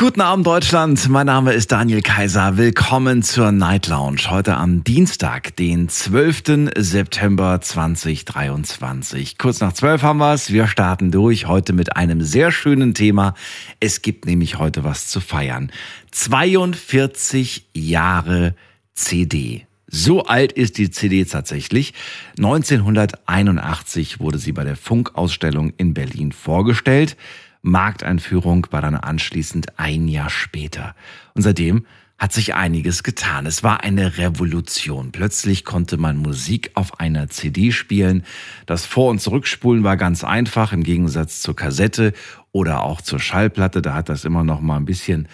Guten Abend Deutschland, mein Name ist Daniel Kaiser. Willkommen zur Night Lounge. Heute am Dienstag, den 12. September 2023. Kurz nach 12 haben wir es. Wir starten durch heute mit einem sehr schönen Thema. Es gibt nämlich heute was zu feiern. 42 Jahre CD. So alt ist die CD tatsächlich. 1981 wurde sie bei der Funkausstellung in Berlin vorgestellt. Markteinführung war dann anschließend ein Jahr später. Und seitdem hat sich einiges getan. Es war eine Revolution. Plötzlich konnte man Musik auf einer CD spielen. Das Vor- und Zurückspulen war ganz einfach im Gegensatz zur Kassette oder auch zur Schallplatte. Da hat das immer noch mal ein bisschen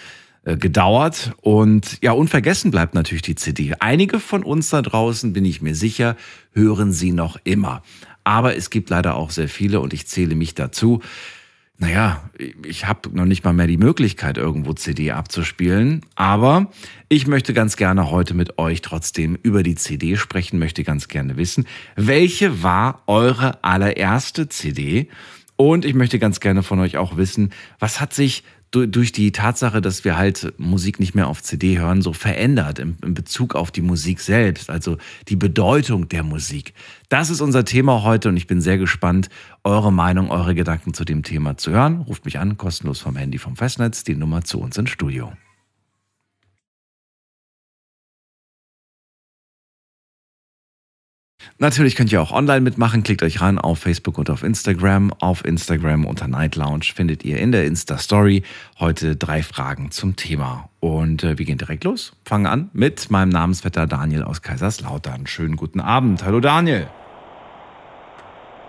äh, gedauert. Und ja, unvergessen bleibt natürlich die CD. Einige von uns da draußen, bin ich mir sicher, hören sie noch immer. Aber es gibt leider auch sehr viele und ich zähle mich dazu, naja, ich habe noch nicht mal mehr die Möglichkeit, irgendwo CD abzuspielen. Aber ich möchte ganz gerne heute mit euch trotzdem über die CD sprechen, möchte ganz gerne wissen, welche war eure allererste CD? Und ich möchte ganz gerne von euch auch wissen, was hat sich durch die Tatsache, dass wir halt Musik nicht mehr auf CD hören, so verändert in, Bezug auf die Musik selbst, also die Bedeutung der Musik. Das ist unser Thema heute und ich bin sehr gespannt, eure Meinung, eure Gedanken zu dem Thema zu hören. Ruft mich an, kostenlos vom Handy vom Festnetz, die Nummer zu uns ins Studio. Natürlich könnt ihr auch online mitmachen. Klickt euch ran auf Facebook und auf Instagram. Auf Instagram unter Night Lounge findet ihr in der Insta-Story heute drei Fragen zum Thema. Und äh, wir gehen direkt los. Fangen an mit meinem Namensvetter Daniel aus Kaiserslautern. Schönen guten Abend. Hallo Daniel.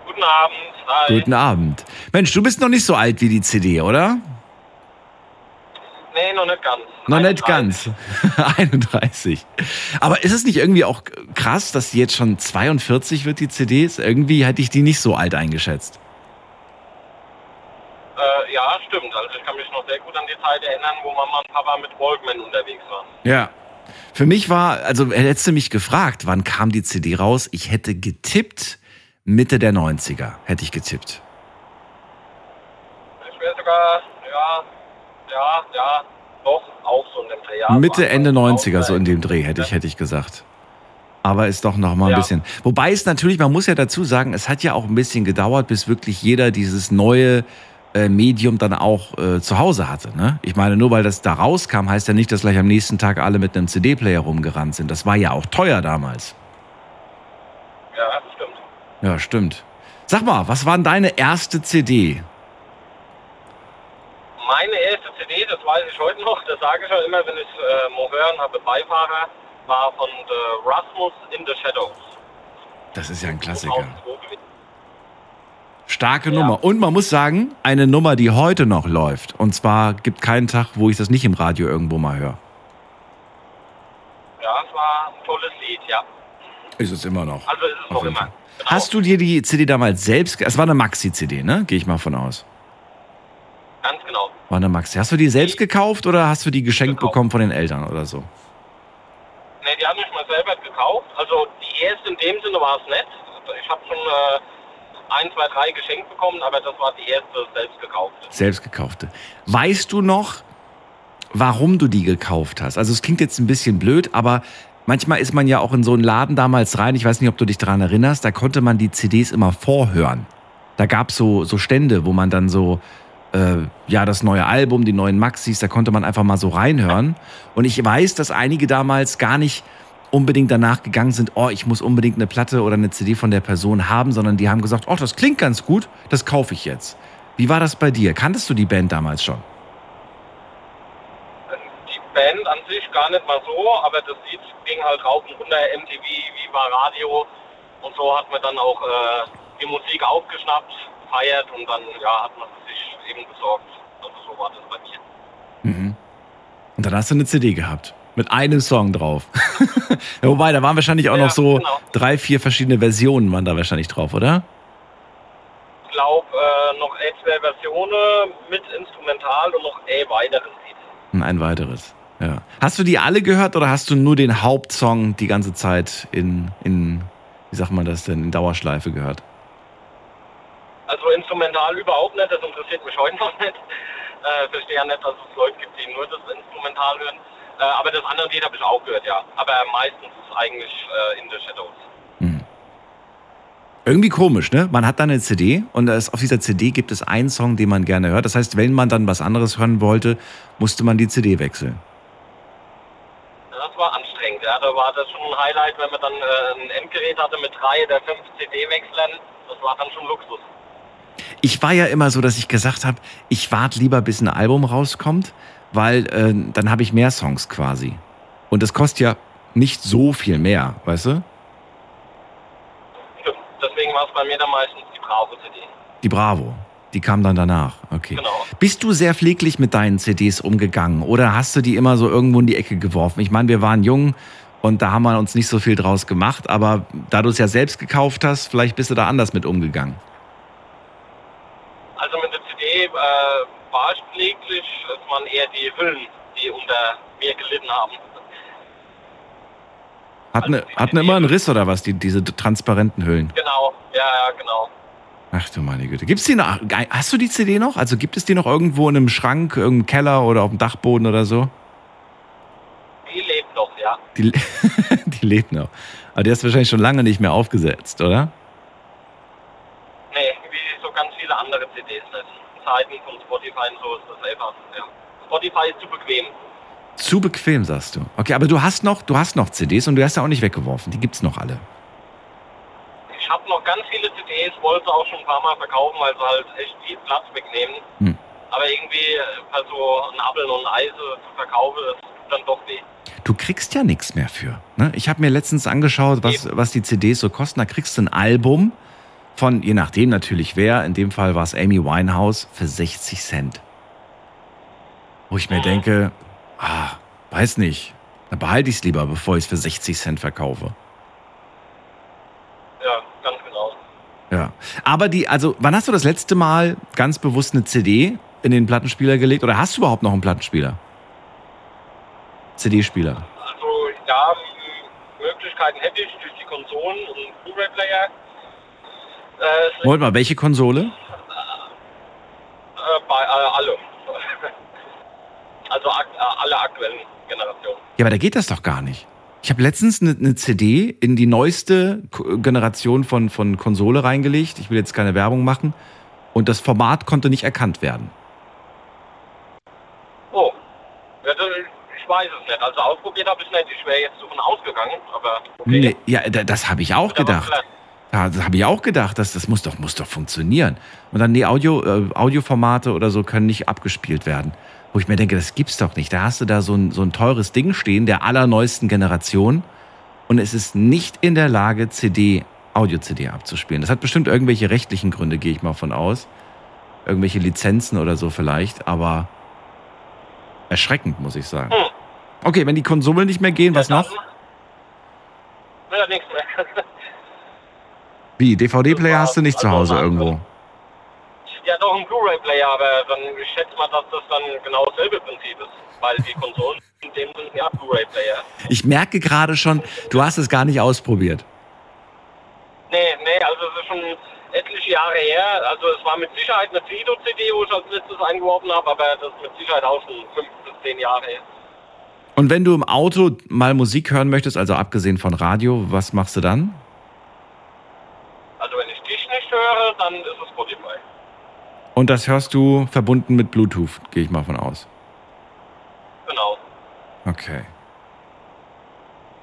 Guten Abend. Hi. Guten Abend. Mensch, du bist noch nicht so alt wie die CD, oder? Nee, noch nicht ganz. Noch nicht ganz. 31. Aber ist es nicht irgendwie auch krass, dass die jetzt schon 42 wird, die CDs? Irgendwie hätte ich die nicht so alt eingeschätzt. Äh, ja, stimmt. Also ich kann mich noch sehr gut an die Zeit erinnern, wo Mama und Papa mit Walkman unterwegs waren. Ja. Für mich war, also hättest du mich gefragt, wann kam die CD raus? Ich hätte getippt, Mitte der 90er hätte ich getippt. Ich wäre sogar, ja, ja, ja, doch, auch so in dem Dreh. Ja, Mitte, Ende 90er, so in dem Dreh, hätte ich, hätte ich gesagt. Aber ist doch noch mal ein ja. bisschen. Wobei es natürlich, man muss ja dazu sagen, es hat ja auch ein bisschen gedauert, bis wirklich jeder dieses neue äh, Medium dann auch äh, zu Hause hatte. Ne? Ich meine, nur weil das da rauskam, heißt ja nicht, dass gleich am nächsten Tag alle mit einem CD-Player rumgerannt sind. Das war ja auch teuer damals. Ja, stimmt. Ja, stimmt. Sag mal, was war denn deine erste CD? Meine erste CD, das weiß ich heute noch, das sage ich ja immer, wenn ich äh, mal hören habe, Beifahrer, war von The Rasmus in the Shadows. Das ist ja ein Klassiker. Starke ja. Nummer. Und man muss sagen, eine Nummer, die heute noch läuft. Und zwar gibt keinen Tag, wo ich das nicht im Radio irgendwo mal höre. Ja, es war ein tolles Lied, ja. Ist es immer noch. Also ist es noch immer. Genau. Hast du dir die CD damals selbst, es war eine Maxi-CD, ne? Gehe ich mal von aus. Ganz genau. War eine Maxi. Hast du die selbst gekauft oder hast du die geschenkt gekauft. bekommen von den Eltern oder so? Ne, die habe ich mal selber gekauft. Also die erste in dem Sinne war es nett. Ich habe schon äh, ein, zwei, drei geschenkt bekommen, aber das war die erste selbst gekaufte. Selbst gekaufte. Weißt du noch, warum du die gekauft hast? Also es klingt jetzt ein bisschen blöd, aber manchmal ist man ja auch in so einen Laden damals rein. Ich weiß nicht, ob du dich daran erinnerst. Da konnte man die CDs immer vorhören. Da gab es so, so Stände, wo man dann so äh, ja, das neue Album, die neuen Maxis, da konnte man einfach mal so reinhören. Und ich weiß, dass einige damals gar nicht unbedingt danach gegangen sind, oh, ich muss unbedingt eine Platte oder eine CD von der Person haben, sondern die haben gesagt, oh, das klingt ganz gut, das kaufe ich jetzt. Wie war das bei dir? Kanntest du die Band damals schon? Die Band an sich gar nicht mal so, aber das Lied ging halt rauf und runter, MTV, Viva Radio und so hat man dann auch äh, die Musik aufgeschnappt, feiert und dann ja, hat man eben besorgt. Also so war das bei mir. Mhm. Und dann hast du eine CD gehabt. Mit einem Song drauf. Wobei, da waren wahrscheinlich auch ja, noch so genau. drei, vier verschiedene Versionen waren da wahrscheinlich drauf, oder? Ich glaube, äh, noch zwei Versionen mit Instrumental und noch ein weiteres Lied. Ein weiteres. Ja. Hast du die alle gehört oder hast du nur den Hauptsong die ganze Zeit in, in wie sagt man das denn, in Dauerschleife gehört? Also instrumental überhaupt nicht, das interessiert mich heute noch nicht. Äh, verstehe ja nicht, dass es Leute gibt, die nur das Instrumental hören. Äh, aber das andere Lied habe ich auch gehört, ja. Aber meistens ist es eigentlich äh, In the Shadows. Irgendwie komisch, ne? Man hat dann eine CD und es, auf dieser CD gibt es einen Song, den man gerne hört. Das heißt, wenn man dann was anderes hören wollte, musste man die CD wechseln. Das war anstrengend, ja. Da war das schon ein Highlight, wenn man dann äh, ein Endgerät hatte mit drei oder fünf CD-Wechseln. Das war dann schon Luxus. Ich war ja immer so, dass ich gesagt habe, ich warte lieber, bis ein Album rauskommt, weil äh, dann habe ich mehr Songs quasi. Und das kostet ja nicht so viel mehr, weißt du? Stimmt. Deswegen war es bei mir dann meistens die Bravo-CD. Die Bravo. Die kam dann danach. Okay. Genau. Bist du sehr pfleglich mit deinen CDs umgegangen oder hast du die immer so irgendwo in die Ecke geworfen? Ich meine, wir waren jung und da haben wir uns nicht so viel draus gemacht, aber da du es ja selbst gekauft hast, vielleicht bist du da anders mit umgegangen. Also CD äh, war ich pfleglich. Es waren eher die Hüllen, die unter mir gelitten haben. Hat eine, hat eine immer einen Riss oder was, die, diese transparenten Hüllen? Genau, ja, ja, genau. Ach du meine Güte. Gibt's die noch? Hast du die CD noch? Also gibt es die noch irgendwo in einem Schrank, irgendeinem Keller oder auf dem Dachboden oder so? Die lebt noch, ja. Die, die lebt noch. Aber die hast du wahrscheinlich schon lange nicht mehr aufgesetzt, oder? Nee, wie so ganz viele andere CDs nicht. Seiten von Spotify und so ist das einfach. Ja. Spotify ist zu bequem. Zu bequem, sagst du. Okay, aber du hast noch, du hast noch CDs und du hast ja auch nicht weggeworfen. Die gibt's noch alle. Ich habe noch ganz viele CDs, wollte auch schon ein paar Mal verkaufen, weil sie halt echt viel Platz wegnehmen. Hm. Aber irgendwie halt so ein Apfel und ein Eise zu verkaufen, das tut dann doch weh. Du kriegst ja nichts mehr für. Ne? Ich habe mir letztens angeschaut, was, was die CDs so kosten. Da kriegst du ein Album von, je nachdem natürlich wer, in dem Fall war es Amy Winehouse, für 60 Cent. Wo ich mir denke, ah, weiß nicht, dann behalte ich es lieber, bevor ich es für 60 Cent verkaufe. Ja, ganz genau. Ja. Aber die, also, wann hast du das letzte Mal ganz bewusst eine CD in den Plattenspieler gelegt? Oder hast du überhaupt noch einen Plattenspieler? CD-Spieler. Also ja, Möglichkeiten hätte ich durch die Konsolen und Blu-ray-Player. Äh, Moment mal, welche Konsole? äh, bei äh, alle. also ak äh, alle aktuellen Generationen. Ja, aber da geht das doch gar nicht. Ich habe letztens eine, eine CD in die neueste Generation von, von Konsole reingelegt. Ich will jetzt keine Werbung machen. Und das Format konnte nicht erkannt werden. Oh, ja, ich weiß es nicht. Also ausprobiert habe ich es nicht. Ich wäre jetzt davon ausgegangen, aber okay. Nee, ja, da- das habe ich auch gedacht. Ja, das habe ich auch gedacht. Das, das muss, doch, muss doch funktionieren. Und dann die Audio, äh, Audioformate oder so können nicht abgespielt werden. Wo ich mir denke, das gibt's doch nicht. Da hast du da so ein, so ein teures Ding stehen der allerneuesten Generation und es ist nicht in der Lage, CD, Audio-CD abzuspielen. Das hat bestimmt irgendwelche rechtlichen Gründe, gehe ich mal von aus. Irgendwelche Lizenzen oder so vielleicht, aber erschreckend, muss ich sagen. Hm. Okay, wenn die Konsolen nicht mehr gehen, was noch? Ja, nichts mehr. Wie, DVD-Player hast du nicht zu war's. Hause Also, irgendwo? Ja, doch ein Blu-ray-Player, aber dann ich schätze mal, dass das dann genau dasselbe Prinzip ist. Weil die Konsolen in dem sind ja Blu-ray-Player. Ich merke gerade schon, du hast es gar nicht ausprobiert. Nee, nee, also es ist schon etliche Jahre her. Also es war mit Sicherheit eine Fido-CD, wo ich als letztes eingeworfen habe, aber das ist mit Sicherheit auch schon fünf bis zehn Jahre her. Und wenn du im Auto mal Musik hören möchtest, also abgesehen von Radio, was machst du dann? Also wenn ich dich nicht höre, dann ist es Spotify. Und das hörst du verbunden mit Bluetooth, gehe ich mal von aus. Genau. Okay.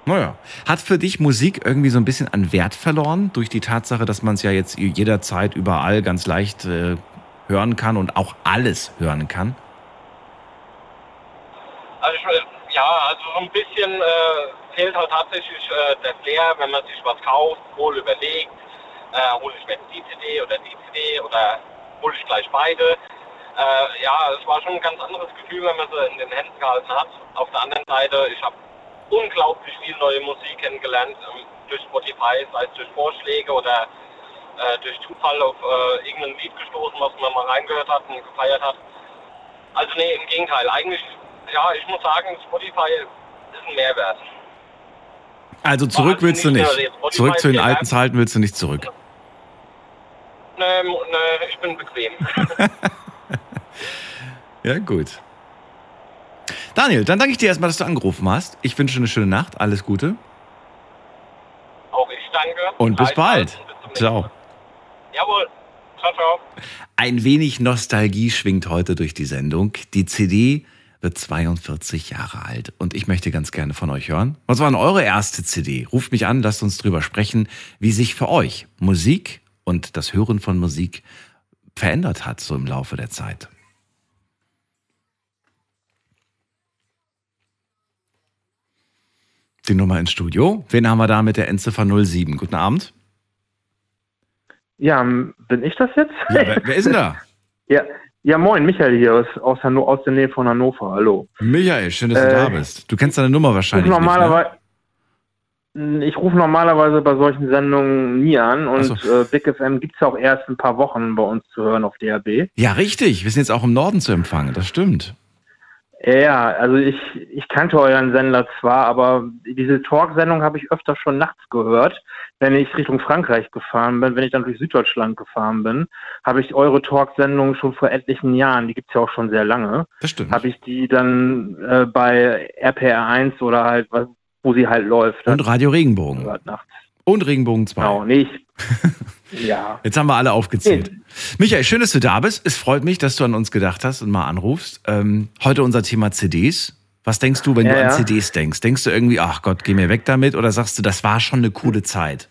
Naja. Hat für dich Musik irgendwie so ein bisschen an Wert verloren durch die Tatsache, dass man es ja jetzt jederzeit überall ganz leicht äh, hören kann und auch alles hören kann? Also ich, will- ja, also so ein bisschen äh, fehlt halt tatsächlich äh, der Flair, wenn man sich was kauft, wohl überlegt, äh, hole ich mir jetzt die CD oder die CD oder hole ich gleich beide. Äh, ja, es war schon ein ganz anderes Gefühl, wenn man sie in den Händen gehalten hat. Auf der anderen Seite, ich habe unglaublich viel neue Musik kennengelernt ähm, durch Spotify, sei es durch Vorschläge oder äh, durch Zufall auf äh, irgendein Lied gestoßen, was man mal reingehört hat und gefeiert hat. Also nee, im Gegenteil. Eigentlich ja, ich muss sagen, Spotify ist ein Mehrwert. Also zurück also willst du nicht Zurück zu den alten. Zeiten willst du nicht zurück. Ne, ne, ich bin bequem. Ja, gut. Daniel, dann danke ich dir erstmal, dass du angerufen hast. Ich wünsche eine schöne Nacht. Alles Gute. Auch ich danke. Und bis bald. Bis Ciao. Jawohl. Ciao, ciao. Ein wenig Nostalgie schwingt heute durch die Sendung. Die CD wird 42 Jahre alt und ich möchte ganz gerne von euch hören. Was war denn eure erste CD? Ruft mich an, lasst uns drüber sprechen, wie sich für euch Musik und das Hören von Musik verändert hat, so im Laufe der Zeit. Die Nummer ins Studio. Wen haben wir da mit der Endziffer 07? Guten Abend. Ja, bin ich das jetzt? Ja, wer, wer ist denn da? ja, ja, moin, Michael hier aus, aus, aus der Nähe von Hannover. Hallo. Michael, schön, dass du Äh, da bist. Du kennst deine Nummer Ich wahrscheinlich rufe nicht, ne? Ich rufe normalerweise bei solchen Sendungen nie an und so. äh, Big FM gibt es auch erst ein paar Wochen bei uns zu hören auf DRB. Ja, richtig. Wir sind jetzt auch im Norden zu empfangen. Das stimmt. Ja, also ich, ich kannte euren Sender zwar, aber diese Talk-Sendung habe ich öfter schon nachts gehört, wenn ich Richtung Frankreich gefahren bin, wenn ich dann durch Süddeutschland gefahren bin, habe ich eure Talk-Sendung schon vor etlichen Jahren, die gibt's ja auch schon sehr lange, habe ich die dann äh, bei RPR 1 oder halt, was- wo sie halt läuft, Und Radio Regenbogen. Und Regenbogen 2. Genau, nicht. ja. Jetzt haben wir alle aufgezählt. Michael, schön, dass du da bist. Es freut mich, dass du an uns gedacht hast und mal anrufst. Ähm, heute unser Thema CDs. Was denkst du, wenn Ja, du an ja. CDs denkst? Denkst du irgendwie, ach Gott, geh mir weg damit? Oder sagst du, das war schon eine coole Zeit?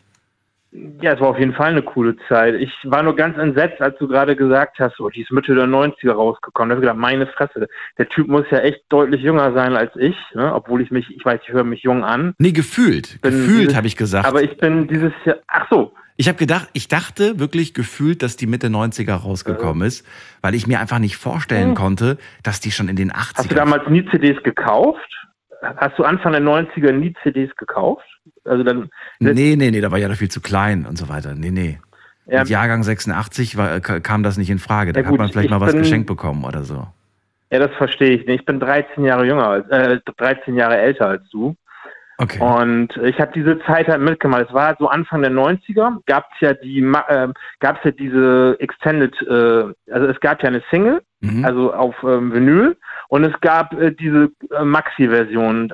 Ja, es war auf jeden Fall eine coole Zeit. Ich war nur ganz entsetzt, als du gerade gesagt hast, oh, die ist Mitte der 90er rausgekommen. Da hab ich gedacht, meine Fresse, der Typ muss ja echt deutlich jünger sein als ich, ne? obwohl ich mich, ich weiß, ich höre mich jung an. Nee, gefühlt. Bin gefühlt, habe ich gesagt. Aber ich bin dieses Jahr, ach so, Ich habe gedacht, ich dachte wirklich gefühlt, dass die Mitte 90er rausgekommen ist, weil ich mir einfach nicht vorstellen Hm. konnte, dass die schon in den hast du 80ern. damals nie CDs gekauft? Hast du Anfang der 90er nie CDs gekauft? Also dann, Nee, nee, nee, da war ja noch viel zu klein und so weiter. Nee, nee. ja, Mit Jahrgang 86 war, ka- kam das nicht in Frage. Da Ja, hat gut, man vielleicht ich mal was bin- geschenkt bekommen oder so. ja, das verstehe ich nicht. Ich bin 13 Jahre jünger äh, 13 Jahre älter als du. Okay. Und ich habe diese Zeit halt mitgemacht. Es war so Anfang der 90er, gab es ja die, äh, gab es ja diese Extended, äh, also es gab ja eine Single, Mhm. also auf ähm, Vinyl, und es gab äh, diese äh, Maxi-Versionen.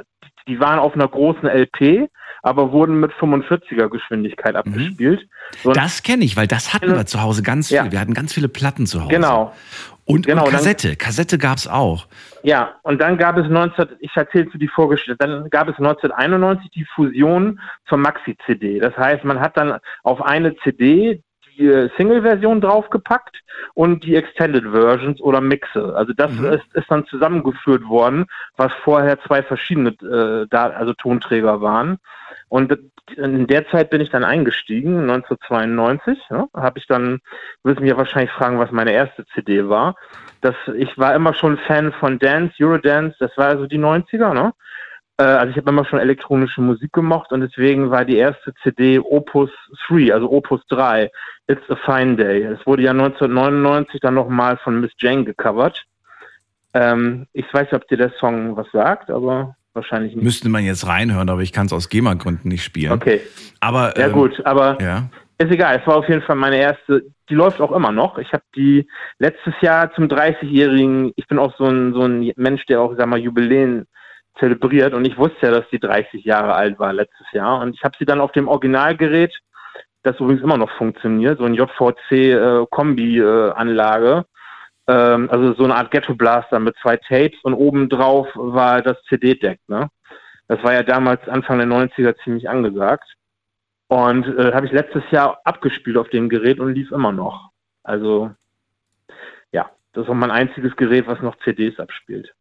Die waren auf einer großen LP, aber wurden mit 45er Geschwindigkeit abgespielt. So, das kenne ich, weil das hatten wir zu Hause ganz viel. Ja. Wir hatten ganz viele Platten zu Hause. genau. Und, Genau, und dann- Kassette. Kassette gab's auch. Ja, und dann gab es 19, ich erzähle zu die Vorgeschichte, dann gab es 1991 die Fusion zur Maxi-CD. Das heißt, man hat dann auf eine CD die äh, Single-Version draufgepackt und die Extended Versions oder Mixe. Also das Mhm. ist, ist dann zusammengeführt worden, was vorher zwei verschiedene äh, da, also Tonträger waren. Und in der Zeit bin ich dann eingestiegen, 1992. Ja, habe ich dann, wirst mich ja wahrscheinlich fragen, was meine erste CD war. Das, ich war immer schon Fan von Dance, Eurodance, das war also die 90er, ne? Äh, Also ich habe immer schon elektronische Musik gemocht und deswegen war die erste CD Opus 3, also Opus 3, It's a Fine Day. Es wurde ja 1999 dann nochmal von Miss Jane gecovert. Ähm, ich weiß nicht, ob dir der Song was sagt, aber wahrscheinlich nicht. Müsste man jetzt reinhören, aber ich kann es aus GEMA-Gründen nicht spielen. Okay, Aber ja ähm, gut, aber Ja. Ist egal, es war auf jeden Fall meine erste, die läuft auch immer noch. Ich habe die letztes Jahr zum 30-jährigen, ich bin auch so ein, so ein Mensch, der auch, sag mal, Jubiläen zelebriert und ich wusste ja, dass die 30 Jahre alt war letztes Jahr und ich habe sie dann auf dem Originalgerät, das übrigens immer noch funktioniert, so ein JVC-Kombi-Anlage, ähm, also so eine Art Ghetto-Blaster mit zwei Tapes und obendrauf war das CD-Deck, ne? Das war ja damals Anfang der 90er ziemlich angesagt. Und äh, habe ich letztes Jahr abgespielt auf dem Gerät und lief immer noch. Also ja, das ist auch mein einziges Gerät, was noch CDs abspielt.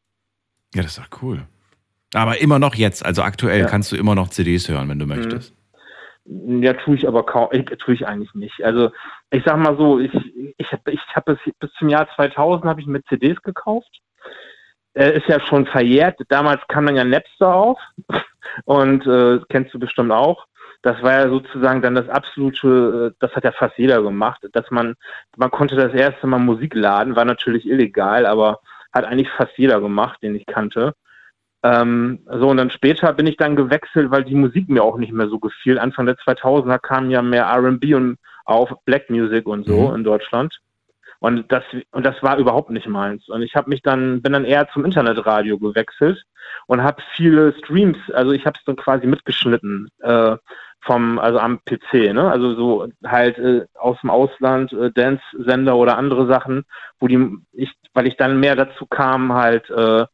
ja, das ist doch cool. Aber immer noch jetzt, also aktuell Ja. Mhm. kannst du immer noch CDs hören, wenn du möchtest. Ja, tue ich aber kaum, ich, tue ich eigentlich nicht. Also ich sag mal so, ich, ich habe ich hab bis, bis zum Jahr 2000 habe ich mit CDs gekauft. Äh, ist ja schon verjährt. Damals kam dann ja Napster auf und äh, kennst du bestimmt auch. Das war ja sozusagen dann das absolute, äh, das hat ja fast jeder gemacht, dass man, man konnte das erste Mal Musik laden, war natürlich illegal, aber hat eigentlich fast jeder gemacht, den ich kannte. Ähm, so, und dann später bin ich dann gewechselt, weil die Musik mir auch nicht mehr so gefiel. Anfang der 2000er kam ja mehr R&B und auf Black Music und so Mhm. in Deutschland. Und das, und das war überhaupt nicht meins. Und ich habe mich dann, bin dann eher zum Internetradio gewechselt und habe viele Streams, also ich habe es dann quasi mitgeschnitten äh, vom, also am PC, ne? Also so halt äh, aus dem Ausland, äh, Dance-Sender oder andere Sachen, wo die ich, weil ich dann mehr dazu kam, halt äh,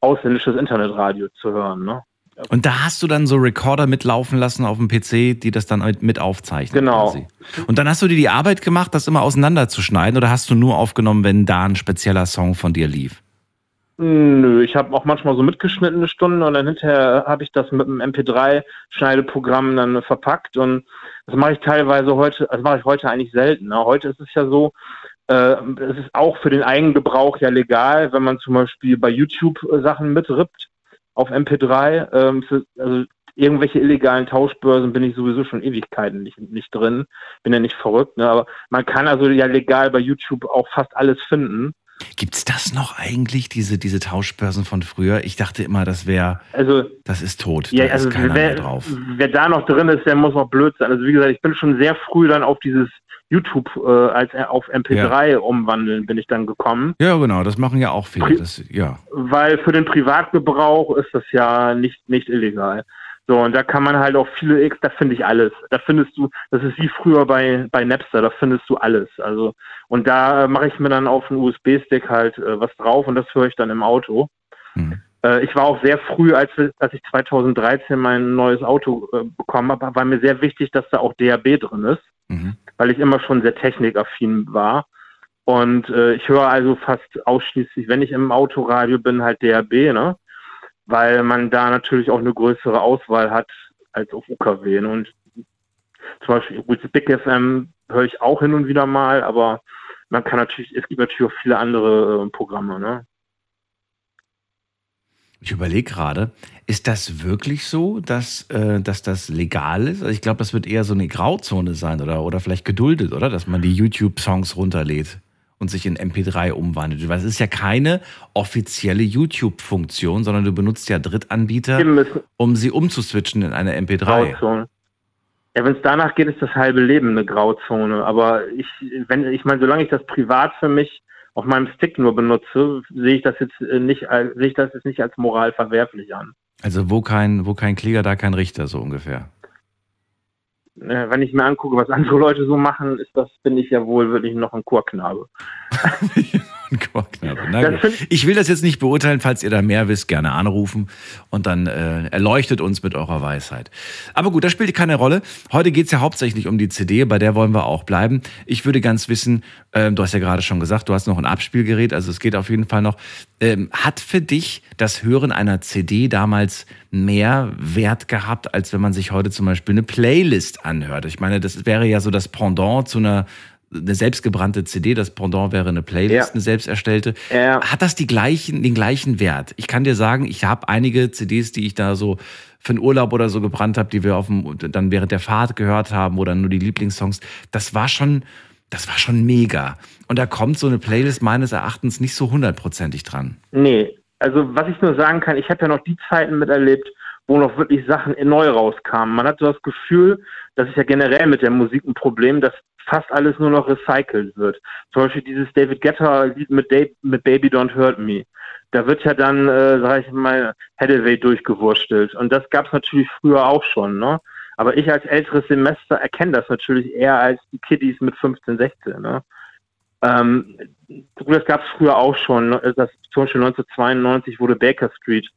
ausländisches Internetradio zu hören, ne? Und da hast du dann so Recorder mitlaufen lassen auf dem PC, die das dann mit- aufzeichnen. Genau. Quasi. Und dann hast du dir die Arbeit gemacht, das immer auseinanderzuschneiden oder hast du nur aufgenommen, wenn da ein spezieller Song von dir lief? Nö, ich habe auch manchmal so mitgeschnittene Stunden und dann hinterher habe ich das mit einem MP3-Schneideprogramm dann verpackt und das mache ich teilweise heute, das mache ich heute eigentlich selten. Ne? Heute ist es ja so, es ist auch für den Eigengebrauch ja legal, wenn man zum Beispiel bei YouTube äh, Sachen mitrippt auf MP3. Ähm, für, also irgendwelche illegalen Tauschbörsen bin ich sowieso schon Ewigkeiten nicht, nicht drin. Bin ja nicht verrückt, ne? aber man kann also ja legal bei YouTube auch fast alles finden. Gibt's das noch eigentlich, diese, diese Tauschbörsen von früher? Ich dachte immer, das wäre, Also das ist tot. Ja, da also ist keiner wer, mehr drauf. wer da noch drin ist, der muss noch blöd sein. Also wie gesagt, ich bin schon sehr früh dann auf dieses YouTube äh, als auf MP3 umwandeln bin ich dann gekommen, Ja, genau, das machen ja auch viele. Pri- Das, ja. weil für den Privatgebrauch ist das ja nicht nicht illegal. So und da kann man halt auch viele X, da finde ich alles. Da findest du, das ist wie früher bei bei Napster, da findest du alles. Also und da mache ich mir dann auf einen USB-Stick halt äh, was drauf und das höre ich dann im Auto. Hm. Äh, ich war auch sehr früh, als, als ich 2013 mein neues Auto äh, bekommen habe, war mir sehr wichtig, dass da auch DAB drin ist, Mhm. Weil ich immer schon sehr technikaffin war. Und äh, ich höre also fast ausschließlich, wenn ich im Autoradio bin, halt DAB, ne? Weil man da natürlich auch eine größere Auswahl hat als auf UKW. Ne? Und zum Beispiel Big FM höre ich auch hin und wieder mal, aber man kann natürlich, es gibt natürlich auch viele andere äh, Programme, ne? Ich überlege gerade, ist das wirklich so, dass, äh, dass das legal ist? Also ich glaube, das wird eher so eine Grauzone sein oder, oder vielleicht geduldet, oder? Dass man die YouTube-Songs runterlädt und sich in MP3 umwandelt. Weil es ist ja keine offizielle YouTube-Funktion, sondern du benutzt ja Drittanbieter, um sie umzuswitchen in eine MP3. Grauzone. Ja, wenn es danach geht, ist das halbe Leben eine Grauzone. Aber ich, wenn, ich meine, solange ich das privat für mich auf meinem Stick nur benutze, sehe ich das jetzt äh, nicht, als- sehe ich das jetzt nicht als moral verwerflich an. Also wo kein, wo kein Kläger, da kein Richter, so ungefähr. Äh, wenn ich mir angucke, was andere Leute so machen, ist das, bin ich ja wohl wirklich noch ein Chorknabe. Ein Chorknabe. Ich will das jetzt nicht beurteilen, falls ihr da mehr wisst, gerne anrufen und dann äh, erleuchtet uns mit eurer Weisheit. Aber gut, das spielt keine Rolle. Heute geht's ja hauptsächlich um die CD, bei der wollen wir auch bleiben. Ich würde ganz wissen, ähm, du hast ja gerade schon gesagt, du hast noch ein Abspielgerät, also es geht auf jeden Fall noch. Ähm, hat für dich das Hören einer CD damals mehr Wert gehabt, als wenn man sich heute zum Beispiel eine Playlist anhört? Ich meine, das wäre ja so das Pendant zu einer eine selbstgebrannte CD, das Pendant wäre eine Playlist, Ja. eine selbst erstellte. Ja. Hat das die gleichen, den gleichen Wert? Ich kann dir sagen, ich habe einige CDs, die ich da so für einen Urlaub oder so gebrannt habe, die wir auf dem, dann während der Fahrt gehört haben oder nur die Lieblingssongs. Das war schon, das war schon mega. Und da kommt so eine Playlist meines Erachtens nicht so hundertprozentig dran. Nee, also was ich nur sagen kann, ich habe ja noch die Zeiten miterlebt, wo noch wirklich Sachen neu rauskamen. Man hat so das Gefühl, das ist ja generell mit der Musik ein Problem, dass fast alles nur noch recycelt wird. Zum Beispiel dieses David Guetta-Lied mit, mit Baby Don't Hurt Me. Da wird ja dann, äh, sag ich mal, Hathaway durchgewurstelt. Und das gab es natürlich früher auch schon, ne? Aber ich als älteres Semester erkenne das natürlich eher als die Kiddies mit 15, 16, ne? Ähm, das gab es früher auch schon. ne? Das, zum Beispiel 1992 wurde Baker Street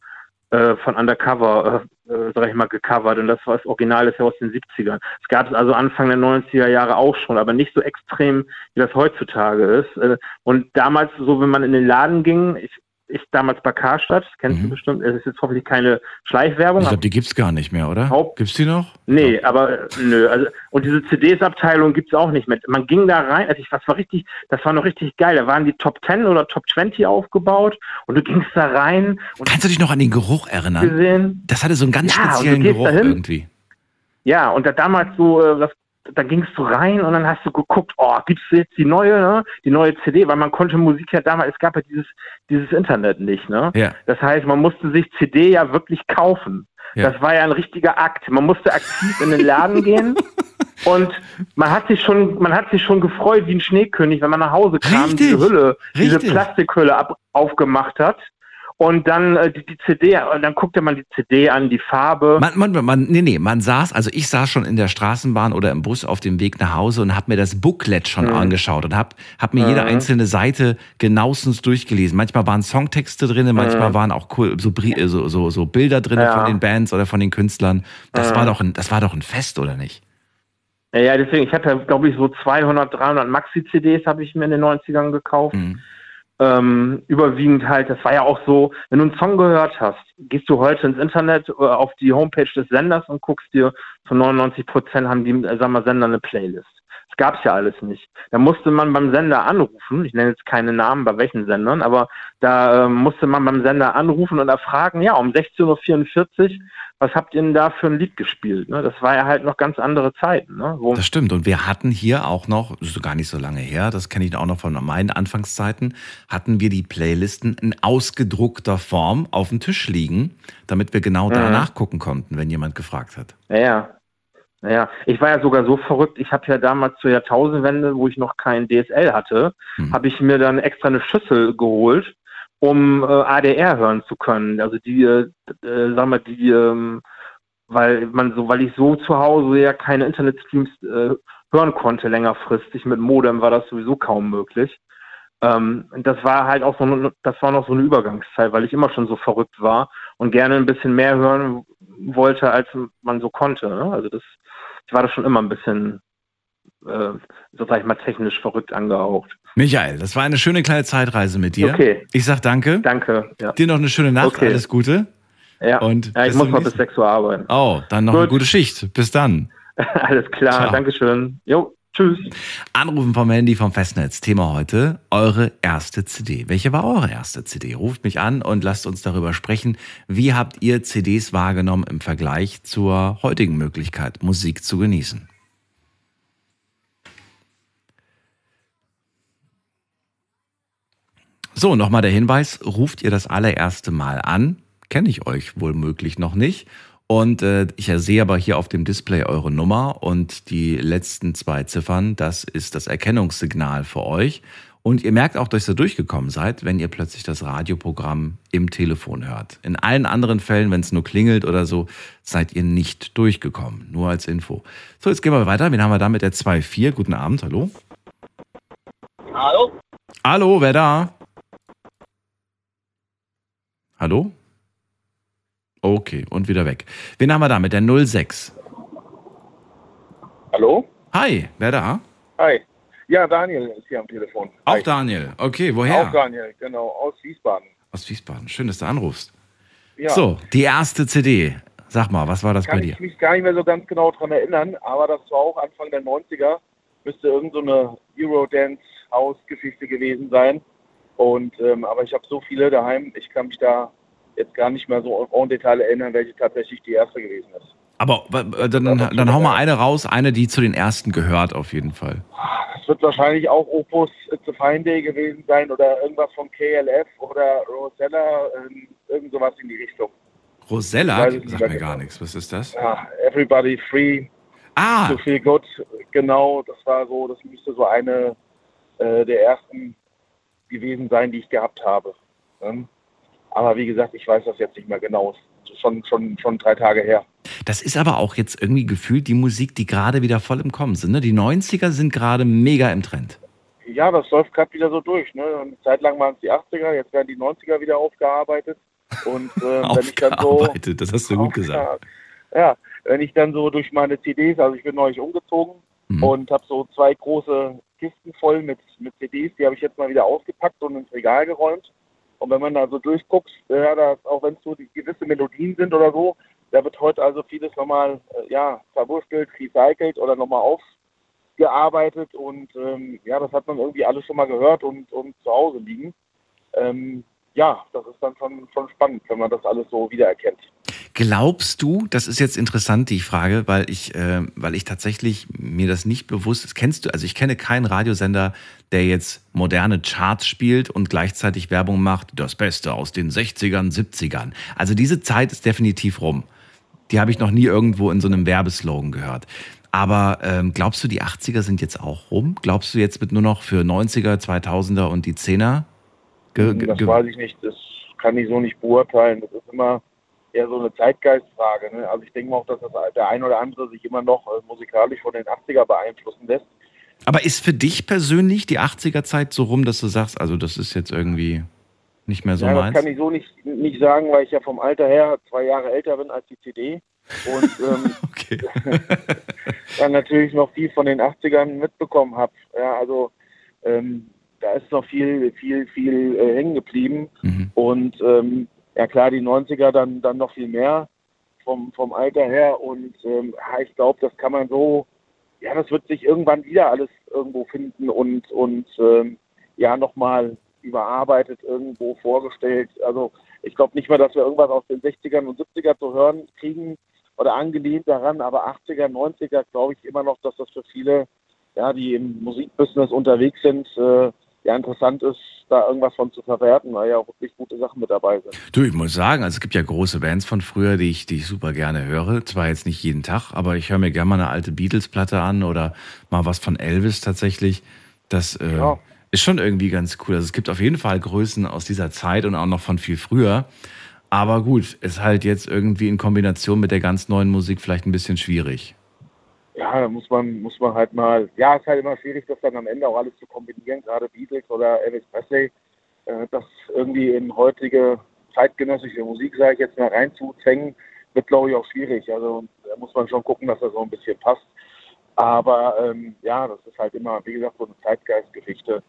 äh, von Undercover, äh, äh, sag ich mal, gecovert und das war das Original ist ja aus den 70ern. Es gab es also Anfang der 90er Jahre auch schon, aber nicht so extrem, wie das heutzutage ist. Äh, und damals, so wenn man in den Laden ging, ich, ich damals bei Karstadt, das kennst Mhm. du bestimmt, es ist jetzt hoffentlich keine Schleichwerbung. Ich glaube, die gibt's gar nicht mehr, oder? Haupt- Gibt's die noch? Nee, aber äh, nö, also und diese CDs-Abteilung gibt's auch nicht mehr. Man ging da rein, also ich, das war richtig, das war noch richtig geil. Da waren die Top 10 oder Top 20 aufgebaut und du gingst da rein Kannst du dich noch an den Geruch erinnern? gesehen. Das hatte so einen ganz Ja, speziellen Geruch dahin. irgendwie. Ja, und da damals so, äh, das, da gingst du rein und dann hast du geguckt, oh, gibt's jetzt die neue, ne? die neue CD, weil man konnte Musik ja damals, es gab ja dieses, dieses Internet nicht, ne? Ja. Das heißt, man musste sich CD ja wirklich kaufen. Ja. Das war ja ein richtiger Akt. Man musste aktiv in den Laden gehen und man hat sich schon, man hat sich schon gefreut wie ein Schneekönig, wenn man nach Hause kam, Richtig. diese Hülle, diese Richtig. Plastikhülle ab, aufgemacht hat. Und dann äh, die, die CD, und dann guckte man die CD an, die Farbe. Man, man, man, nee, nee, man saß, also ich saß schon in der Straßenbahn oder im Bus auf dem Weg nach Hause und habe mir das Booklet schon Mhm. angeschaut und habe hab mir jede einzelne Seite genauestens durchgelesen. Manchmal waren Songtexte drin, manchmal waren auch cool, so, äh, so, so, so Bilder drin Mhm. Ja. von den Bands oder von den Künstlern. Das, Mhm. war doch ein, das war doch ein Fest, oder nicht? Ja, ja, deswegen, ich habe ja, glaube ich, so 200, 300 Maxi-CDs habe ich mir in den 90ern gekauft. Mhm. Ähm, überwiegend halt, das war ja auch so, wenn du einen Song gehört hast, gehst du heute ins Internet äh, auf die Homepage des Senders und guckst dir, zu 99 Prozent haben die, äh, sagen wir, Sender eine Playlist. Das gab's ja alles nicht. Da musste man beim Sender anrufen, ich nenne jetzt keine Namen bei welchen Sendern, aber da äh, musste man beim Sender anrufen und erfragen, ja, um 16.44 Uhr, was habt ihr denn da für ein Lied gespielt? Ne? Das war ja halt noch ganz andere Zeiten. Ne? Das stimmt. Und wir hatten hier auch noch, das ist gar nicht so lange her, das kenne ich auch noch von meinen Anfangszeiten, hatten wir die Playlisten in ausgedruckter Form auf dem Tisch liegen, damit wir genau da Mhm. nachgucken konnten, wenn jemand gefragt hat. Ja, ja. Naja, ich war ja sogar so verrückt, ich habe ja damals zur Jahrtausendwende, wo ich noch kein DSL hatte, Hm. habe ich mir dann extra eine Schüssel geholt, um äh, ADR hören zu können. Also die, äh, äh, sag mal, die, ähm, weil man so, weil ich so zu Hause ja keine Internetstreams äh, hören konnte längerfristig. Mit Modem war das sowieso kaum möglich. Ähm, das war halt auch so, eine- das war noch so eine Übergangszeit, weil ich immer schon so verrückt war und gerne ein bisschen mehr hören wollte, als man so konnte. Ne? Also das, ich war da schon immer ein bisschen, äh, so sag ich mal, technisch verrückt angehaucht. Michael, das war eine schöne kleine Zeitreise mit dir. Okay. Ich sag danke. Danke. Ja, Dir noch eine schöne Nacht, Okay. alles Gute. ja. Und ja ich muss noch bis nächsten- 6 Uhr arbeiten. Oh, dann noch eine Gut. gute Schicht. Bis dann. Alles klar, Ciao. Dankeschön. Jo, tschüss. Anrufen vom Handy vom Festnetz. Thema heute, eure erste CD. Welche war eure erste CD? Ruft mich an und lasst uns darüber sprechen. Wie habt ihr CDs wahrgenommen im Vergleich zur heutigen Möglichkeit, Musik zu genießen? So, nochmal der Hinweis, ruft ihr das allererste Mal an, kenne ich euch wohl möglich noch nicht. Und äh, ich sehe aber hier auf dem Display eure Nummer und die letzten zwei Ziffern, das ist das Erkennungssignal für euch. Und ihr merkt auch, dass ihr durchgekommen seid, wenn ihr plötzlich das Radioprogramm im Telefon hört. In allen anderen Fällen, wenn es nur klingelt oder so, seid ihr nicht durchgekommen. Nur als Info. So, jetzt gehen wir weiter. Wen haben wir da mit der 2.4? Guten Abend, hallo. Hallo? Hallo, wer da? Hallo? Okay, und wieder weg. Wen haben wir da mit der 06? Hallo? Hi, wer da? Hi. Ja, Daniel ist hier am Telefon. Auch Hi. Daniel. Okay, woher? Auch Daniel, genau, aus Wiesbaden. Aus Wiesbaden. Schön, dass du anrufst. Ja, So, die erste CD. Sag mal, was war das kann bei dir? ich mich gar nicht mehr so ganz genau dran erinnern, aber das war auch Anfang der 90er. Müsste irgend so eine Eurodance-House-Geschichte gewesen sein. Und, ähm, aber ich habe so viele daheim, ich kann mich da jetzt gar nicht mehr so en Detail erinnern, welche tatsächlich die erste gewesen ist. Aber dann, dann, dann hau mal eine raus, eine, die zu den ersten gehört, auf jeden Fall. Es wird wahrscheinlich auch Opus It's a Fine Day gewesen sein oder irgendwas von KLF oder Rosella, ähm, irgend sowas in die Richtung. Rosella? Weiß ich nicht Sag mehr mir gar genau. nichts. Was ist das? Ja, Everybody Free, Ah, So Feel Good, genau, das war so, das müsste so eine äh, der ersten gewesen sein, die ich gehabt habe. Ne? Aber wie gesagt, ich weiß das jetzt nicht mehr genau. Schon, schon, schon drei Tage her. das ist aber auch jetzt irgendwie gefühlt die Musik, die gerade wieder voll im Kommen sind. Ne? Die 90er sind gerade mega im Trend. Ja, das läuft gerade wieder so durch. Ne? Eine Zeit lang waren es die 80er, jetzt werden die 90er wieder aufgearbeitet. Und äh, wenn ich dann so. Das hast du gut gesagt. Ja, ja, wenn ich dann so durch meine CDs, also ich bin neulich umgezogen Mhm. und habe so zwei große Kisten voll mit, mit CDs, die habe ich jetzt mal wieder ausgepackt und ins Regal geräumt. Und wenn man da so durchguckt, ja, das, auch wenn es so die gewisse Melodien sind oder so, da wird heute also vieles nochmal äh, ja, verwurstelt, recycelt oder nochmal aufgearbeitet und ähm, ja, das hat man irgendwie alles schon mal gehört und, und zu Hause liegen. Ähm, ja, das ist dann schon, schon spannend, wenn man das alles so wiedererkennt. Glaubst du, das ist jetzt interessant, die Frage, weil ich, äh, weil ich tatsächlich mir das nicht bewusst ist. Kennst du, also ich kenne keinen Radiosender, der jetzt moderne Charts spielt und gleichzeitig Werbung macht, das Beste aus den 60ern, 70ern. Also diese Zeit ist definitiv rum. Die habe ich noch nie irgendwo in so einem Werbeslogan gehört. Aber ähm, glaubst du, die 80er sind jetzt auch rum? Glaubst du, jetzt wird nur noch für 90er, 2000er und die 10er? Ge das weiß ich nicht. Das kann ich so nicht beurteilen. Das ist immer eher so eine Zeitgeistfrage. Ne? Also ich denke auch, dass das der ein oder andere sich immer noch äh, musikalisch von den 80er beeinflussen lässt. Aber ist für dich persönlich die 80er-Zeit so rum, dass du sagst, also das ist jetzt irgendwie nicht mehr so ja, meins? Das kann ich so nicht, nicht sagen, weil ich ja vom Alter her zwei Jahre älter bin als die CD. Und ähm, dann natürlich noch viel von den 80ern mitbekommen habe. Ja, also ähm, da ist noch viel, viel, viel äh, hängen geblieben. Mhm. Und ähm, ja klar, die 90er dann, dann noch viel mehr vom, vom Alter her. Und ähm, ich glaube, das kann man so, ja, das wird sich irgendwann wieder alles irgendwo finden und, und ähm, ja, nochmal überarbeitet irgendwo vorgestellt. Also ich glaube nicht mal, dass wir irgendwas aus den 60ern und 70ern zu hören kriegen oder angelehnt daran, aber 80er, 90er glaube ich immer noch, dass das für viele, ja, die im Musikbusiness unterwegs sind, äh, ja interessant ist, da irgendwas von zu verwerten, weil ja auch wirklich gute Sachen mit dabei sind. Du, ich muss sagen, also es gibt ja große Bands von früher, die ich, die ich super gerne höre. Zwar jetzt nicht jeden Tag, aber ich höre mir gerne mal eine alte Beatles-Platte an oder mal was von Elvis tatsächlich. Das äh, ja. ist schon irgendwie ganz cool. Also es gibt auf jeden Fall Größen aus dieser Zeit und auch noch von viel früher. Aber gut, ist halt jetzt irgendwie in Kombination mit der ganz neuen Musik vielleicht ein bisschen schwierig ja, da muss man, muss man halt mal, ja, ist halt immer schwierig, das dann am Ende auch alles zu kombinieren, gerade Beatles oder Elvis Presley, äh, das irgendwie in heutige zeitgenössische Musik, sage ich jetzt mal, reinzuzwängen, wird, glaube ich, auch schwierig. Also da muss man schon gucken, dass das so ein bisschen passt. Aber ähm, ja, das ist halt immer, wie gesagt, so eine Zeitgeistgeschichte.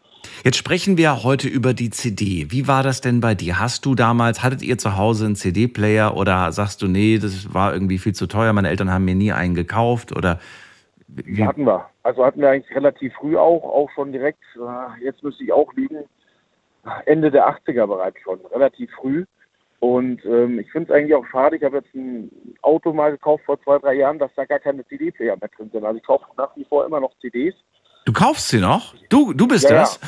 Jetzt sprechen wir heute über die CD. Wie war das denn bei dir? Hast du damals, hattet ihr zu Hause einen CD-Player oder sagst du, nee, das war irgendwie viel zu teuer, meine Eltern haben mir nie einen gekauft oder wie? Hatten wir. Also hatten wir eigentlich relativ früh auch, auch schon direkt, äh, jetzt müsste ich auch liegen, Ende der 80er bereits schon, relativ früh. Und ähm, ich finde es eigentlich auch schade, ich habe jetzt ein Auto mal gekauft vor zwei, drei Jahren, dass da gar keine CD-Player mehr drin sind. Also ich kaufe nach wie vor immer noch CDs. Du kaufst sie noch? Du, du bist ja, das?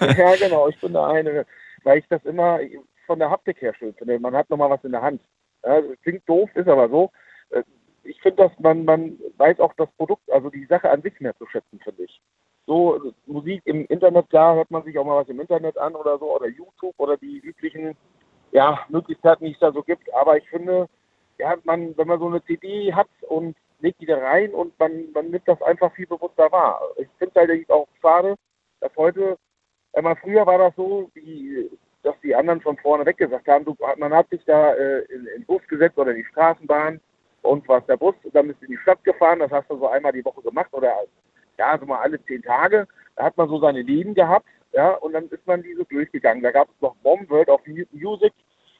Ja. ja, genau, ich bin der eine, weil ich das immer von der Haptik her schön finde. Man hat nochmal was in der Hand. Ja, klingt doof, ist aber so. Äh, ich finde, dass man, man weiß auch das Produkt, also die Sache an sich mehr zu schätzen, finde ich. So, Musik im Internet, klar, hört man sich auch mal was im Internet an oder so, oder YouTube oder die üblichen ja, Möglichkeiten, die es da so gibt. Aber ich finde, ja, man, wenn man so eine CD hat und legt die da rein und man, man nimmt das einfach viel bewusster wahr. Ich finde es halt auch schade, dass heute, einmal früher war das so, wie, dass die anderen von vorne weg gesagt haben, du, man hat sich da äh, in, in den Bus gesetzt oder in die Straßenbahn und war der Bus, dann bist du in die Stadt gefahren, das hast du so einmal die Woche gemacht oder ja, so mal alle zehn Tage. Da hat man so seine Leben gehabt ja, und dann ist man diese durchgegangen. Da gab es noch Bomb World of Music,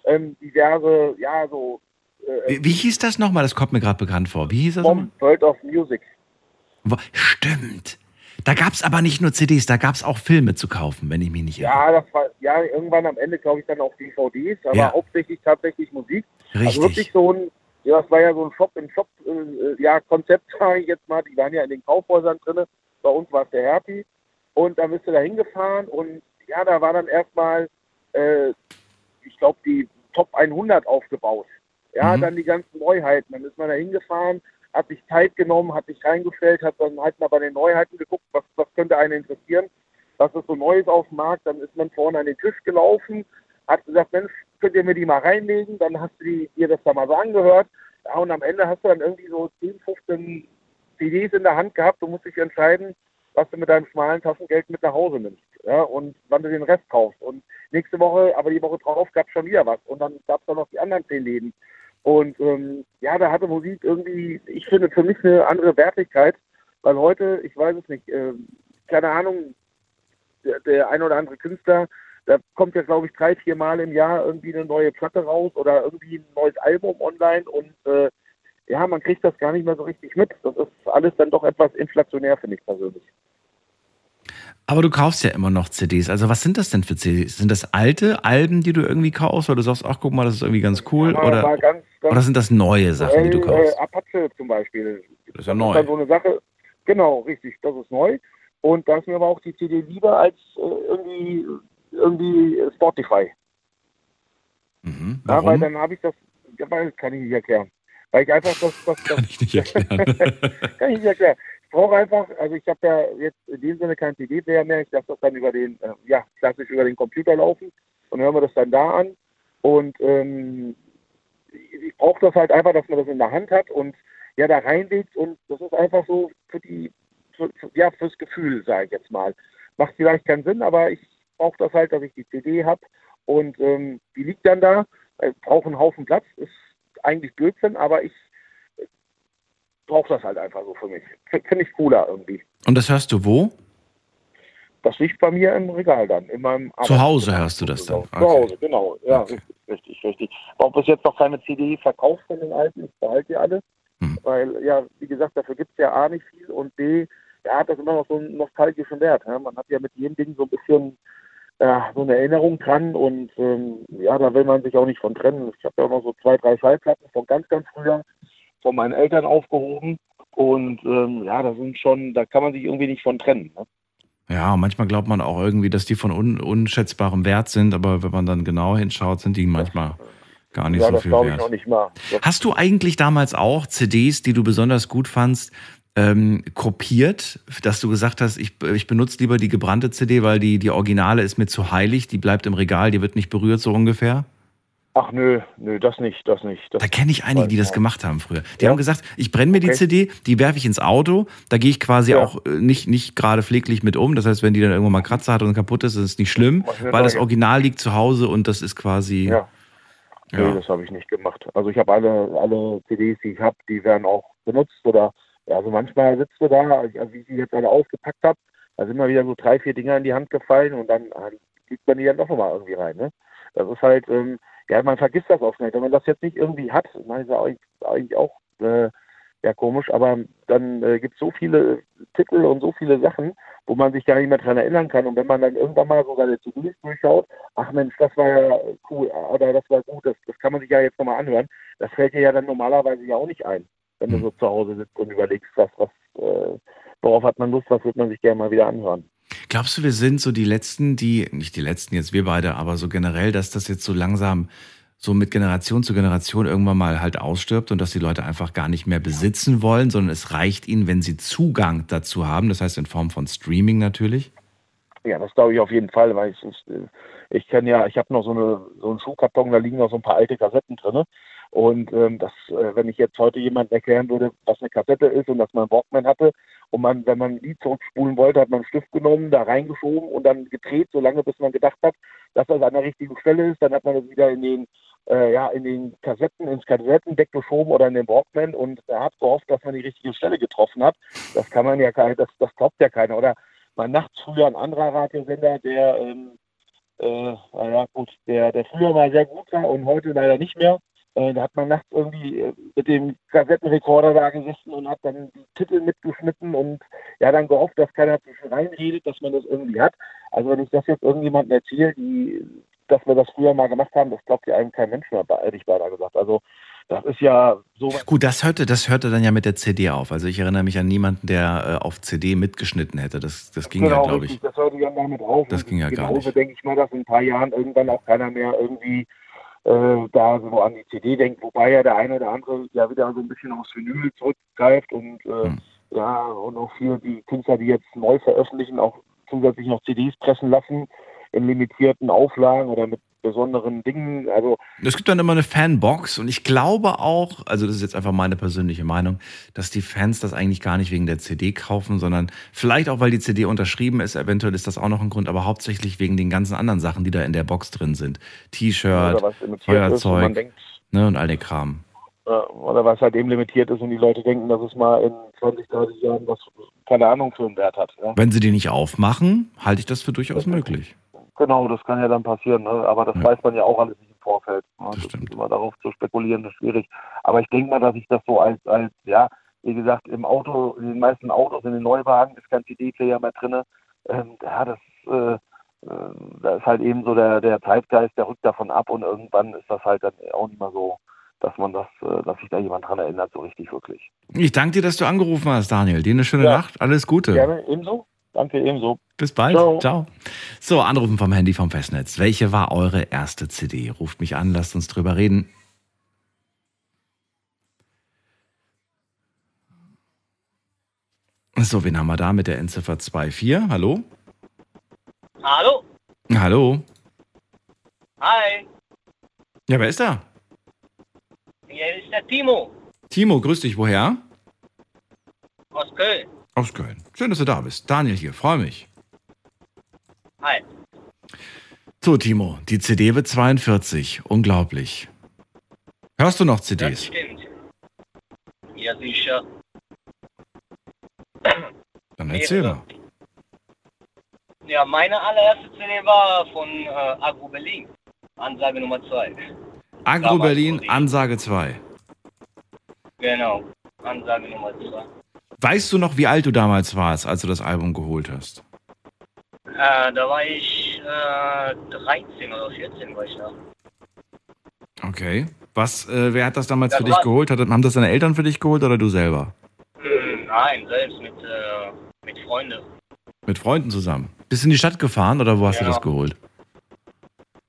ähm, diverse, ja, so. Äh, wie, wie, hieß das nochmal? Das kommt mir gerade bekannt vor. Wie hieß das Bomb World of Music. Stimmt. Da gab es aber nicht nur CDs, da gab es auch Filme zu kaufen, wenn ich mich nicht irre. Ja, das war, ja, irgendwann am Ende, glaube ich, dann auch DVDs, aber ja. hauptsächlich tatsächlich Musik. Richtig. Also wirklich so ein, ja, das war ja so ein Shop in Shop, äh, ja, Konzept, sage ich jetzt mal. Die waren ja in den Kaufhäusern drin. Bei uns war es der Hertie. Und da bist du da hingefahren und ja, da war dann erstmal, äh, ich glaube, die Top 100 aufgebaut. Ja, mhm. dann die ganzen Neuheiten. Dann ist man da hingefahren, hat sich Zeit genommen, hat sich reingestellt, hat dann halt mal bei den Neuheiten geguckt, was, was könnte einen interessieren, was ist so Neues auf dem Markt. Dann ist man vorne an den Tisch gelaufen, hat gesagt, Mensch, könnt ihr mir die mal reinlegen? Dann hast du die, dir das da mal so angehört. Ja, und am Ende hast du dann irgendwie so 10, 15 CDs in der Hand gehabt. Du musst dich entscheiden, was du mit deinem schmalen Taschengeld mit nach Hause nimmst. Ja, und wann du den Rest kaufst. Und nächste Woche, aber die Woche drauf, gab es schon wieder was. Und dann gab es dann noch die anderen zehn Läden. Und ähm, ja, da hatte Musik irgendwie, ich finde, für mich eine andere Wertigkeit, weil heute, ich weiß es nicht, äh, keine Ahnung, der, der ein oder andere Künstler, da kommt ja, glaube ich, drei, vier Mal im Jahr irgendwie eine neue Platte raus oder irgendwie ein neues Album online und äh, ja, man kriegt das gar nicht mehr so richtig mit. Das ist alles dann doch etwas inflationär, finde ich persönlich. Aber du kaufst ja immer noch CDs. Also was sind das denn für CDs? Sind das alte Alben, die du irgendwie kaufst? Oder du sagst, ach guck mal, das ist irgendwie ganz cool? Mal- Oder, ganz, ganz oder sind das neue Sachen, die du kaufst? Äh, Apache zum Beispiel. Das ist ja Das neu. dann so eine Sache. Genau, richtig. Das ist neu. Und da ist mir aber auch die CD lieber als äh, irgendwie, irgendwie Spotify. Mhm. Ja, weil Warum? dann habe ich das, ja, weil, kann ich nicht erklären. Weil ich einfach das, das, das Kann ich nicht erklären. kann ich nicht erklären. Ich brauche einfach, also ich habe ja jetzt in dem Sinne kein CD-Player mehr. Ich lasse das dann über den, äh, ja, klassisch über den Computer laufen und hören wir das dann da an. Und ähm, ich brauche das halt einfach, dass man das in der Hand hat und ja, da reinlegt und das ist einfach so für die, für, für, ja, fürs Gefühl, sage ich jetzt mal. Macht vielleicht keinen Sinn, aber ich brauche das halt, dass ich die CD habe und ähm, die liegt dann da, äh, braucht einen Haufen Platz, ist eigentlich Blödsinn, aber ich brauche das halt einfach so für mich. Finde ich cooler irgendwie. Und das hörst du wo? Das liegt bei mir im Regal dann, in meinem Zu Hause hörst du das dann? Zu Hause, genau. Ja, Okay. richtig, richtig, richtig. Auch bis jetzt noch keine CD verkauft von den alten, ich behalte die alle. Hm. Weil, ja, wie gesagt, dafür gibt es ja A nicht viel und B, ja, hat das immer noch so einen nostalgischen Wert. Ja? Man hat ja mit jedem Ding so ein bisschen ja, so eine Erinnerung dran und ähm, ja, da will man sich auch nicht von trennen. Ich habe ja auch noch so zwei, drei Schallplatten von ganz, ganz früher von meinen Eltern aufgehoben und ähm, ja, da sind schon, da kann man sich irgendwie nicht von trennen. Ne? Ja, manchmal glaubt man auch irgendwie, dass die von un unschätzbarem Wert sind, aber wenn man dann genau hinschaut, sind die manchmal gar nicht ja, so viel wert. Hast du eigentlich damals auch CDs, die du besonders gut fandst, ähm, kopiert, dass du gesagt hast, ich, ich benutze lieber die gebrannte CD, weil die, die Originale ist mir zu heilig, die bleibt im Regal, die wird nicht berührt, so ungefähr? ach nö, nö, das nicht, das nicht. Das Da kenne ich einige, die das gemacht haben früher. Die Ja? haben gesagt, ich brenne mir die Okay. CD, die werfe ich ins Auto, da gehe ich quasi Ja. auch äh, nicht, nicht gerade pfleglich mit um. Das heißt, wenn die dann irgendwann mal Kratzer hat und kaputt ist, ist es nicht schlimm, weil das. Original liegt zu Hause und das ist quasi. Ja. Nee, Ja. das habe ich nicht gemacht. Also ich habe alle, alle CDs, die ich habe, die werden auch benutzt oder ja, also manchmal sitzt du da, also wie ich die jetzt alle ausgepackt habe, da sind mir wieder so drei, vier Dinger in die Hand gefallen und dann ah, kriegt man die dann doch nochmal irgendwie rein. Ne? Das ist halt, ähm, ja, man vergisst das oft nicht. Wenn man das jetzt nicht irgendwie hat, meine, ist eigentlich, eigentlich auch äh, ja komisch, aber dann äh, gibt es so viele Titel und so viele Sachen, wo man sich gar nicht mehr dran erinnern kann. Und wenn man dann irgendwann mal so seine CDs durchschaut, ach Mensch, das war ja cool oder das war gut, das, das kann man sich ja jetzt nochmal anhören. Das fällt dir ja dann normalerweise ja auch nicht ein, wenn du Hm. so zu Hause sitzt und überlegst, was, was, äh, worauf hat man Lust, was wird man sich gerne mal wieder anhören. Glaubst du, wir sind so die Letzten, die, nicht die Letzten jetzt wir beide, aber so generell, dass das jetzt so langsam so mit Generation zu Generation irgendwann mal halt ausstirbt und dass die Leute einfach gar nicht mehr besitzen wollen, sondern es reicht ihnen, wenn sie Zugang dazu haben, das heißt in Form von Streaming natürlich? Ja, das glaube ich auf jeden Fall, weil ich, ich, ich kenne ja, ich habe noch so, eine, so einen Schuhkarton, da liegen noch so ein paar alte Kassetten drin. Und ähm, das, äh, wenn ich jetzt heute jemand erklären würde, was eine Kassette ist und dass man Walkman hatte und man, wenn man ein Lied zurückspulen wollte, hat man einen Stift genommen, da reingeschoben und dann gedreht, solange bis man gedacht hat, dass das an der richtigen Stelle ist, dann hat man das wieder in den äh, ja, in den Kassetten, ins Kassettendeck geschoben oder in den Walkman und hat gehofft, dass man die richtige Stelle getroffen hat. Das kann man ja das, das glaubt ja keiner. Oder man nachts früher ein anderer Radiosender, der, ähm, äh, naja, gut, der, der früher mal sehr gut war und heute leider nicht mehr. Äh, da hat man nachts irgendwie äh, mit dem Kassettenrekorder da gesessen und hat dann die Titel mitgeschnitten und ja, dann gehofft, dass keiner zwischen reinredet, dass man das irgendwie hat. Also wenn ich das jetzt irgendjemandem erzähle, die, dass wir das früher mal gemacht haben, das glaubt ja einem kein Mensch mehr, hätte ich beinahe gesagt. Also das ist ja so. Gut, das hörte, das hörte dann ja mit der CD auf. Also ich erinnere mich an niemanden, der äh, auf CD mitgeschnitten hätte. Das, das ging ja, genau, glaube richtig, ich. Das hörte ja damit auf. Das ging ja gar genauso nicht. denke ich mal, dass in ein paar Jahren irgendwann auch keiner mehr irgendwie äh, da so an die CD denkt, wobei ja der eine oder andere ja wieder so ein bisschen aufs Vinyl zurückgreift und äh, Hm. ja, und auch viele die Künstler, die jetzt neu veröffentlichen, auch zusätzlich noch CDs pressen lassen in limitierten Auflagen oder mit besonderen Dingen. Also Es gibt dann immer eine Fanbox und ich glaube auch, also das ist jetzt einfach meine persönliche Meinung, dass die Fans das eigentlich gar nicht wegen der CD kaufen, sondern vielleicht auch, weil die CD unterschrieben ist, eventuell ist das auch noch ein Grund, aber hauptsächlich wegen den ganzen anderen Sachen, die da in der Box drin sind. T-Shirt, ist Feuerzeug denkt, ne, und all der Kram. oder was halt eben limitiert ist und die Leute denken, dass es mal in 20, 30 Jahren was, keine Ahnung, für einen Wert hat. Ja? Wenn sie die nicht aufmachen, halte ich das für durchaus möglich. Genau, das kann ja dann passieren, ne? aber das Ja. weiß man ja auch alles nicht im Vorfeld. Ne? Das stimmt. ist immer darauf zu spekulieren, ist schwierig. Aber ich denke mal, dass ich das so als, als, ja, wie gesagt, im Auto, in den meisten Autos, in den Neuwagen ist kein CD-Player mehr drin. ähm, ja, das, äh, äh, da ist halt eben so der, der Zeitgeist, der rückt davon ab und irgendwann ist das halt dann auch nicht mehr so, dass man das, äh, dass sich da jemand dran erinnert, so richtig wirklich. Ich danke dir, dass du angerufen hast, Daniel. Dir eine schöne Ja. Nacht. Alles Gute. Gerne, ebenso. Danke, ebenso. Bis bald. Ciao. Ciao. So, anrufen vom Handy vom Festnetz. Welche war eure erste CD? Ruft mich an, lasst uns drüber reden. So, wen haben wir da mit der Endziffer 24? Hallo? Hallo? Hallo? Hi, Ja, wer ist da? hier ist der Timo Timo, grüß dich. Woher? aus Köln. Aus Köln. Schön, dass du da bist. Daniel hier, freue mich. Hi. So, Timo, die CD wird 42. Unglaublich. Hörst du noch Das CDs? stimmt. Ja, sicher. Dann erzähl mal. Ja, meine allererste CD war von äh, Agro Berlin. Ansage Nummer 2. Agro Damals Berlin, Ansage 2. Genau. Ansage Nummer 2. Weißt du noch, wie alt du damals warst, als du das Album geholt hast? Äh, da war ich äh, 13 oder 14 war ich da. Okay. Was, äh, wer hat das damals Das für dich geholt? Hat, haben das deine Eltern für dich geholt oder du selber? Hm, nein, selbst mit, äh, mit Freunden. Mit Freunden zusammen. Bist du in die Stadt gefahren oder wo hast du Ja. das geholt?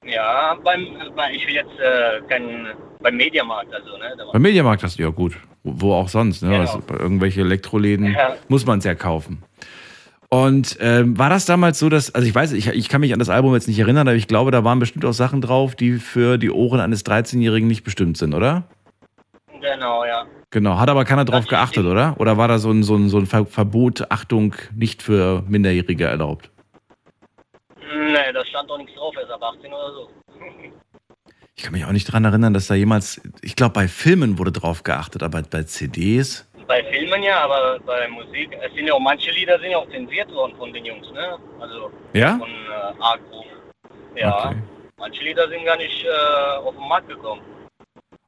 Ja, beim, bei- ich will jetzt äh, kein, beim Mediamarkt, also, ne? Beim Mediamarkt hast du ja gut. Wo, auch sonst, ne? Genau. Bei irgendwelche Elektroläden Ja. muss man es ja kaufen. Und ähm, war das damals so, dass, also ich weiß, ich, ich kann mich an das Album jetzt nicht erinnern, aber ich glaube, da waren bestimmt auch Sachen drauf, die für die Ohren eines 13-Jährigen nicht bestimmt sind, oder? genau, ja. Genau, hat aber keiner drauf geachtet, oder? Oder war da so ein, so ein, so ein Ver Verbot, Achtung, nicht für Minderjährige erlaubt? Ne, da stand doch nichts drauf, erst ab 18 oder so. Ich kann mich auch nicht dran erinnern, dass da jemals, ich glaube, bei Filmen wurde drauf geachtet, aber bei CDs. Bei Filmen ja, aber bei Musik, es sind ja auch manche Lieder sind ja auch zensiert worden von den Jungs, ne? Also Ja? von äh, Agro. Ja, Okay. manche Lieder sind gar nicht äh, auf den Markt gekommen.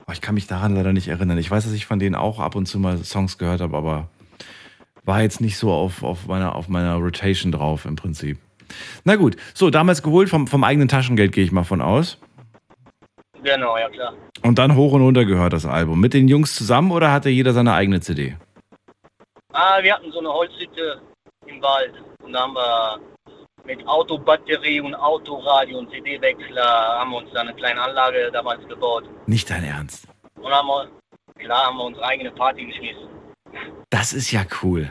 Oh, ich kann mich daran leider nicht erinnern. Ich weiß, dass ich von denen auch ab und zu mal Songs gehört habe, aber war jetzt nicht so auf, auf, meiner, auf meiner Rotation drauf im Prinzip. Na gut, so damals geholt vom, vom eigenen Taschengeld, gehe ich mal von aus. Genau, ja klar. Und dann hoch und runter gehört das Album. Mit den Jungs zusammen oder hatte jeder seine eigene CD? Ah, wir hatten so eine Holzhütte im Wald und da haben wir mit Autobatterie und Autoradio und CD-Wechsler haben wir uns da eine kleine Anlage damals gebaut. Nicht dein Ernst. Und haben wir, klar, haben wir unsere eigene Party geschmissen. Das ist ja cool.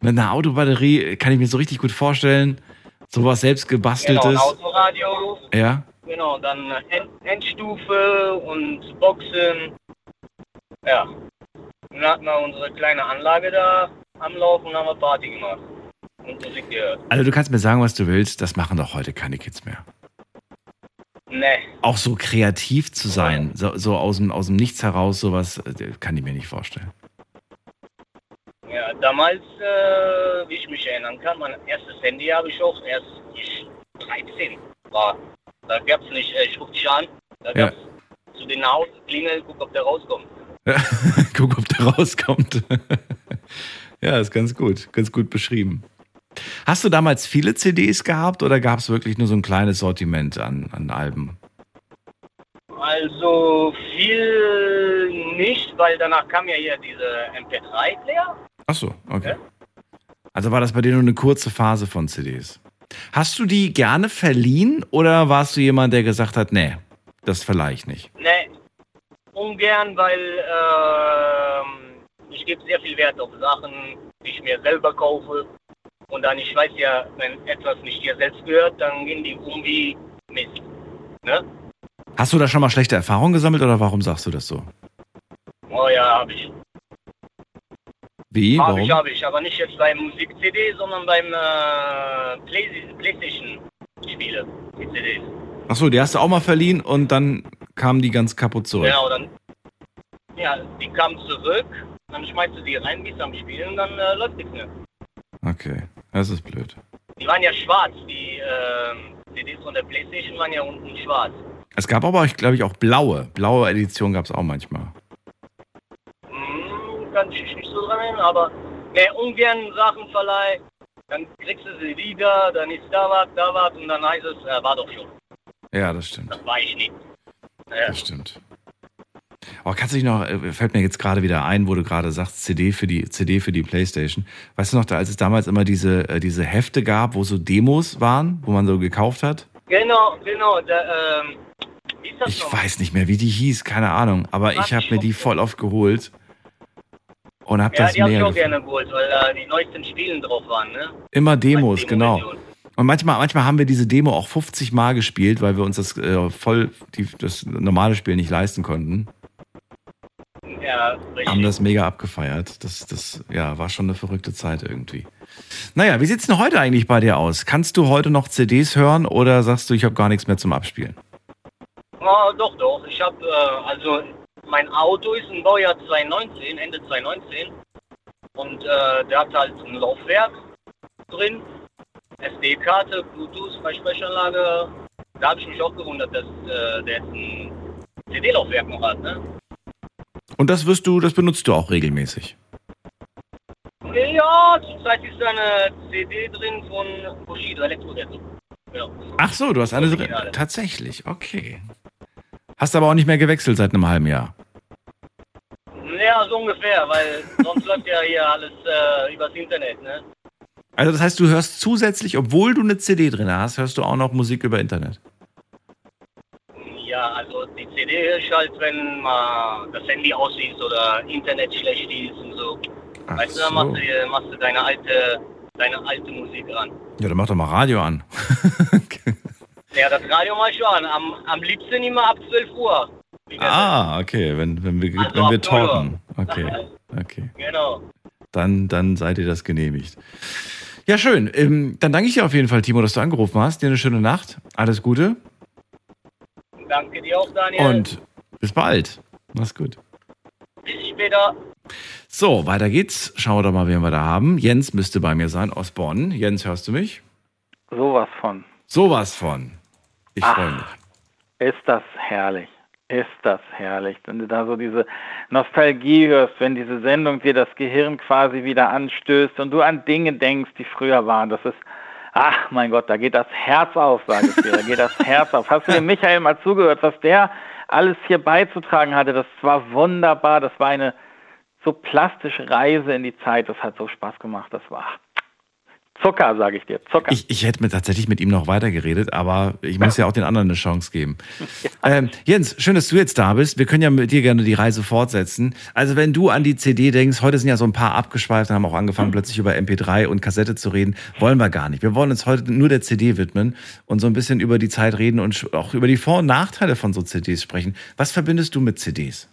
Mit einer Autobatterie kann ich mir so richtig gut vorstellen. Sowas selbst Genau, gebasteltes. Autoradio, ja. genau, dann End Endstufe und Boxen. Ja. Dann hatten wir unsere kleine Anlage da am Laufen und haben wir Party gemacht. Und Musik gehört. Also du kannst mir sagen, was du willst. Das machen doch heute keine Kids mehr. Ne, Auch so kreativ zu sein, so, so aus, dem, aus dem Nichts heraus, sowas äh, kann ich mir nicht vorstellen. Ja, damals, äh, wie ich mich erinnern kann, mein erstes Handy habe ich auch erst ich 13 war. Da gab es nicht, äh, ich rufe dich an, da Ja. gab es zu den Haus, klingel, guck, ob der rauskommt. Guck, ob der rauskommt. ja, ist ganz gut, ganz gut beschrieben. Hast du damals viele CDs gehabt oder gab es wirklich nur so ein kleines Sortiment an, an Alben? Also viel nicht, weil danach kam ja hier diese MP3-Player. Ach so, okay. Also war das bei dir nur eine kurze Phase von CDs. Hast du die gerne verliehen oder warst du jemand, der gesagt hat, nee, das verleihe ich nicht? Ne, ungern, weil ähm, ich gebe sehr viel Wert auf Sachen, die ich mir selber kaufe. Und dann, ich weiß ja, wenn etwas nicht dir selbst gehört, dann gehen die um wie Mist. Ne? Hast du da schon mal schlechte Erfahrungen gesammelt oder warum sagst du das so? Oh ja, habe ich. Wie? Habe Warum? ich, habe ich. Aber nicht jetzt beim Musik-CD, sondern beim äh, Play Playstation-Spiele, die CDs. Ach so, die hast du auch mal verliehen und dann kamen die ganz kaputt zurück. Genau, dann. Ja, die kamen zurück, dann schmeißt du die rein, bist am Spielen, dann äh, läuft nichts mehr. Okay, das ist blöd. Die waren ja schwarz, die ähm, CDs von der Playstation waren ja unten schwarz. Es gab aber, glaube ich, auch blaue. Blaue Edition gab es auch manchmal. Kann ich nicht so dran erinnern, aber ne, ungern Sachen verleihen. dann kriegst du sie wieder, dann ist da was, da was und dann heißt es, äh, war doch schon. Ja, das stimmt. Das war ich nicht. Ja. Das stimmt. Aber kannst du dich noch, äh, fällt mir jetzt gerade wieder ein, wo du gerade sagst, CD für die CD für die Playstation. Weißt du noch, da, als es damals immer diese, äh, diese Hefte gab, wo so Demos waren, wo man so gekauft hat? Genau, genau. Der, ähm, Ich noch? weiß nicht mehr, wie die hieß, keine Ahnung. Aber ich habe mir die voll oft geholt und habe Ja, das die habe ich mehr auch gerne geholt, weil da die neuesten Spielen drauf waren, ne? Immer Demos, Demo- genau. Und manchmal, manchmal haben wir diese Demo auch 50 Mal gespielt, weil wir uns das äh, voll die, das normale Spiel nicht leisten konnten. Ja, richtig. Haben das mega abgefeiert. Das, das ja, war schon eine verrückte Zeit irgendwie. Naja, wie sieht's denn heute eigentlich bei dir aus? Kannst du heute noch CDs hören oder sagst du, ich habe gar nichts mehr zum Abspielen? Oh, doch, doch. Ich habe, äh, also mein Auto ist ein Baujahr 2019, Ende 2019. Und äh, der hat halt ein Laufwerk drin, SD-Karte, Bluetooth, Freisprechanlage. Da habe ich mich auch gewundert, dass äh, der jetzt ein CD-Laufwerk noch hat, ne? Und das wirst du, das benutzt du auch regelmäßig. Ja, zurzeit ist da eine CD drin von Bushido, Elektrodead. Ja. Ach so, du hast eine drin. Tatsächlich, okay. Hast aber auch nicht mehr gewechselt seit einem halben Jahr. Ja, so ungefähr, weil sonst läuft ja hier alles äh, übers Internet, ne? Also das heißt, du hörst zusätzlich, obwohl du eine CD drin hast, hörst du auch noch Musik über Internet. Ja, also die CD höre ich halt, wenn mal das Handy aus ist oder Internet schlecht ist und so. Ach weißt du, dann so. machst du, machst du deine alte, deine alte Musik an. Ja, dann mach doch mal Radio an. Ja, das Radio mal schon an. Am, am liebsten immer ab 12 Uhr. Ah, okay, wenn, wenn wir, Also wenn wir talken. Okay, okay. Genau. Dann, dann seid ihr das genehmigt. Ja, schön. Ähm, dann danke ich dir auf jeden Fall, Timo, dass du angerufen hast. Dir eine schöne Nacht. Alles Gute. Danke dir auch, Daniel. Und bis bald. Mach's gut. bis später. So, weiter geht's. Schauen wir doch mal, wen wir da haben. Jens müsste bei mir sein aus Bonn. Jens, hörst du mich? Sowas von. Sowas von. Ich Ach. freue mich. Ist das herrlich. Ist das herrlich. Wenn du da so diese Nostalgie hörst, wenn diese Sendung dir das Gehirn quasi wieder anstößt und du an Dinge denkst, die früher waren. Das ist, ach mein Gott, da geht das Herz auf, sage ich dir. Da geht das Herz auf. Hast du dem Michael mal zugehört, was der alles hier beizutragen hatte? Das war wunderbar. Das war eine so plastische Reise in die Zeit. Das hat so Spaß gemacht. Das war Zucker, sage ich dir. Zucker. Ich, ich hätte mit, tatsächlich mit ihm noch weitergeredet, aber ich muss ja auch den anderen eine Chance geben. Ähm, Jens, schön, dass du jetzt da bist. Wir können ja mit dir gerne die Reise fortsetzen. Also wenn du an die CD denkst, heute sind ja so ein paar abgeschweift und haben auch angefangen, plötzlich über MP3 und Kassette zu reden. Wollen wir gar nicht. Wir wollen uns heute nur der CD widmen und so ein bisschen über die Zeit reden und auch über die Vor- und Nachteile von so CDs sprechen. Was verbindest du mit CDs?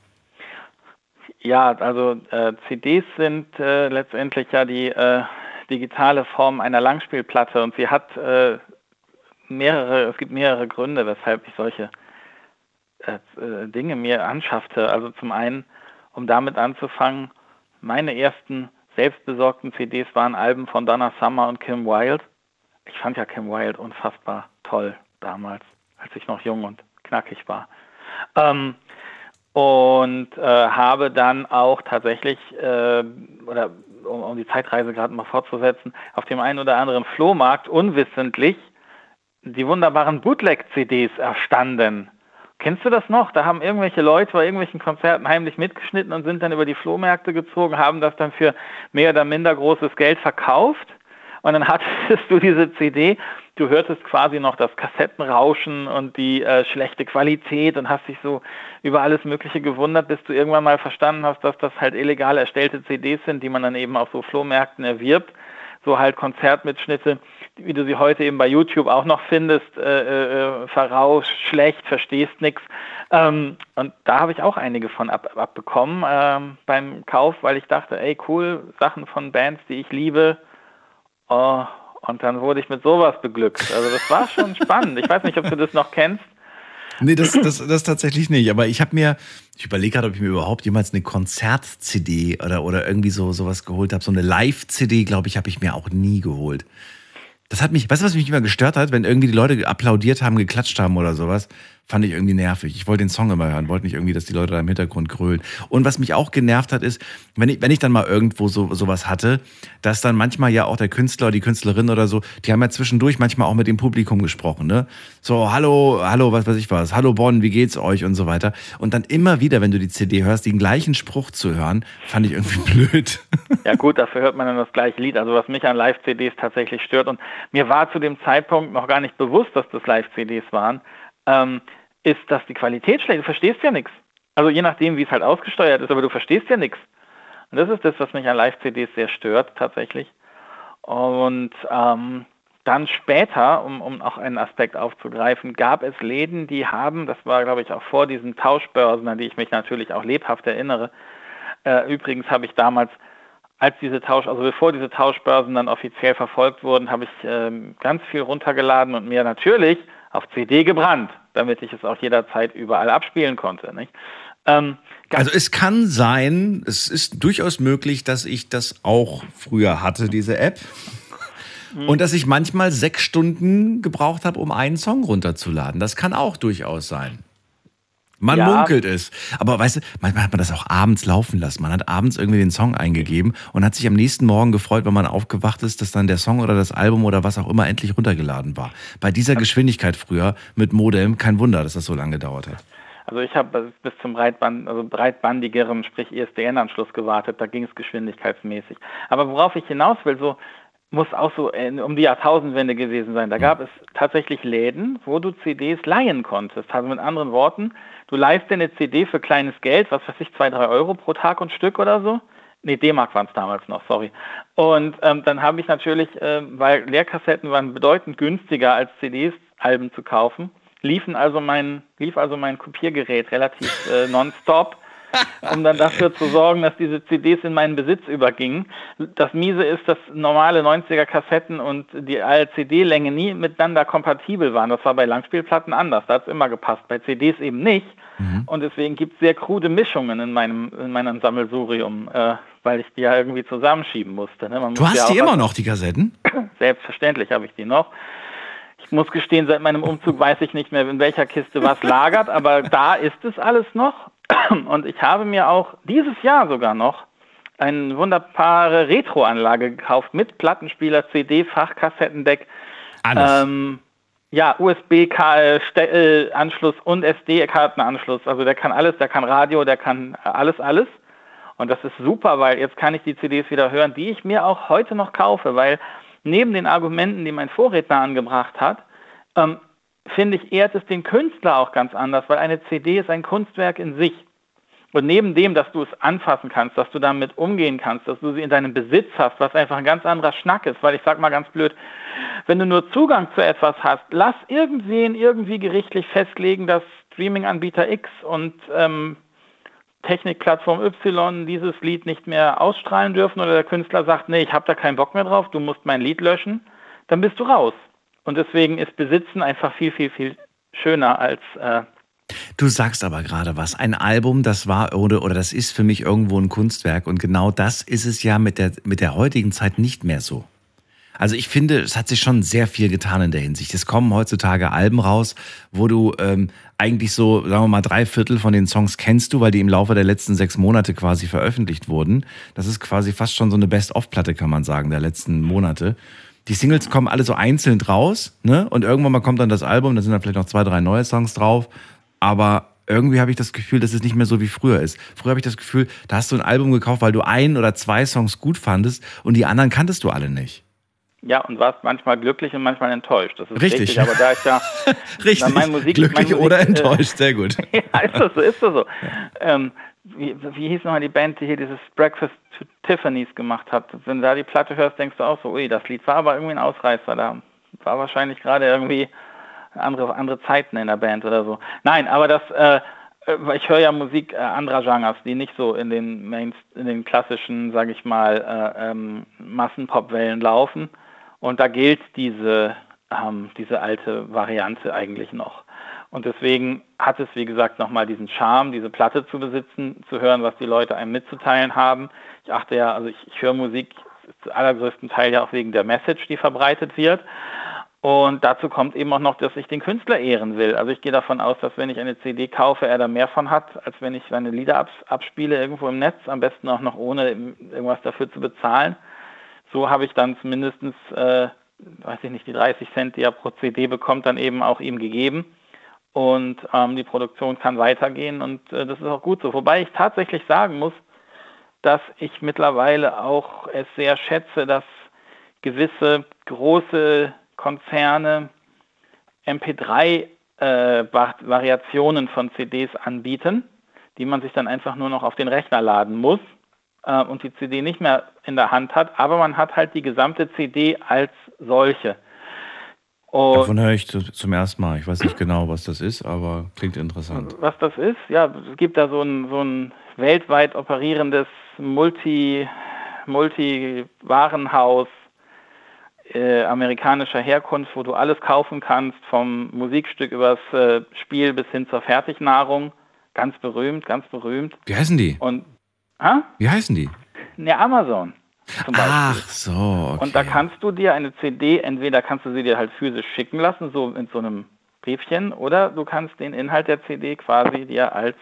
Ja, also äh, CDs sind äh, letztendlich ja die äh, digitale Form einer Langspielplatte und sie hat äh, mehrere, es gibt mehrere Gründe, weshalb ich solche äh, äh, Dinge mir anschaffte. Also zum einen, um damit anzufangen, meine ersten selbstbesorgten CDs waren Alben von Donna Summer und Kim Wilde. Ich fand ja Kim Wilde unfassbar toll damals, als ich noch jung und knackig war. Ähm, und äh, habe dann auch tatsächlich, äh, oder um, um die Zeitreise gerade mal fortzusetzen, auf dem einen oder anderen Flohmarkt unwissentlich die wunderbaren Bootleg-CDs erstanden. Kennst du das noch? Da haben irgendwelche Leute bei irgendwelchen Konzerten heimlich mitgeschnitten und sind dann über die Flohmärkte gezogen, haben das dann für mehr oder minder großes Geld verkauft. Und dann hattest du diese CD, du hörtest quasi noch das Kassettenrauschen und die äh, schlechte Qualität und hast dich so über alles Mögliche gewundert, bis du irgendwann mal verstanden hast, dass das halt illegal erstellte CDs sind, die man dann eben auf so Flohmärkten erwirbt. So halt Konzertmitschnitte, wie du sie heute eben bei YouTube auch noch findest, äh, äh, verrauscht, schlecht, verstehst nix. Ähm, und da habe ich auch einige von ab, abbekommen ähm, beim Kauf, weil ich dachte, ey cool, Sachen von Bands, die ich liebe, Oh, und dann wurde ich mit sowas beglückt. Also das war schon spannend. Ich weiß nicht, ob du das noch kennst. Nee, das, das, das tatsächlich nicht. Aber ich habe mir, ich überlege gerade, ob ich mir überhaupt jemals eine Konzert-CD oder, oder irgendwie so sowas geholt habe. So eine Live-CD, glaube ich, habe ich mir auch nie geholt. Das hat mich, weißt du, was mich immer gestört hat, wenn irgendwie die Leute applaudiert haben, geklatscht haben oder sowas? Fand ich irgendwie nervig. Ich wollte den Song immer hören, wollte nicht irgendwie, dass die Leute da im Hintergrund grölen. Und was mich auch genervt hat, ist, wenn ich, wenn ich dann mal irgendwo so sowas hatte, dass dann manchmal ja auch der Künstler, die Künstlerin oder so, die haben ja zwischendurch manchmal auch mit dem Publikum gesprochen, ne? So, hallo, hallo, was weiß ich was, hallo Bonn, wie geht's euch und so weiter. Und dann immer wieder, wenn du die CD hörst, den gleichen Spruch zu hören, fand ich irgendwie blöd. Ja gut, dafür hört man dann das gleiche Lied. Also was mich an Live-CDs tatsächlich stört und mir war zu dem Zeitpunkt noch gar nicht bewusst, dass das Live-CDs waren ähm, ist, dass die Qualität schlecht. Du verstehst ja nichts. Also je nachdem, wie es halt ausgesteuert ist, aber du verstehst ja nichts. Und das ist das, was mich an Live-CDs sehr stört, tatsächlich. Und ähm, dann später, um, um auch einen Aspekt aufzugreifen, gab es Läden, die haben, das war glaube ich auch vor diesen Tauschbörsen, an die ich mich natürlich auch lebhaft erinnere. Äh, übrigens habe ich damals, als diese Tausch, also bevor diese Tauschbörsen dann offiziell verfolgt wurden, habe ich äh, ganz viel runtergeladen und mir natürlich auf CD gebrannt, damit ich es auch jederzeit überall abspielen konnte. Ähm, also es kann sein, es ist durchaus möglich, dass ich das auch früher hatte, diese App. Mhm. Und dass ich manchmal sechs Stunden gebraucht habe, um einen Song runterzuladen. Das kann auch durchaus sein. Man ja. munkelt es. Aber weißt du, manchmal hat man das auch abends laufen lassen. Man hat abends irgendwie den Song eingegeben und hat sich am nächsten Morgen gefreut, wenn man aufgewacht ist, dass dann der Song oder das Album oder was auch immer endlich runtergeladen war. Bei dieser Geschwindigkeit früher mit Modem, kein Wunder, dass das so lange gedauert hat. Also ich habe bis zum Breitband, also breitbandigeren, sprich ISDN-Anschluss gewartet, da ging es geschwindigkeitsmäßig. Aber worauf ich hinaus will, so muss auch so um die Jahrtausendwende gewesen sein. Da gab es tatsächlich Läden, wo du CDs leihen konntest. Also mit anderen Worten, du leihst dir eine CD für kleines Geld, was weiß ich, zwei, drei Euro pro Tag und Stück oder so. Nee, D-Mark waren es damals noch, sorry. Und ähm, dann habe ich natürlich, äh, weil Leerkassetten waren bedeutend günstiger als CDs, Alben zu kaufen, liefen also mein, lief also mein Kopiergerät relativ äh, nonstop um dann dafür zu sorgen, dass diese CDs in meinen Besitz übergingen. Das Miese ist, dass normale 90er Kassetten und die CD-Länge nie miteinander kompatibel waren. Das war bei Langspielplatten anders. Da hat es immer gepasst. Bei CDs eben nicht. Mhm. Und deswegen gibt es sehr krude Mischungen in meinem, in meinem Sammelsurium, äh, weil ich die ja irgendwie zusammenschieben musste. Ne? du hast ja die immer noch, die Kassetten? Selbstverständlich habe ich die noch. Ich muss gestehen, seit meinem Umzug weiß ich nicht mehr, in welcher Kiste was lagert, aber da ist es alles noch. Und ich habe mir auch dieses Jahr sogar noch eine wunderbare Retro-Anlage gekauft mit Plattenspieler, CD, Fachkassettendeck. Alles. Ähm, ja, USB-Anschluss und SD-Kartenanschluss. Also der kann alles, der kann Radio, der kann alles, alles. Und das ist super, weil jetzt kann ich die CDs wieder hören, die ich mir auch heute noch kaufe, weil neben den Argumenten, die mein Vorredner angebracht hat, ähm, finde ich, ehrt es den Künstler auch ganz anders, weil eine CD ist ein Kunstwerk in sich. Und neben dem, dass du es anfassen kannst, dass du damit umgehen kannst, dass du sie in deinem Besitz hast, was einfach ein ganz anderer Schnack ist, weil ich sag mal ganz blöd, wenn du nur Zugang zu etwas hast, lass irgendwen irgendwie gerichtlich festlegen, dass Streaming-Anbieter X und ähm, Technikplattform Y dieses Lied nicht mehr ausstrahlen dürfen oder der Künstler sagt, nee, ich habe da keinen Bock mehr drauf, du musst mein Lied löschen, dann bist du raus. Und deswegen ist Besitzen einfach viel, viel, viel schöner als. Äh du sagst aber gerade was. Ein Album, das war oder, oder das ist für mich irgendwo ein Kunstwerk. Und genau das ist es ja mit der, mit der heutigen Zeit nicht mehr so. Also ich finde, es hat sich schon sehr viel getan in der Hinsicht. Es kommen heutzutage Alben raus, wo du ähm, eigentlich so, sagen wir mal, drei Viertel von den Songs kennst du, weil die im Laufe der letzten sechs Monate quasi veröffentlicht wurden. Das ist quasi fast schon so eine Best-of-Platte, kann man sagen, der letzten Monate die Singles kommen alle so einzeln raus, ne? Und irgendwann mal kommt dann das Album, da sind dann vielleicht noch zwei, drei neue Songs drauf. Aber irgendwie habe ich das Gefühl, dass es nicht mehr so wie früher ist. Früher habe ich das Gefühl, da hast du ein Album gekauft, weil du ein oder zwei Songs gut fandest und die anderen kanntest du alle nicht. Ja, und warst manchmal glücklich und manchmal enttäuscht. Das ist richtig. richtig aber da ich ja richtig. Mein Musik, glücklich Musik, oder äh, enttäuscht, sehr gut. ja, ist das so, ist das so. Ähm, wie, wie hieß nochmal die Band, die hier dieses Breakfast to Tiffany's gemacht hat? Wenn du da die Platte hörst, denkst du auch so, ui, das Lied war aber irgendwie ein Ausreißer. Da war wahrscheinlich gerade irgendwie andere, andere Zeiten in der Band oder so. Nein, aber das, äh, ich höre ja Musik äh, anderer Genres, die nicht so in den Main, in den klassischen, sage ich mal, äh, ähm, Massenpop-Wellen laufen. Und da gilt diese, ähm, diese alte Variante eigentlich noch. Und deswegen hat es, wie gesagt, nochmal diesen Charme, diese Platte zu besitzen, zu hören, was die Leute einem mitzuteilen haben. Ich achte ja, also ich, ich höre Musik zu allergrößten Teil ja auch wegen der Message, die verbreitet wird. Und dazu kommt eben auch noch, dass ich den Künstler ehren will. Also ich gehe davon aus, dass wenn ich eine CD kaufe, er da mehr von hat, als wenn ich seine Lieder abs abspiele irgendwo im Netz, am besten auch noch ohne irgendwas dafür zu bezahlen. So habe ich dann zumindest, äh, weiß ich nicht, die 30 Cent, die er pro CD bekommt, dann eben auch ihm gegeben. Und ähm, die Produktion kann weitergehen und äh, das ist auch gut so. Wobei ich tatsächlich sagen muss, dass ich mittlerweile auch es sehr schätze, dass gewisse große Konzerne MP3-Variationen äh, von CDs anbieten, die man sich dann einfach nur noch auf den Rechner laden muss äh, und die CD nicht mehr in der Hand hat, aber man hat halt die gesamte CD als solche. Und Davon höre ich zum ersten Mal. Ich weiß nicht genau, was das ist, aber klingt interessant. Was das ist? Ja, es gibt da so ein, so ein weltweit operierendes Multi, Multi-Warenhaus, äh, amerikanischer Herkunft, wo du alles kaufen kannst, vom Musikstück übers äh, Spiel bis hin zur Fertignahrung. Ganz berühmt, ganz berühmt. Wie heißen die? Und, ha? Wie heißen die? Ne, Amazon. Ach so. Okay. Und da kannst du dir eine CD, entweder kannst du sie dir halt physisch schicken lassen, so in so einem Briefchen, oder du kannst den Inhalt der CD quasi dir als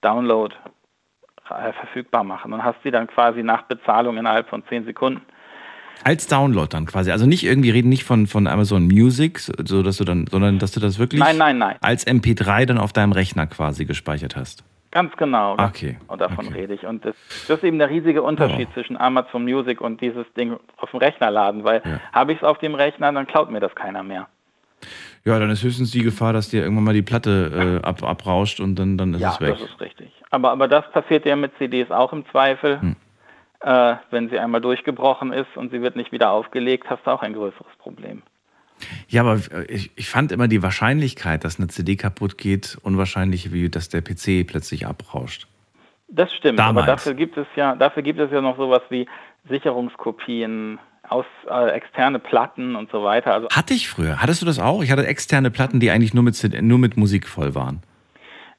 Download äh, verfügbar machen und hast sie dann quasi nach Bezahlung innerhalb von 10 Sekunden. Als Download dann quasi. Also nicht irgendwie reden nicht von, von Amazon Music, so dass du dann, sondern dass du das wirklich nein, nein, nein. als MP3 dann auf deinem Rechner quasi gespeichert hast. Ganz genau. Okay. Und davon okay. rede ich. Und das, das, ist eben der riesige Unterschied oh. zwischen Amazon Music und dieses Ding auf dem Rechner laden, weil ja. habe ich es auf dem Rechner, dann klaut mir das keiner mehr. Ja, dann ist höchstens die Gefahr, dass dir irgendwann mal die Platte äh, ab, abrauscht und dann, dann ist ja, es weg. Ja, das ist richtig. Aber, aber das passiert ja mit CDs auch im Zweifel. Hm äh, wenn sie einmal durchgebrochen ist und sie wird nicht wieder aufgelegt, hast du auch ein größeres Problem. Ja, aber ich, ich fand immer die Wahrscheinlichkeit, dass eine CD kaputt geht, unwahrscheinlich, wie dass der PC plötzlich abrauscht. Das stimmt, Damals. aber dafür gibt es ja, dafür gibt es ja noch sowas wie Sicherungskopien, aus äh, externe Platten und so weiter. Also hatte ich früher. Hattest du das auch? Ich hatte externe Platten, die eigentlich nur mit, nur mit Musik voll waren.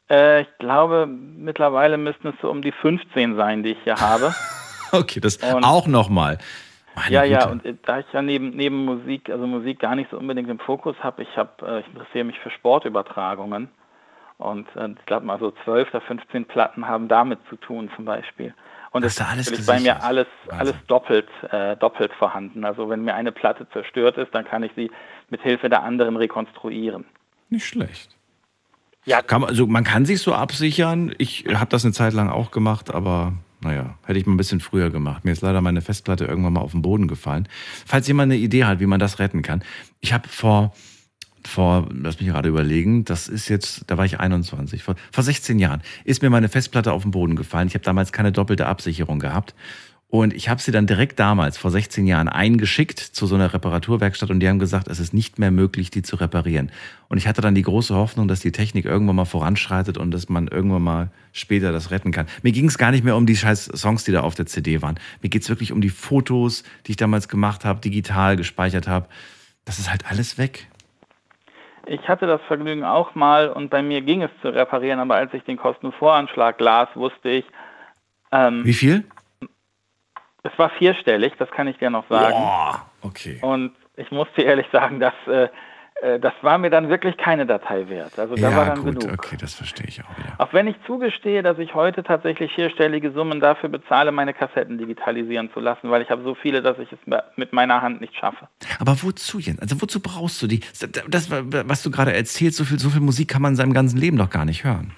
Äh, ich glaube, mittlerweile müssten es so um die 15 sein, die ich hier habe. Okay, das und, auch nochmal. Ja, Güte. ja, und äh, da ich ja neben, neben Musik, also Musik gar nicht so unbedingt im Fokus habe, ich habe, äh, ich interessiere mich für Sportübertragungen. Und äh, ich glaube mal so 12 oder 15 Platten haben damit zu tun zum Beispiel. Und das ist ist bei mir alles, alles doppelt, äh, doppelt vorhanden. Also wenn mir eine Platte zerstört ist, dann kann ich sie mit Hilfe der anderen rekonstruieren. Nicht schlecht. Ja, kann man, also man kann sich so absichern. Ich habe das eine Zeit lang auch gemacht, aber naja, hätte ich mal ein bisschen früher gemacht. Mir ist leider meine Festplatte irgendwann mal auf den Boden gefallen. Falls jemand eine Idee hat, wie man das retten kann. Ich habe vor, vor, lass mich gerade überlegen, das ist jetzt, da war ich 21, vor, vor 16 Jahren ist mir meine Festplatte auf den Boden gefallen. Ich habe damals keine doppelte Absicherung gehabt und ich habe sie dann direkt damals, vor 16 Jahren, eingeschickt zu so einer Reparaturwerkstatt und die haben gesagt, es ist nicht mehr möglich, die zu reparieren. Und ich hatte dann die große Hoffnung, dass die Technik irgendwann mal voranschreitet und dass man irgendwann mal später das retten kann. Mir ging es gar nicht mehr um die scheiß Songs, die da auf der CD waren. Mir geht es wirklich um die Fotos, die ich damals gemacht habe, digital gespeichert habe. Das ist halt alles weg. Ich hatte das Vergnügen auch mal und bei mir ging es zu reparieren, aber als ich den Kostenvoranschlag las, wusste ich. Ähm, Wie viel? Es war vierstellig, das kann ich dir noch sagen. Boah, okay. Und ich muss dir ehrlich sagen, dass äh, äh, das war mir dann wirklich keine Datei wert. Also da ja, war dann gut, genug. okay, das verstehe ich auch. Ja. Auch wenn ich zugestehe, dass ich heute tatsächlich vierstellige Summen dafür bezahle, meine Kassetten digitalisieren zu lassen, weil ich habe so viele, dass ich es mit meiner Hand nicht schaffe. Aber wozu, Jens? Also wozu brauchst du die? Das, was du gerade erzählst, so viel, so viel Musik kann man in seinem ganzen Leben doch gar nicht hören.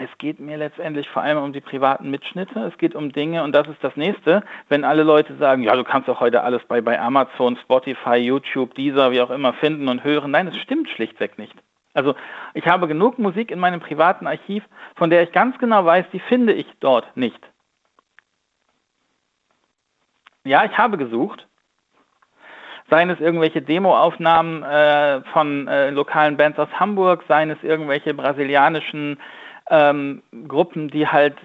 Es geht mir letztendlich vor allem um die privaten Mitschnitte. Es geht um Dinge, und das ist das nächste, wenn alle Leute sagen, ja, du kannst doch heute alles bei, bei Amazon, Spotify, YouTube, Deezer, wie auch immer finden und hören. Nein, das stimmt schlichtweg nicht. Also ich habe genug Musik in meinem privaten Archiv, von der ich ganz genau weiß, die finde ich dort nicht. Ja, ich habe gesucht. Seien es irgendwelche Demoaufnahmen äh, von äh, lokalen Bands aus Hamburg, seien es irgendwelche brasilianischen ähm, Gruppen, die halt,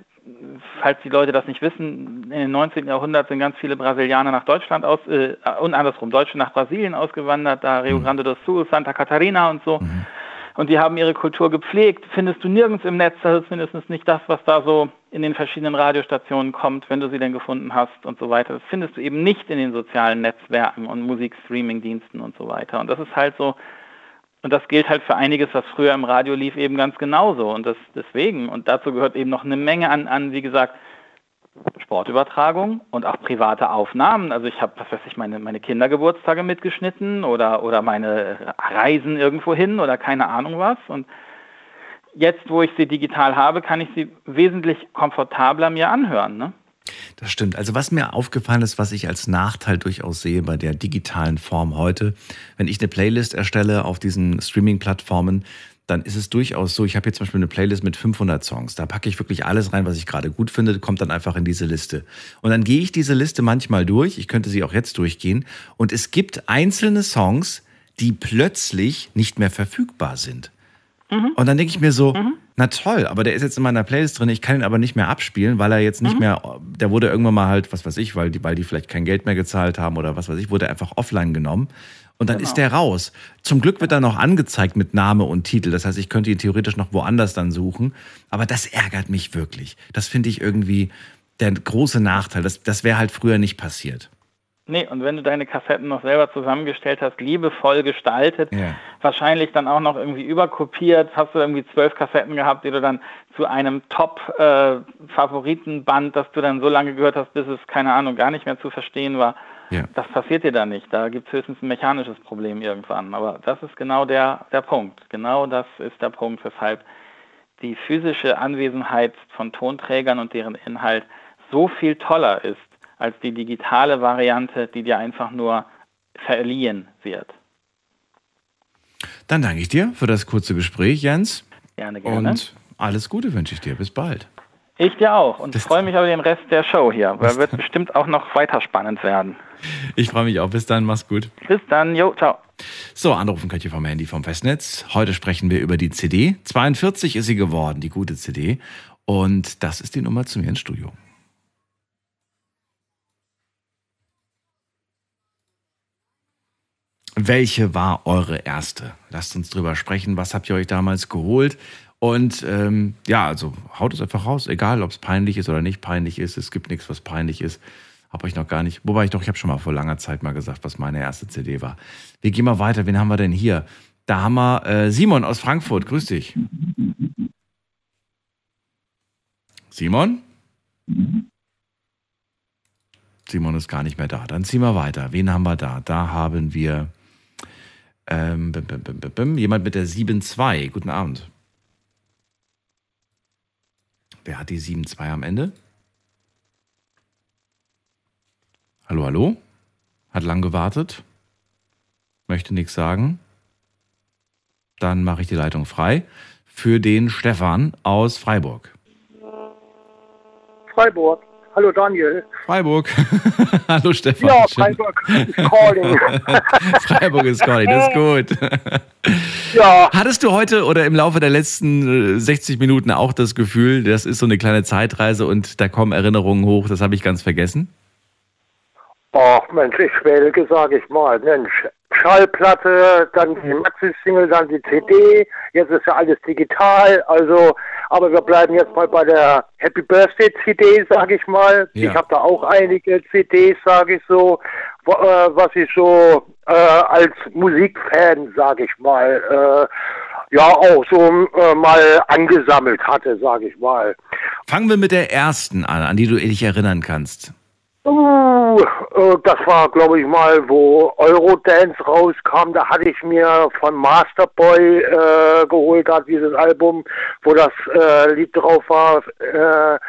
falls die Leute das nicht wissen, in den 19. Jahrhundert sind ganz viele Brasilianer nach Deutschland aus, äh, und andersrum, Deutsche nach Brasilien ausgewandert, da Rio mhm. Grande do Sul, Santa Catarina und so. Mhm. und die haben ihre Kultur gepflegt. Findest du nirgends im Netz, das ist mindestens nicht das, was da so in den verschiedenen Radiostationen kommt, wenn du sie denn gefunden hast und so weiter. Das findest du eben nicht in den sozialen Netzwerken und Musikstreaming-Diensten und so weiter. Und das ist halt so, und das gilt halt für einiges, was früher im Radio lief, eben ganz genauso. Und das deswegen, und dazu gehört eben noch eine Menge an, an wie gesagt, Sportübertragung und auch private Aufnahmen. Also ich habe, was weiß ich, meine, meine Kindergeburtstage mitgeschnitten oder, oder meine Reisen irgendwo hin oder keine Ahnung was. Und jetzt, wo ich sie digital habe, kann ich sie wesentlich komfortabler mir anhören. Ne? Das stimmt. Also was mir aufgefallen ist, was ich als Nachteil durchaus sehe bei der digitalen Form heute, wenn ich eine Playlist erstelle auf diesen Streaming-Plattformen, dann ist es durchaus so, ich habe jetzt zum Beispiel eine Playlist mit 500 Songs. Da packe ich wirklich alles rein, was ich gerade gut finde, kommt dann einfach in diese Liste. Und dann gehe ich diese Liste manchmal durch, ich könnte sie auch jetzt durchgehen, und es gibt einzelne Songs, die plötzlich nicht mehr verfügbar sind. Mhm. Und dann denke ich mir so, mhm. na toll, aber der ist jetzt in meiner Playlist drin, ich kann ihn aber nicht mehr abspielen, weil er jetzt nicht mhm. mehr, der wurde irgendwann mal halt, was weiß ich, weil die, weil die vielleicht kein Geld mehr gezahlt haben oder was weiß ich, wurde einfach offline genommen. Und dann genau. ist der raus. Zum Glück wird er noch angezeigt mit Name und Titel. Das heißt, ich könnte ihn theoretisch noch woanders dann suchen. Aber das ärgert mich wirklich. Das finde ich irgendwie der große Nachteil. Das, das wäre halt früher nicht passiert. Nee, und wenn du deine Kassetten noch selber zusammengestellt hast, liebevoll gestaltet, ja. wahrscheinlich dann auch noch irgendwie überkopiert, hast du irgendwie zwölf Kassetten gehabt, die du dann zu einem Top-Favoritenband, äh, das du dann so lange gehört hast, bis es, keine Ahnung, gar nicht mehr zu verstehen war. Ja. Das passiert dir da nicht. Da gibt es höchstens ein mechanisches Problem irgendwann. Aber das ist genau der, der Punkt. Genau das ist der Punkt, weshalb die physische Anwesenheit von Tonträgern und deren Inhalt so viel toller ist als die digitale Variante, die dir einfach nur verliehen wird. Dann danke ich dir für das kurze Gespräch, Jens. Gerne, gerne. Und alles Gute wünsche ich dir. Bis bald. Ich dir auch und freue mich auf den Rest der Show hier, weil wird bestimmt auch noch weiter spannend werden. Ich freue mich auch. Bis dann, mach's gut. Bis dann, jo, ciao. So, anrufen könnt ihr vom Handy vom Festnetz. Heute sprechen wir über die CD. 42 ist sie geworden, die gute CD. Und das ist die Nummer zu mir ins Studio. Welche war eure erste? Lasst uns drüber sprechen. Was habt ihr euch damals geholt? Und ähm, ja, also haut es einfach raus, egal ob es peinlich ist oder nicht peinlich ist. Es gibt nichts, was peinlich ist. Habe ich noch gar nicht. Wobei ich doch, ich habe schon mal vor langer Zeit mal gesagt, was meine erste CD war. Wir gehen mal weiter. Wen haben wir denn hier? Da haben wir äh, Simon aus Frankfurt. Grüß dich. Simon? Simon ist gar nicht mehr da. Dann ziehen wir weiter. Wen haben wir da? Da haben wir ähm, bim, bim, bim, jemand mit der 7.2. Guten Abend. Wer hat die 7.2 am Ende? Hallo, hallo? Hat lang gewartet? Möchte nichts sagen? Dann mache ich die Leitung frei für den Stefan aus Freiburg. Freiburg. Hallo Daniel. Freiburg. Hallo Stefan. Ja, Freiburg ist calling. Freiburg ist calling, das ist gut. ja. Hattest du heute oder im Laufe der letzten 60 äh, Minuten auch das Gefühl, das ist so eine kleine Zeitreise und da kommen Erinnerungen hoch, das habe ich ganz vergessen? Ach Mensch, ich schwelge, sag ich mal. Mensch, Schallplatte, dann die Maxi-Single, dann die CD. Jetzt ist ja alles digital. Also, aber wir bleiben jetzt mal bei der Happy Birthday CD, sag ich mal. Ja. Ich habe da auch einige CDs, sag ich so, wo, äh, was ich so äh, als Musikfan, sag ich mal, äh, ja auch so äh, mal angesammelt hatte, sag ich mal. Fangen wir mit der ersten an, an die du dich erinnern kannst. Uh, das war, glaube ich, mal, wo Eurodance rauskam. Da hatte ich mir von Masterboy äh, geholt, da dieses Album, wo das äh, Lied drauf war. Äh,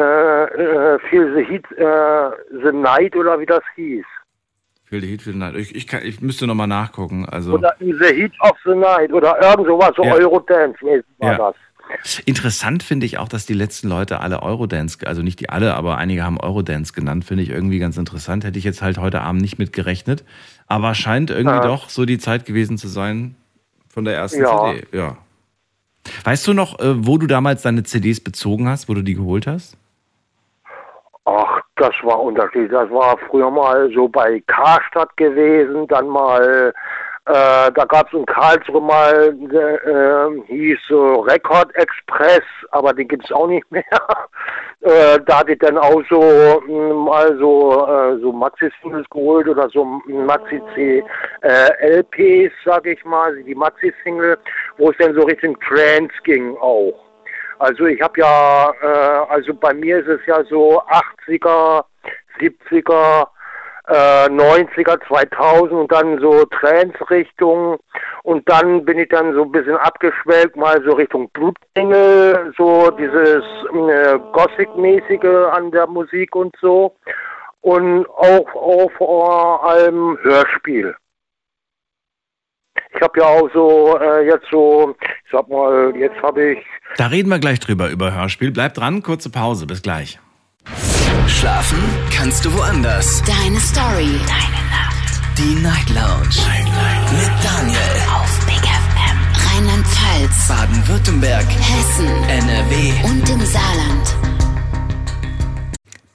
äh, Feel the Heat, äh, The Night oder wie das hieß. Feel the Heat, the Night. Ich, ich, kann, ich müsste nochmal nachgucken. Also. Oder The Heat of the Night oder irgend sowas, so ja. Eurodance-mäßig war ja. das. Interessant finde ich auch, dass die letzten Leute alle Eurodance, also nicht die alle, aber einige haben Eurodance genannt, finde ich irgendwie ganz interessant. Hätte ich jetzt halt heute Abend nicht mit gerechnet. Aber scheint irgendwie ja. doch so die Zeit gewesen zu sein von der ersten ja. CD. Ja. Weißt du noch, äh, wo du damals deine CDs bezogen hast, wo du die geholt hast? Ach, das war unterschiedlich. Das war früher mal so bei Karstadt gewesen, dann mal äh, da gab es in Karlsruhe mal, äh, hieß so Record Express, aber den gibt's auch nicht mehr. äh, da hatte ich dann auch so mh, mal so, äh, so Maxi-Singles geholt oder so Maxi-C äh, sag ich mal, die Maxi-Single, wo es dann so Richtung Trance ging auch. Also ich habe ja, äh, also bei mir ist es ja so 80er, 70er, äh, 90er, 2000 und dann so Trance-Richtung und dann bin ich dann so ein bisschen abgeschwelgt, mal so Richtung Blutengel, so dieses äh, Gothic-mäßige an der Musik und so und auch, auch vor allem Hörspiel. Ich habe ja auch so äh, jetzt so, ich sag mal, jetzt habe ich. Da reden wir gleich drüber, über Hörspiel. Bleibt dran, kurze Pause, bis gleich. Schlafen kannst du woanders. Deine Story. Deine Nacht. Die Night Lounge. Night, Night. Mit Daniel. Auf Big FM. Rheinland-Pfalz. Baden-Württemberg. Hessen. NRW. Und im Saarland.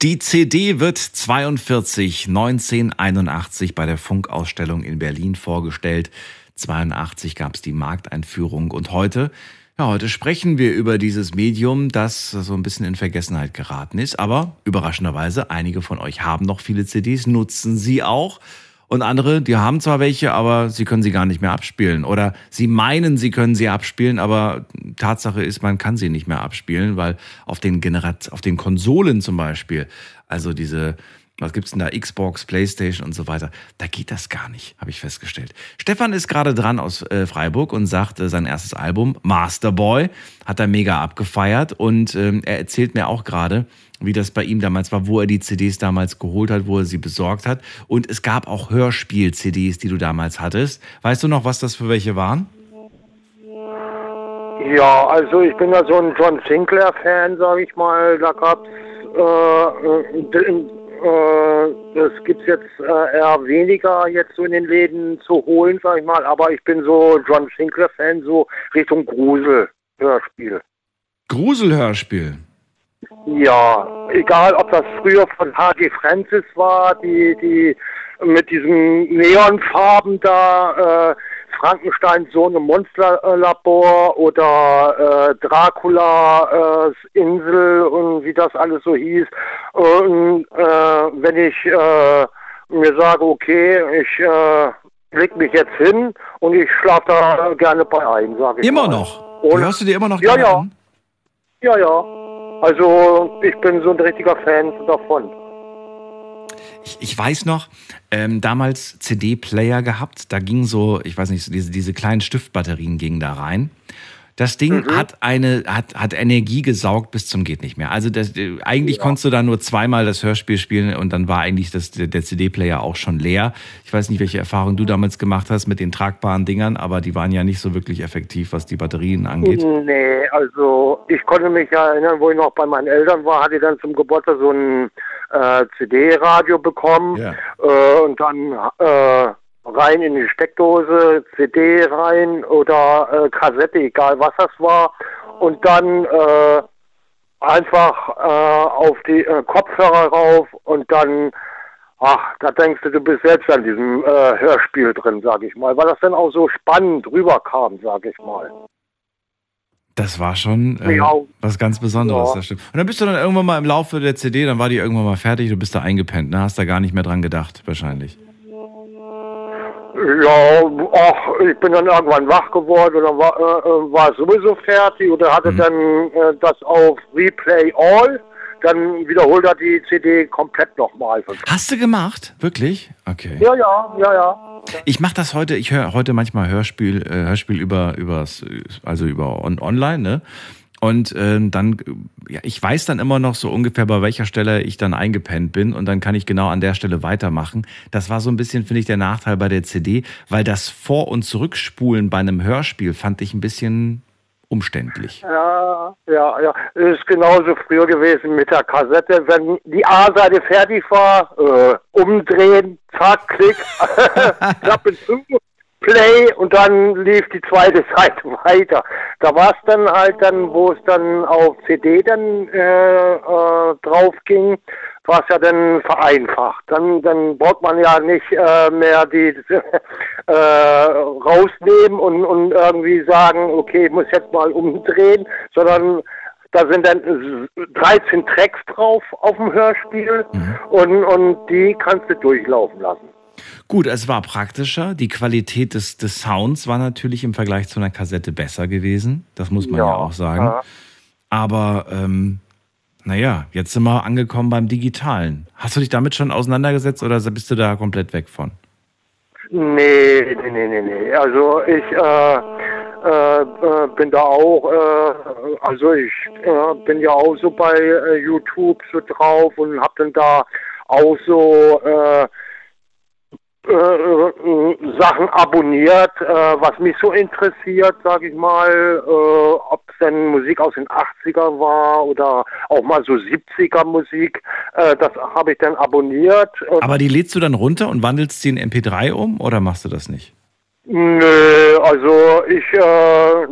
Die CD wird 42 1981 bei der Funkausstellung in Berlin vorgestellt. 82 gab es die Markteinführung und heute, ja, heute sprechen wir über dieses Medium, das so ein bisschen in Vergessenheit geraten ist. Aber überraschenderweise, einige von euch haben noch viele CDs, nutzen sie auch. Und andere, die haben zwar welche, aber sie können sie gar nicht mehr abspielen. Oder sie meinen, sie können sie abspielen, aber Tatsache ist, man kann sie nicht mehr abspielen, weil auf den Generat auf den Konsolen zum Beispiel, also diese was gibt's denn da? Xbox, Playstation und so weiter. Da geht das gar nicht, habe ich festgestellt. Stefan ist gerade dran aus äh, Freiburg und sagt, äh, sein erstes Album, Masterboy, hat er mega abgefeiert und ähm, er erzählt mir auch gerade, wie das bei ihm damals war, wo er die CDs damals geholt hat, wo er sie besorgt hat. Und es gab auch Hörspiel-CDs, die du damals hattest. Weißt du noch, was das für welche waren? Ja, also ich bin ja so ein John Sinclair-Fan, sage ich mal. Da gab's äh, äh, äh, das gibt's jetzt äh, eher weniger jetzt so in den Läden zu holen, sag ich mal. Aber ich bin so John Sinclair-Fan, so Richtung Grusel-Hörspiel. Gruselhörspiel. Ja, egal ob das früher von H.G. Francis war, die, die mit diesen Neonfarben da, äh, Frankensteins Sohn im Monsterlabor oder äh, Dracula äh, Insel und wie das alles so hieß. Und äh, wenn ich äh, mir sage, okay, ich äh, leg mich jetzt hin und ich schlafe da gerne bei ein, sage ich Immer mal. noch? Und, Hörst du dir immer noch Ja, gerne ja. an? Ja, ja. Also ich bin so ein richtiger Fan davon. Ich, ich weiß noch, ähm, damals CD-Player gehabt, da ging so, ich weiß nicht, diese, diese kleinen Stiftbatterien gingen da rein. Das Ding Mhm. hat eine, hat, hat Energie gesaugt bis zum geht nicht mehr. Also das, äh, eigentlich konntest du da nur zweimal das Hörspiel spielen und dann war eigentlich das, der, der CD-Player auch schon leer. Ich weiß nicht, welche Erfahrung du damals gemacht hast mit den tragbaren Dingern, aber die waren ja nicht so wirklich effektiv, was die Batterien angeht. Nee, also ich konnte mich ja erinnern, wo ich noch bei meinen Eltern war, hatte ich dann zum Geburtstag so ein äh, CD-Radio bekommen Ja. äh, und dann äh, rein in die Steckdose, CD rein oder äh, Kassette, egal was das war und dann äh, einfach äh, auf die äh, Kopfhörer rauf und dann Ach, da denkst du, du bist selbst an diesem äh, Hörspiel drin, sag ich mal, weil das dann auch so spannend rüberkam, sag ich mal. Das war schon äh, Ja. was ganz Besonderes, Ja. das stimmt. Und dann bist du dann irgendwann mal im Laufe der CD, dann war die irgendwann mal fertig, du bist da eingepennt, ne? Hast da gar nicht mehr dran gedacht, wahrscheinlich. Ja, ach, ich bin dann irgendwann wach geworden oder war, äh, äh, war sowieso fertig oder hatte Mhm. dann äh, das auf Replay All. Dann wiederholt er die CD komplett nochmal. Hast du gemacht? Wirklich? Okay. Ja, ja, ja, ja. Ich mache das heute, ich höre heute manchmal Hörspiel, äh, Hörspiel über, übers, also über on, online, ne? Und ähm, dann, ja, ich weiß dann immer noch so ungefähr, bei welcher Stelle ich dann eingepennt bin und dann kann ich genau an der Stelle weitermachen. Das war so ein bisschen, finde ich, der Nachteil bei der CD, weil das Vor- und Zurückspulen bei einem Hörspiel fand ich ein bisschen umständlich. Ja, ja, ja. Es ist genauso früher gewesen mit der Kassette. Wenn die A-Seite fertig war, äh, umdrehen, zack, klick, Klappe zu, Play und dann lief die zweite Seite weiter. Da war es dann halt dann, wo es dann auf CD dann äh, äh, drauf ging, war es ja dann vereinfacht. Dann, dann braucht man ja nicht äh, mehr die äh, rausnehmen und, und irgendwie sagen, okay, ich muss jetzt mal umdrehen, sondern da sind dann 13 Tracks drauf auf dem Hörspiel mhm. und, und die kannst du durchlaufen lassen. Gut, es war praktischer. Die Qualität des, des Sounds war natürlich im Vergleich zu einer Kassette besser gewesen. Das muss man ja, ja auch sagen. Ja. Aber ähm, naja, jetzt sind wir angekommen beim Digitalen. Hast du dich damit schon auseinandergesetzt oder bist du da komplett weg von? Nee, nee, nee, nee, nee. Also ich äh, äh, äh bin da auch, äh, also ich äh, bin ja auch so bei äh, YouTube so drauf und hab dann da auch so Sachen abonniert, äh, was mich so interessiert, sag ich mal, äh, ob es denn Musik aus den 80er war oder auch mal so 70er Musik, äh, das habe ich dann abonniert. Aber die lädst du dann runter und wandelst sie in MP3 um oder machst du das nicht? Nö, also ich äh,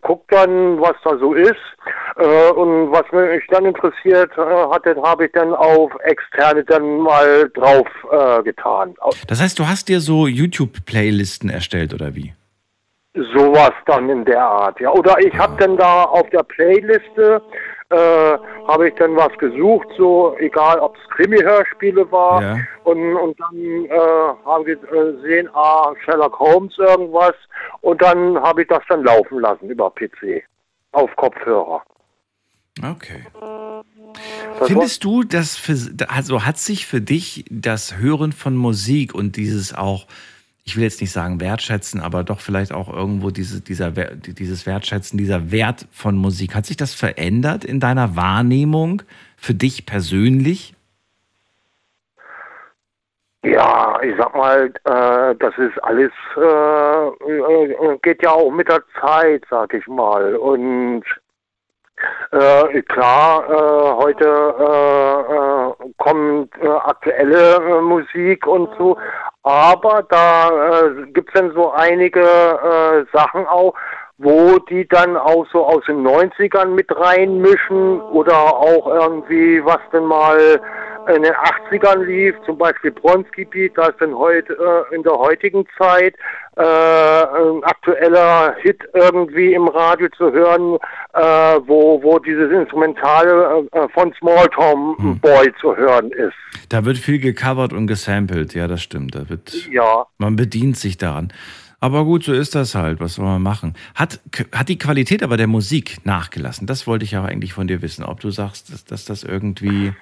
guck dann, was da so ist. Äh, und was mich dann interessiert äh, hatte, habe ich dann auf externe dann mal drauf äh, getan. Das heißt, du hast dir so YouTube-Playlisten erstellt oder wie? Sowas dann in der Art, ja. Oder ich habe dann da auf der Playliste äh, habe ich dann was gesucht, so egal ob es Krimi-Hörspiele war ja. und, und dann äh, habe ich gesehen, ah, Sherlock Holmes irgendwas und dann habe ich das dann laufen lassen über PC auf Kopfhörer. Okay. Das Findest du, dass für, also hat sich für dich das Hören von Musik und dieses auch ich will jetzt nicht sagen wertschätzen, aber doch vielleicht auch irgendwo diese, dieser, dieses Wertschätzen, dieser Wert von Musik. Hat sich das verändert in deiner Wahrnehmung für dich persönlich? Ja, ich sag mal, äh, das ist alles, äh, äh, geht ja auch mit der Zeit, sag ich mal. Und äh, klar, äh, heute äh, äh kommt äh, aktuelle äh, Musik und so, aber da gibt es dann so einige Sachen auch, wo die dann auch so aus den 90ern mit reinmischen oder auch irgendwie, was denn mal in den 80ern lief, zum Beispiel Bronski-Beat, da ist dann heute äh, in der heutigen Zeit äh, ein aktueller Hit irgendwie im Radio zu hören, äh, wo, wo dieses Instrumentale äh, von Small Tom hm. Boy zu hören ist. Da wird viel gecovert und gesampelt, ja, das stimmt. Da wird, ja. Man bedient sich daran. Aber gut, so ist das halt. Was soll man machen? Hat, hat die Qualität aber der Musik nachgelassen? Das wollte ich aber eigentlich von dir wissen. Ob du sagst, dass, dass das irgendwie,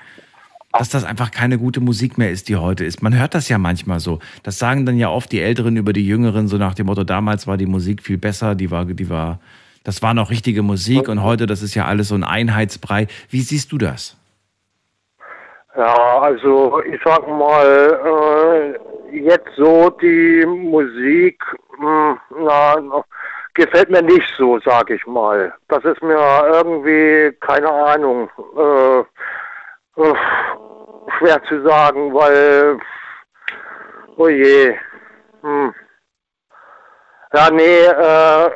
dass das einfach keine gute Musik mehr ist, die heute ist. Man hört das ja manchmal so. Das sagen dann ja oft die Älteren über die Jüngeren, so nach dem Motto, damals war die Musik viel besser, die war, die war, das war noch richtige Musik und heute, das ist ja alles so ein Einheitsbrei. Wie siehst du das? Ja, also ich sag mal, äh, jetzt so die Musik, mh, hm, na, gefällt mir nicht so, sag ich mal. Das ist mir irgendwie, keine Ahnung, äh, äh, schwer zu sagen, weil, oh je, hm. ja, nee, äh,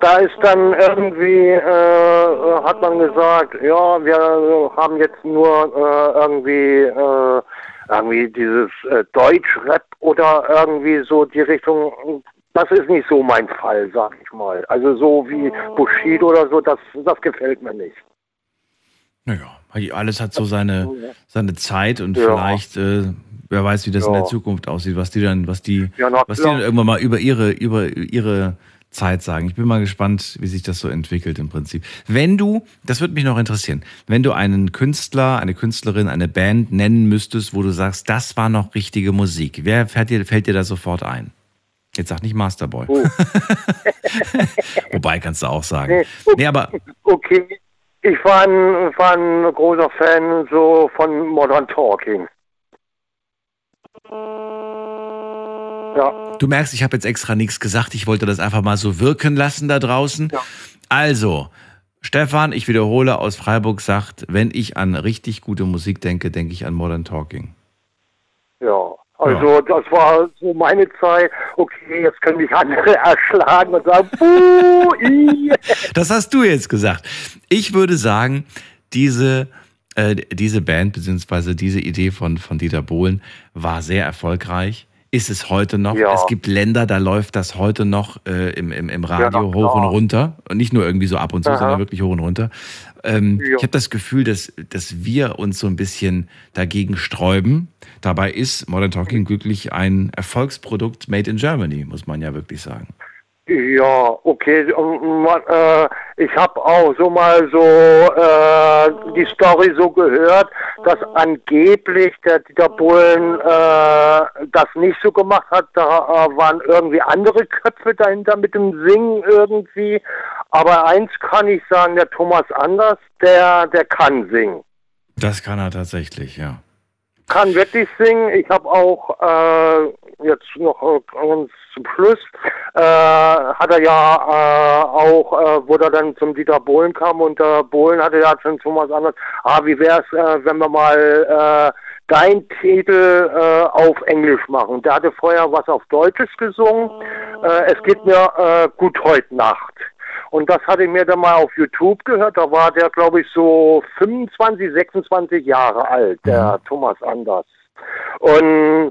da ist dann irgendwie, äh, hat man gesagt, ja, wir haben jetzt nur äh, irgendwie, äh, irgendwie dieses äh, Deutschrap oder irgendwie so die Richtung. Das ist nicht so mein Fall, sag ich mal. Also so wie Bushido oder so, das, das gefällt mir nicht. Naja, alles hat so seine, seine Zeit und ja. vielleicht, äh, wer weiß, wie das ja. in der Zukunft aussieht, was die dann, was die, ja, was die dann irgendwann mal über ihre, über ihre Zeit sagen. Ich bin mal gespannt, wie sich das so entwickelt im Prinzip. Wenn du, das würde mich noch interessieren, wenn du einen Künstler, eine Künstlerin, eine Band nennen müsstest, wo du sagst, das war noch richtige Musik, wer fällt dir, fällt dir da sofort ein? Jetzt sag nicht Masterboy. Oh. Wobei kannst du auch sagen. Nee, aber. Okay, ich war ein, war ein großer Fan so von Modern Talking. Ja. Du merkst, ich habe jetzt extra nichts gesagt. Ich wollte das einfach mal so wirken lassen da draußen. Ja. Also, Stefan, ich wiederhole, aus Freiburg sagt, wenn ich an richtig gute Musik denke, denke ich an Modern Talking. Ja, also ja. das war so meine Zeit. Okay, jetzt können mich andere erschlagen und sagen, Buh, Das hast du jetzt gesagt. Ich würde sagen, diese Äh, diese Band beziehungsweise diese Idee von, von Dieter Bohlen war sehr erfolgreich. Ist es heute noch? Ja. Es gibt Länder, da läuft das heute noch äh, im, im, im Radio Ja, hoch und runter. Und nicht nur irgendwie so ab und zu, Aha. sondern wirklich hoch und runter. Ähm, Ja. Ich habe das Gefühl, dass, dass wir uns so ein bisschen dagegen sträuben. Dabei ist Modern Talking glücklich ein Erfolgsprodukt made in Germany, muss man ja wirklich sagen. Ja, okay. man, äh, ich habe auch so mal so äh, die Story so gehört, dass angeblich der Dieter Bohlen äh, das nicht so gemacht hat. Da äh, waren irgendwie andere Köpfe dahinter mit dem Singen irgendwie. Aber eins kann ich sagen, der Thomas Anders, der, der kann singen. Das kann er tatsächlich, ja. kann wirklich singen. Ich habe auch äh, jetzt noch äh, ganz zum Schluss äh, hat er ja äh, auch, äh, wo er dann zum Dieter Bohlen kam und der Bohlen hatte ja schon Thomas Anders, ah, wie wär's, äh, wenn wir mal äh, dein Titel äh, auf Englisch machen. Der hatte vorher was auf Deutsches gesungen. Äh, es geht mir äh, gut heute Nacht. Und das hatte ich mir dann mal auf YouTube gehört. Da war der, glaube ich, so 25, 26 Jahre alt, der Thomas Anders. Und,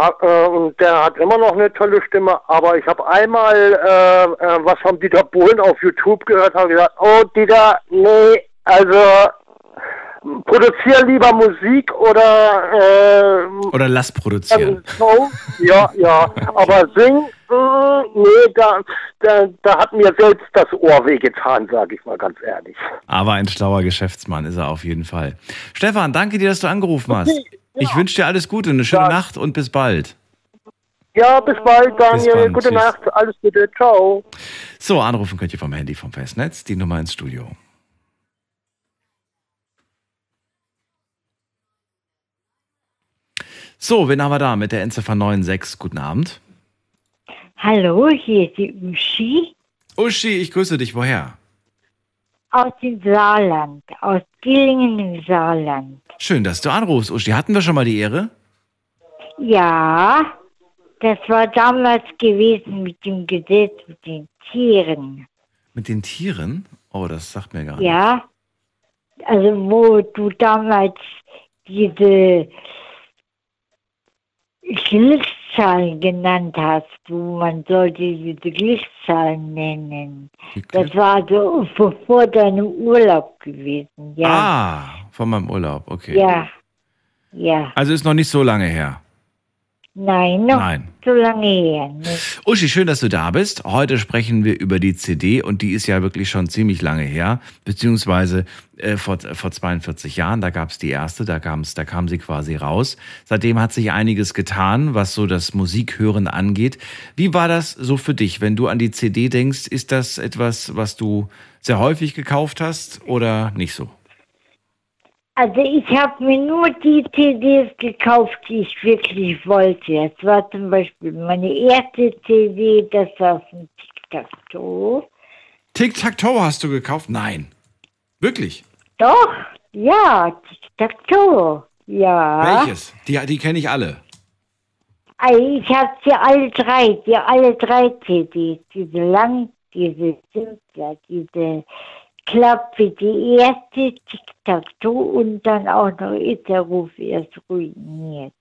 ha- äh, und der hat immer noch eine tolle Stimme. Aber ich habe einmal äh, äh, was vom Dieter Bohlen auf YouTube gehört, habe gesagt, oh Dieter, nee, also produziere lieber Musik oder äh, Oder lass produzieren. so, ja, ja, aber sing, äh, nee, da, da, da hat mir selbst das Ohr wehgetan, sage ich mal ganz ehrlich. Aber ein schlauer Geschäftsmann ist er auf jeden Fall. Stefan, danke dir, dass du angerufen hast. Ich wünsche dir alles Gute, eine schöne Nacht und bis bald. Ja, bis bald, Daniel. bald, Gute tschüss. Nacht, alles Gute, ciao. So, anrufen könnt ihr vom Handy vom Festnetz, die Nummer ins Studio. So, wen haben wir da mit der Endziffer 96? Guten Abend. Hallo, hier ist die Uschi Uschi, ich grüße dich. Woher? aus dem Saarland, aus Dillingen im Saarland. Schön, dass du anrufst, Uschi. Hatten wir schon mal die Ehre? Ja, das war damals gewesen mit dem Gesetz mit den Tieren. Mit den Tieren? Oh, das sagt mir gar nicht. Ja, also wo du damals diese Glückszahlen genannt hast, wo man sollte diese Glückszahlen nennen. Das war so vor deinem Urlaub gewesen, ja. Ah, von meinem Urlaub, okay. Ja, ja. Also ist noch nicht so lange her. Nein, noch Nein. so lange her. Nicht. Uschi, schön, dass du da bist. Heute sprechen wir über die CD und die ist ja wirklich schon ziemlich lange her, beziehungsweise äh, vor, vor 42 Jahren, da gab es die erste, da, kam's, da kam sie quasi raus. Seitdem hat sich einiges getan, was so das Musikhören angeht. Wie war das so für dich, wenn du an die CD denkst? Ist das etwas, was du sehr häufig gekauft hast oder nicht so? Also ich habe mir nur die CDs gekauft, die ich wirklich wollte. Das war zum Beispiel meine erste CD, das war von Tic-Tac-Toe. Tic-Tac-Toe hast du gekauft? Nein. Wirklich? Doch, ja, Tic-Tac-Toe. Ja. Welches? Die, die kenne ich alle. Ich habe sie alle drei, die alle drei CDs, diese lang, diese Simpler, diese Klappe, die erste Tic-Tac-Toe und dann auch noch ist der Ruf erst ruiniert.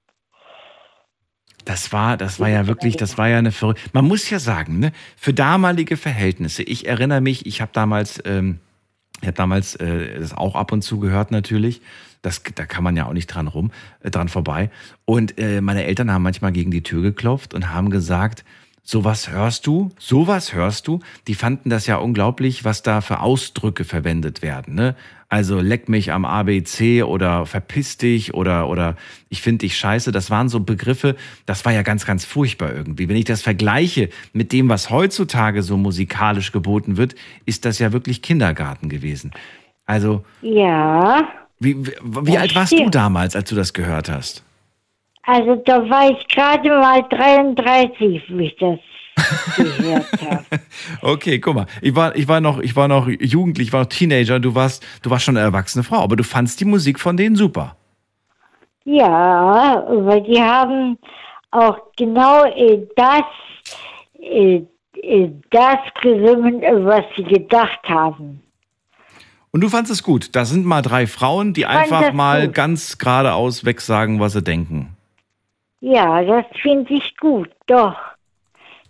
Das war, das war ja wirklich, das war ja eine verrückte. Man muss ja sagen, ne, für damalige Verhältnisse. Ich erinnere mich, ich habe damals, ähm, ich habe damals äh, das auch ab und zu gehört natürlich. Das, da kann man ja auch nicht dran rum, äh, dran vorbei. Und äh, meine Eltern haben manchmal gegen die Tür geklopft und haben gesagt, sowas hörst du, sowas hörst du. Die fanden das ja unglaublich, was da für Ausdrücke verwendet werden. Ne? Also leck mich am ABC oder verpiss dich oder, oder ich finde dich scheiße. Das waren so Begriffe, das war ja ganz, ganz furchtbar irgendwie. Wenn ich das vergleiche mit dem, was heutzutage so musikalisch geboten wird, ist das ja wirklich Kindergarten gewesen. Also, Ja, wie, wie, wie alt warst du damals, als du das gehört hast? Also da war ich gerade mal 33, wie ich das gehört habe. Okay, guck mal, ich war, ich war noch, ich war noch jugendlich, ich war noch Teenager, du warst, du warst schon eine erwachsene Frau, aber du fandst die Musik von denen super. Ja, weil die haben auch genau äh, das, äh, äh, das gesungen, was sie gedacht haben. Und du fandest es gut. Da sind mal drei Frauen, die einfach mal gut. ganz geradeaus wegsagen, was sie denken. Ja, das finde ich gut, doch.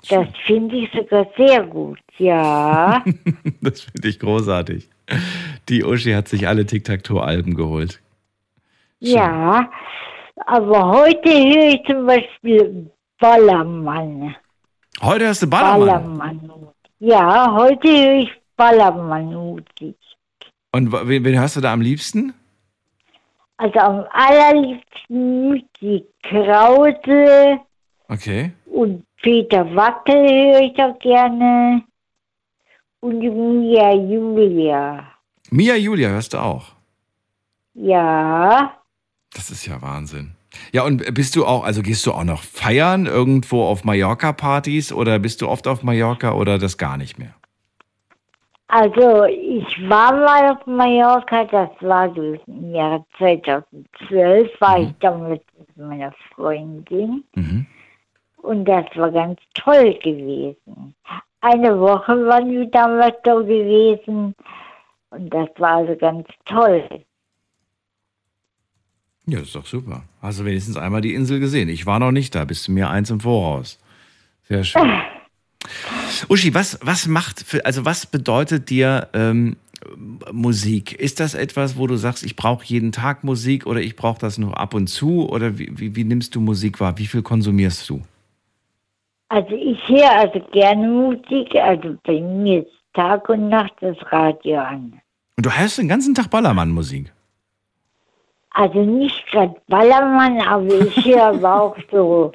Das finde ich sogar sehr gut, ja. Das finde ich großartig. Die Uschi hat sich alle Tic-Tac-Toe-Alben geholt. ja. Aber heute höre ich zum Beispiel Ballermann. Heute hast du Ballermann. Ballermann. Ja, heute höre ich Ballermann-Musik. Und wen, wen hörst du da am liebsten? Also am allerliebsten Musik Krause Okay. und Peter Wackel höre ich auch gerne. Und Mia Julia. Mia Julia hörst du auch. Ja. Das ist ja Wahnsinn. Ja, und bist du auch, also gehst du auch noch feiern irgendwo auf Mallorca-Partys oder bist du oft auf Mallorca oder das gar nicht mehr? Also ich war mal auf Mallorca, das war so im Jahr 2012, war ich damals mit meiner Freundin Mhm. und das war ganz toll gewesen. Eine Woche waren wir damals da gewesen und das war also ganz toll. Ja, das ist doch super. Hast du wenigstens einmal die Insel gesehen? Ich war noch nicht da, bist du mir eins im Voraus. Sehr schön. Uschi, was, was macht, für, also was bedeutet dir ähm, Musik? Ist das etwas, wo du sagst, ich brauche jeden Tag Musik oder ich brauche das nur ab und zu? Oder wie, wie, wie nimmst du Musik wahr? Wie viel konsumierst du? Also ich höre also gerne Musik, also bei mir ist Tag und Nacht das Radio an. Und du hörst den ganzen Tag Ballermann-Musik. Also nicht gerade Ballermann, aber ich höre aber auch so,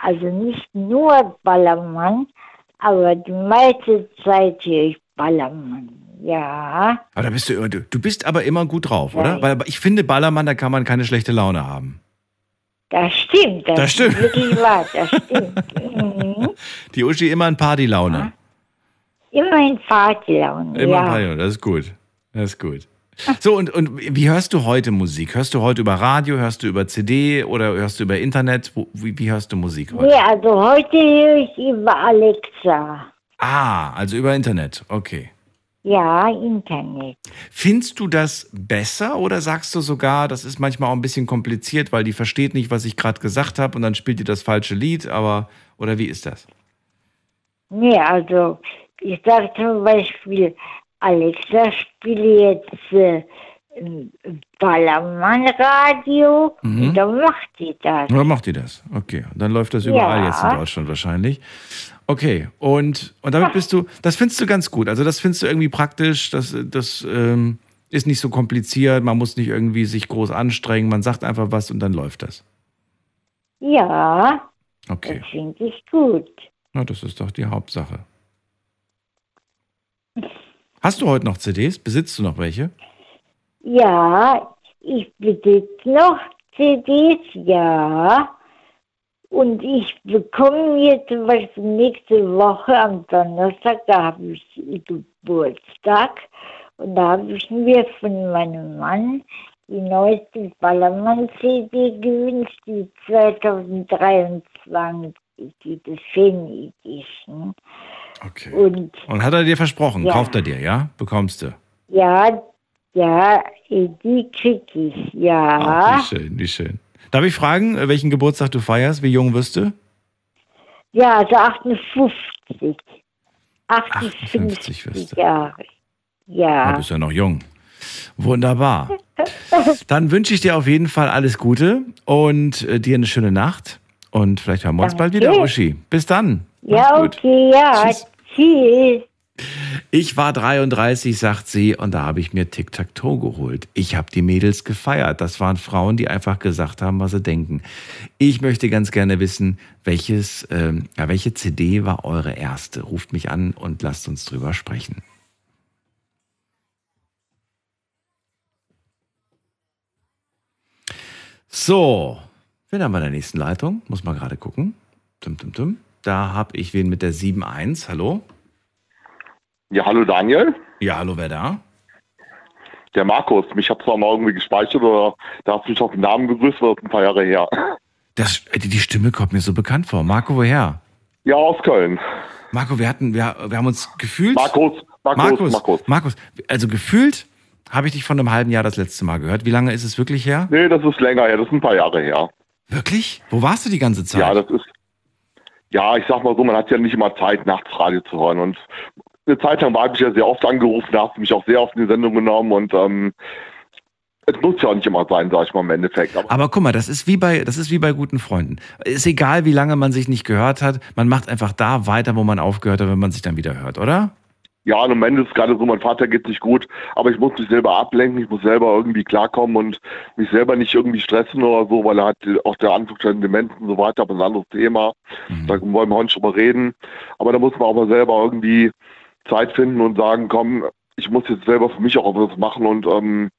also nicht nur Ballermann, aber die meiste Zeit höre ich Ballermann. Ja, Aber da bist du, immer- du, bist aber immer gut drauf, oder? Weil ich finde, Ballermann, da kann man keine schlechte Laune haben. das stimmt. Das, Das stimmt. Ist wirklich wahr, das stimmt. mhm. Die Uschi immer in Partylaune. Partylaune, Immer in ja. Partylaune, das ist gut. Das ist gut. So, und, und wie hörst du heute Musik? Hörst du heute über Radio, hörst du über CD oder hörst du über Internet? Wie, wie hörst du Musik heute? Nee, also heute höre ich über Alexa. Ah, also über Internet, okay. Ja, Internet. Findest du das besser oder sagst du sogar, das ist manchmal auch ein bisschen kompliziert, weil die versteht nicht, was ich gerade gesagt habe und dann spielt die das falsche Lied, aber oder wie ist das? Nee, also ich sage zum Beispiel, Alexa, spiele jetzt äh, Ballermann-Radio Mhm. und dann macht die das. Oder macht die das? Okay, und dann läuft das überall Ja. jetzt in Deutschland wahrscheinlich. Okay, und, und damit bist du, das findest du ganz gut. Also das findest du irgendwie praktisch, das, das ähm, ist nicht so kompliziert, man muss nicht irgendwie sich groß anstrengen, man sagt einfach was und dann läuft das. Ja, Okay, das finde ich gut. na, das ist doch die Hauptsache. Hast du heute noch CDs? Besitzt du noch welche? Ja, ich besitze noch CDs, ja. Und ich bekomme mir zum Beispiel nächste Woche am Donnerstag, da habe ich Geburtstag. Und da habe ich mir von meinem Mann die neueste Ballermann-CD gewünscht, die 2023, die The Fan Edition. Okay. Und Und hat er dir versprochen, Ja. kauft er dir, ja? Bekommst du. ja, ja, die krieg ich, ja. Ach, wie schön, wie schön. Darf ich fragen, äh, welchen Geburtstag du feierst? Wie jung wirst du? Ja, also 58. 58, 58 wirst du. Jahre. Du Ja. bist ja noch jung. Wunderbar. Dann wünsche ich dir auf jeden Fall alles Gute und äh, dir eine schöne Nacht. Und vielleicht hören wir uns bald Danke. wieder, Uschi. Bis dann. Ja, okay, ja. Tschüss. Tschüss. Ich war 33, sagt sie, und da habe ich mir Tic-Tac-Toe geholt. Ich habe die Mädels gefeiert. Das waren Frauen, die einfach gesagt haben, was sie denken. Ich möchte ganz gerne wissen, welches, ähm, ja, welche CD war eure erste? Ruft mich an und lasst uns drüber sprechen. So, wen haben wir in der nächsten Leitung? Muss mal gerade gucken. Tum, tum, tum. Da habe ich wen mit der 7.1. Hallo? Ja, hallo Daniel. Ja, hallo, wer da? Der Markus. Mich hat zwar mal irgendwie gespeichert oder da hast du mich auf den Namen war das ein paar Jahre her. Das, die die Stimme kommt mir so bekannt vor. Marco, woher? Ja, aus Köln. Marco, wir hatten, wir, wir haben uns gefühlt. Markus, Markus, Markus, Markus. Markus, also gefühlt habe ich dich von einem halben Jahr das letzte Mal gehört. Wie lange ist es wirklich her? Nee, das ist länger her, das ist ein paar Jahre her. Wirklich? Wo warst du die ganze Zeit? Ja, das ist. Ja, ich sag mal so, man hat ja nicht immer Zeit, nachts Radio zu hören. Und eine Zeit lang war ich ja sehr oft angerufen, da hast du mich auch sehr oft in die Sendung genommen und ähm, es muss ja auch nicht immer sein, sag ich mal im Endeffekt. Aber, Aber guck mal, das ist wie bei, das ist wie bei guten Freunden. Ist egal, wie lange man sich nicht gehört hat, man macht einfach da weiter, wo man aufgehört hat, wenn man sich dann wieder hört, oder? Ja, im Moment ist es gerade so, mein Vater geht nicht gut, aber ich muss mich selber ablenken, ich muss selber irgendwie klarkommen und mich selber nicht irgendwie stressen oder so, weil er hat auch der Anflugschein Demenz und so weiter, aber ein anderes Thema. Da wollen wir heute schon mal reden. Aber da muss man auch mal selber irgendwie Zeit finden und sagen, komm, ich muss jetzt selber für mich auch was machen und ähm,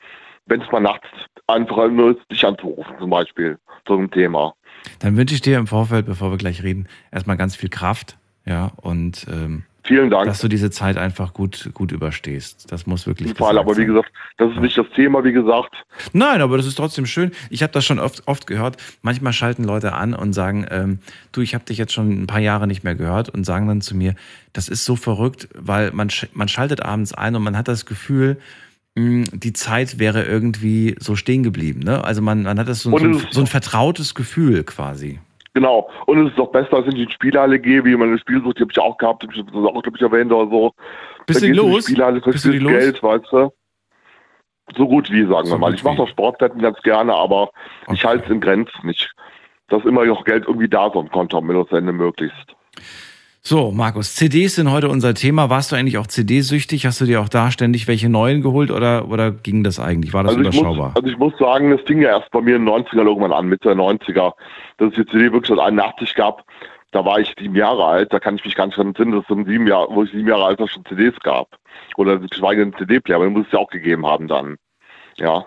wenn es mal nachts einfach nur ist, dich anzurufen zum Beispiel, so ein Thema. Dann wünsche ich dir im Vorfeld, bevor wir gleich reden, erstmal ganz viel Kraft, ja, und ähm, Vielen Dank. dass du diese Zeit einfach gut, gut überstehst. Das muss wirklich Fall, aber wie gesagt, das ist nicht das Thema, wie gesagt. Nein, aber das ist trotzdem schön. Ich habe das schon oft, oft gehört. Manchmal schalten Leute an und sagen, ähm, du, ich habe dich jetzt schon ein paar Jahre nicht mehr gehört und sagen dann zu mir, das ist so verrückt, weil man, sch- man schaltet abends ein und man hat das Gefühl, mh, die Zeit wäre irgendwie so stehen geblieben. Ne? Also man, man hat das so, so, ein, so ein vertrautes Gefühl quasi. Genau. Und es ist doch besser, als wenn ich in die Spielhalle gehe, wie man eine Spielsucht, die habe ich auch gehabt, hab ich das auch, glaube ich, erwähnt oder so. Bist du die los? Die Spielhalle, Bist du die los? Geld, weißt du. So gut wie, sagen So wir mal. Ich mache doch Sportwetten ganz gerne, aber ich halte es in Grenzen nicht. Dass immer noch Geld irgendwie da so am Konto haben, wenn das Ende möglichst. So, Markus, CDs sind heute unser Thema. Warst du eigentlich auch CD-süchtig? Hast du dir auch da ständig welche neuen geholt oder, oder ging das eigentlich? War das Also überschaubar? muss, also ich muss sagen, das fing ja erst bei mir in den 90er irgendwann an, Mitte der 90er, dass es die CD wirklich seit 81 gab. Da war ich sieben Jahre alt, da kann ich mich ganz dran erinnern, dass es um sieben Jahre, wo ich sieben Jahre alt war, schon CDs gab. Oder geschweige denn CD-Player, aber den muss es ja auch gegeben haben dann. Ja.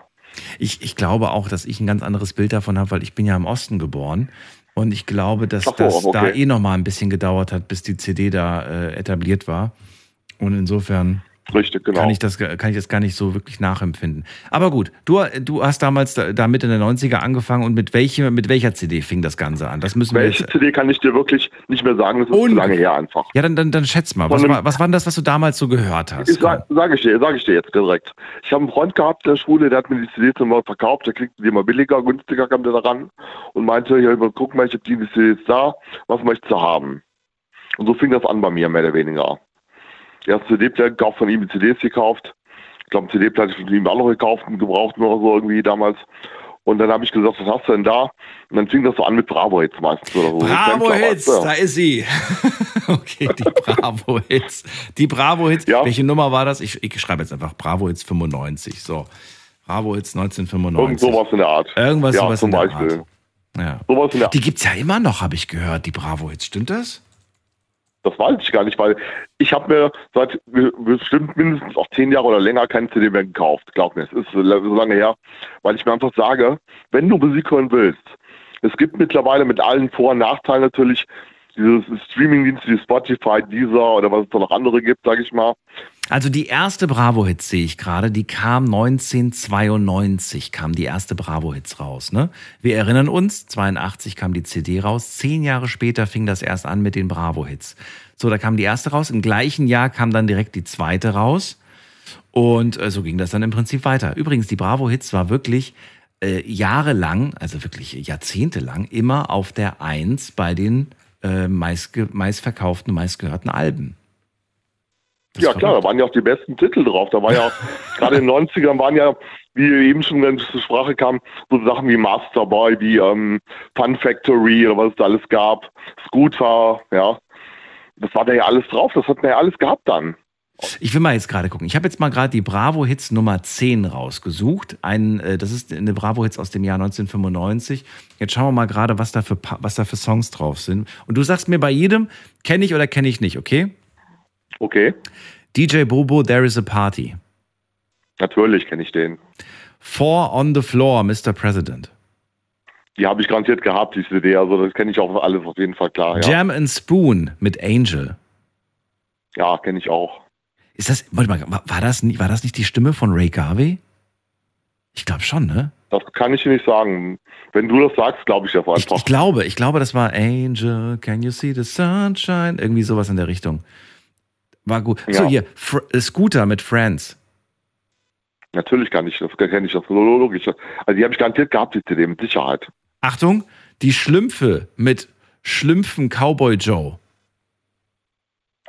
Ich, ich glaube auch, dass ich ein ganz anderes Bild davon habe, weil ich bin ja im Osten geboren. Und ich glaube, dass Ach das da okay. eh noch mal ein bisschen gedauert hat, bis die CD da äh, etabliert war. Und insofern Richtig, genau. kann, ich das, kann ich das gar nicht so wirklich nachempfinden. Aber gut, du, du hast damals da, da Mitte der 90er angefangen und mit, welche, mit welcher CD fing das Ganze an? Das müssen wir Welche jetzt. CD kann ich dir wirklich nicht mehr sagen, das ist zu lange her einfach. Ja, dann, dann, dann schätz mal. Was war, was war denn das, was du damals so gehört hast? Ich sag, sag ich dir, sag ich dir jetzt direkt. Ich habe einen Freund gehabt, der Schwule, der hat mir die CDs immer verkauft, der kriegte die immer billiger, günstiger kam der daran und meinte, ja, guck mal, ich habe die CDs da, was möchtest du haben? Und so fing das an bei mir, mehr oder weniger. Er hat CD-Player gekauft, von ihm die CDs gekauft. Ich glaube, CD-Player von ihm auch noch gekauft, einen gebrauchten oder so irgendwie damals. Und dann habe ich gesagt, was hast du denn da? Und dann fing das so an mit Bravo Hits meistens oder so. Bravo Hits, du? da ist sie. okay, die Bravo Hits. Die Bravo Hits. Welche Nummer war das? Ich, ich schreibe jetzt einfach Bravo Hits 95. So. Bravo Hits 1995. Irgend sowas in der Art. Irgendwas ja, sowas in der Beispiel. Art. Ja. Sowas in der Die gibt's ja immer noch, habe ich gehört, die Bravo Hits. Stimmt das? Das weiß ich gar nicht, weil ich habe mir seit bestimmt mindestens auch zehn Jahre oder länger keine CD mehr gekauft. Glaub mir, es ist so lange her, weil ich mir einfach sage, wenn du Musik hören willst, es gibt mittlerweile mit allen Vor- und Nachteilen natürlich dieses Streamingdienste wie Spotify, Deezer oder was es da noch andere gibt, sage ich mal. Also die erste Bravo-Hits sehe ich gerade, die kam 1992, kam die erste Bravo-Hits raus. Ne? Wir erinnern uns, 82 kam die CD raus, zehn Jahre später fing das erst an mit den Bravo-Hits. So, da kam die erste raus, im gleichen Jahr kam dann direkt die zweite raus und äh, so ging das dann im Prinzip weiter. Übrigens, die Bravo-Hits war wirklich äh, jahrelang, also wirklich jahrzehntelang, immer auf der Eins bei den äh, meistverkauften, meistgehörten Alben. ja klar, da waren ja auch die besten Titel drauf. Da war ja, gerade in den 90ern waren ja, wie eben schon wenn es zur Sprache kam, so Sachen wie Masterboy, wie ähm, Fun Factory oder was es da alles gab, Scooter, ja. Das war da ja alles drauf, das hat man ja alles gehabt dann. Ich will mal jetzt gerade gucken. Ich habe jetzt mal gerade die Bravo Hits Nummer 10 rausgesucht. Ein, äh, das ist eine Bravo Hits aus dem Jahr 1995. Jetzt schauen wir mal gerade, was da für was da für Songs drauf sind. Und du sagst mir bei jedem, kenne ich oder kenne ich nicht, okay? Okay. DJ Bobo, There is a Party. Natürlich kenne ich den. Four on the Floor, Mr. President. Die habe ich garantiert gehabt, die CD, also das kenne ich auch alles auf jeden Fall klar. Ja, Jam and Spoon mit Angel. ja kenne ich auch. Ist das, warte mal, war, das, nicht- war das nicht die Stimme von Ray Garvey? Ich glaube schon, ne? Das kann ich dir nicht sagen. Wenn du das sagst, glaube ich das einfach. Ich glaube, ich glaube, das war Angel, can you see the sunshine? Irgendwie sowas in der Richtung. War gut. So, Ja. hier, Fr äh, Scooter mit Friends. Natürlich kann ich das, kenne ich das logisch. Also die habe ich garantiert gehabt, die CD, mit Sicherheit. Achtung, die Schlümpfe mit Schlümpfen Cowboy Joe.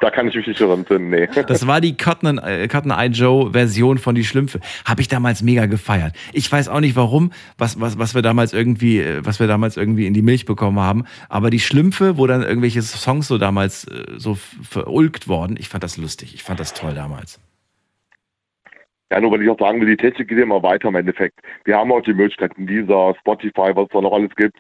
Da kann ich mich nicht dran finden, nee. Das war die Cotton, äh, Cotton Eye Joe Version von Die Schlümpfe. Habe ich damals mega gefeiert. Ich weiß auch nicht warum, was, was, was wir damals irgendwie, äh, was wir damals irgendwie in die Milch bekommen haben. Aber die Schlümpfe, wo dann irgendwelche Songs so damals äh, so verulgt worden, ich fand das lustig. Ich fand das toll damals. Ja, nur weil ich auch sagen will, die Technik geht immer weiter im Endeffekt. Wir haben auch die Möglichkeiten, dieser Spotify, was es da noch alles gibt,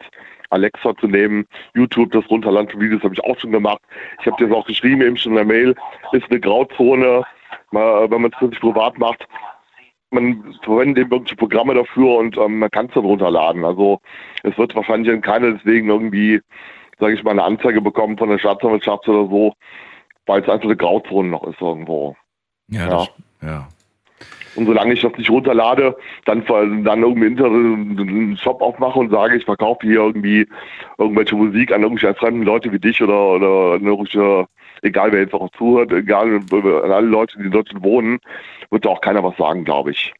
Alexa zu nehmen, YouTube, das Runterladen von Videos habe ich auch schon gemacht. Ich habe das auch geschrieben, eben schon in der Mail, ist eine Grauzone, wenn man es wirklich privat macht. Man verwendet eben irgendwelche Programme dafür und ähm, man kann es dann runterladen. Also es wird wahrscheinlich keiner deswegen irgendwie, sage ich mal, eine Anzeige bekommen von der Staatsanwaltschaft oder so, weil es einfach eine Grauzone noch ist irgendwo. Ja, ja. Das, ja. Und solange ich das nicht runterlade, dann, dann irgendwie einen Shop aufmache und sage, ich verkaufe hier irgendwie irgendwelche Musik an irgendwelche fremden Leute wie dich oder, oder irgendwelche, egal wer jetzt auch zuhört, egal an alle Leute, die dort wohnen, wird da auch keiner was sagen, glaube ich.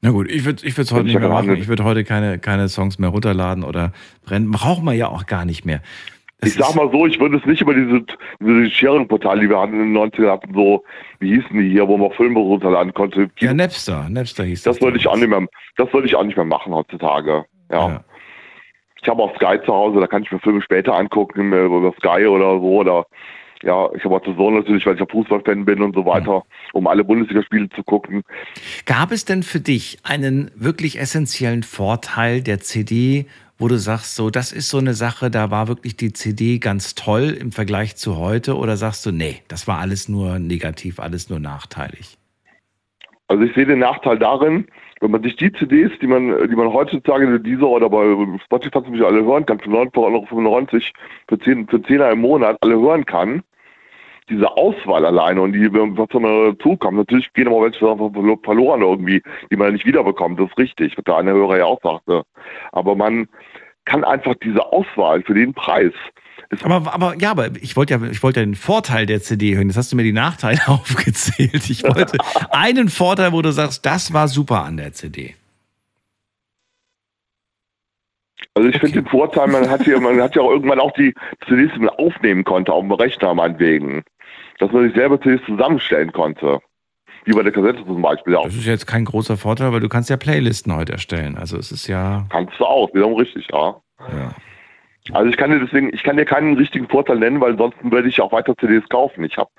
Na gut, ich würde ich es heute nicht mehr machen. Ich würde heute keine, keine Songs mehr runterladen oder brennen. Braucht man ja auch gar nicht mehr. Ich sag mal so, ich würde es nicht über diese, diese Sharing-Portale, die wir hatten in den 90ern, hatten, so, wie hießen die hier, wo man Filme runterladen konnte. Ja, Napster, Napster hieß das. Das würde ich auch nicht mehr, das würde ich auch nicht mehr machen heutzutage. Ja. ja. Ich habe auch Sky zu Hause, da kann ich mir Filme später angucken, über Sky oder so, oder, ja, ich habe auch Sohn natürlich, weil ich ja Fußballfan bin und so weiter, um alle Bundesligaspiele zu gucken. Gab es denn für dich einen wirklich essentiellen Vorteil der CD wo du sagst, so, das ist so eine Sache, da war wirklich die CD ganz toll im Vergleich zu heute? Oder sagst du, nee, das war alles nur negativ, alles nur nachteilig? Also ich sehe den Nachteil darin, wenn man sich die CDs, die man, die man heutzutage in dieser oder bei Spotify zum Beispiel alle hören kann, für 9,95 Euro für 10, für 10 im Monat alle hören kann, diese Auswahl alleine und die, was dann dazu kommt, natürlich gehen immer welche verloren irgendwie, die man nicht wiederbekommt, das ist richtig, was der eine Hörer ja auch sagte. Aber man kann einfach diese Auswahl für den Preis. Aber, aber ja, aber ich wollte ja, ich wollte ja den Vorteil der CD hören. Jetzt hast du mir die Nachteile aufgezählt. Ich wollte einen Vorteil, wo du sagst, das war super an der CD. Also ich okay. finde den Vorteil, man hat ja, man hat ja auch irgendwann auch die CDs, die man aufnehmen konnte, auf dem Rechner meinetwegen dass man sich selber CDs zusammenstellen konnte. Wie bei der Kassette zum Beispiel auch. Das ist jetzt kein großer Vorteil, weil du kannst ja Playlisten heute erstellen. Also es ist ja. Kannst du auch, wiederum richtig, ja. ja. Also ich kann dir deswegen, ich kann dir keinen richtigen Vorteil nennen, weil sonst werde ich auch weiter CDs kaufen. Ich habe,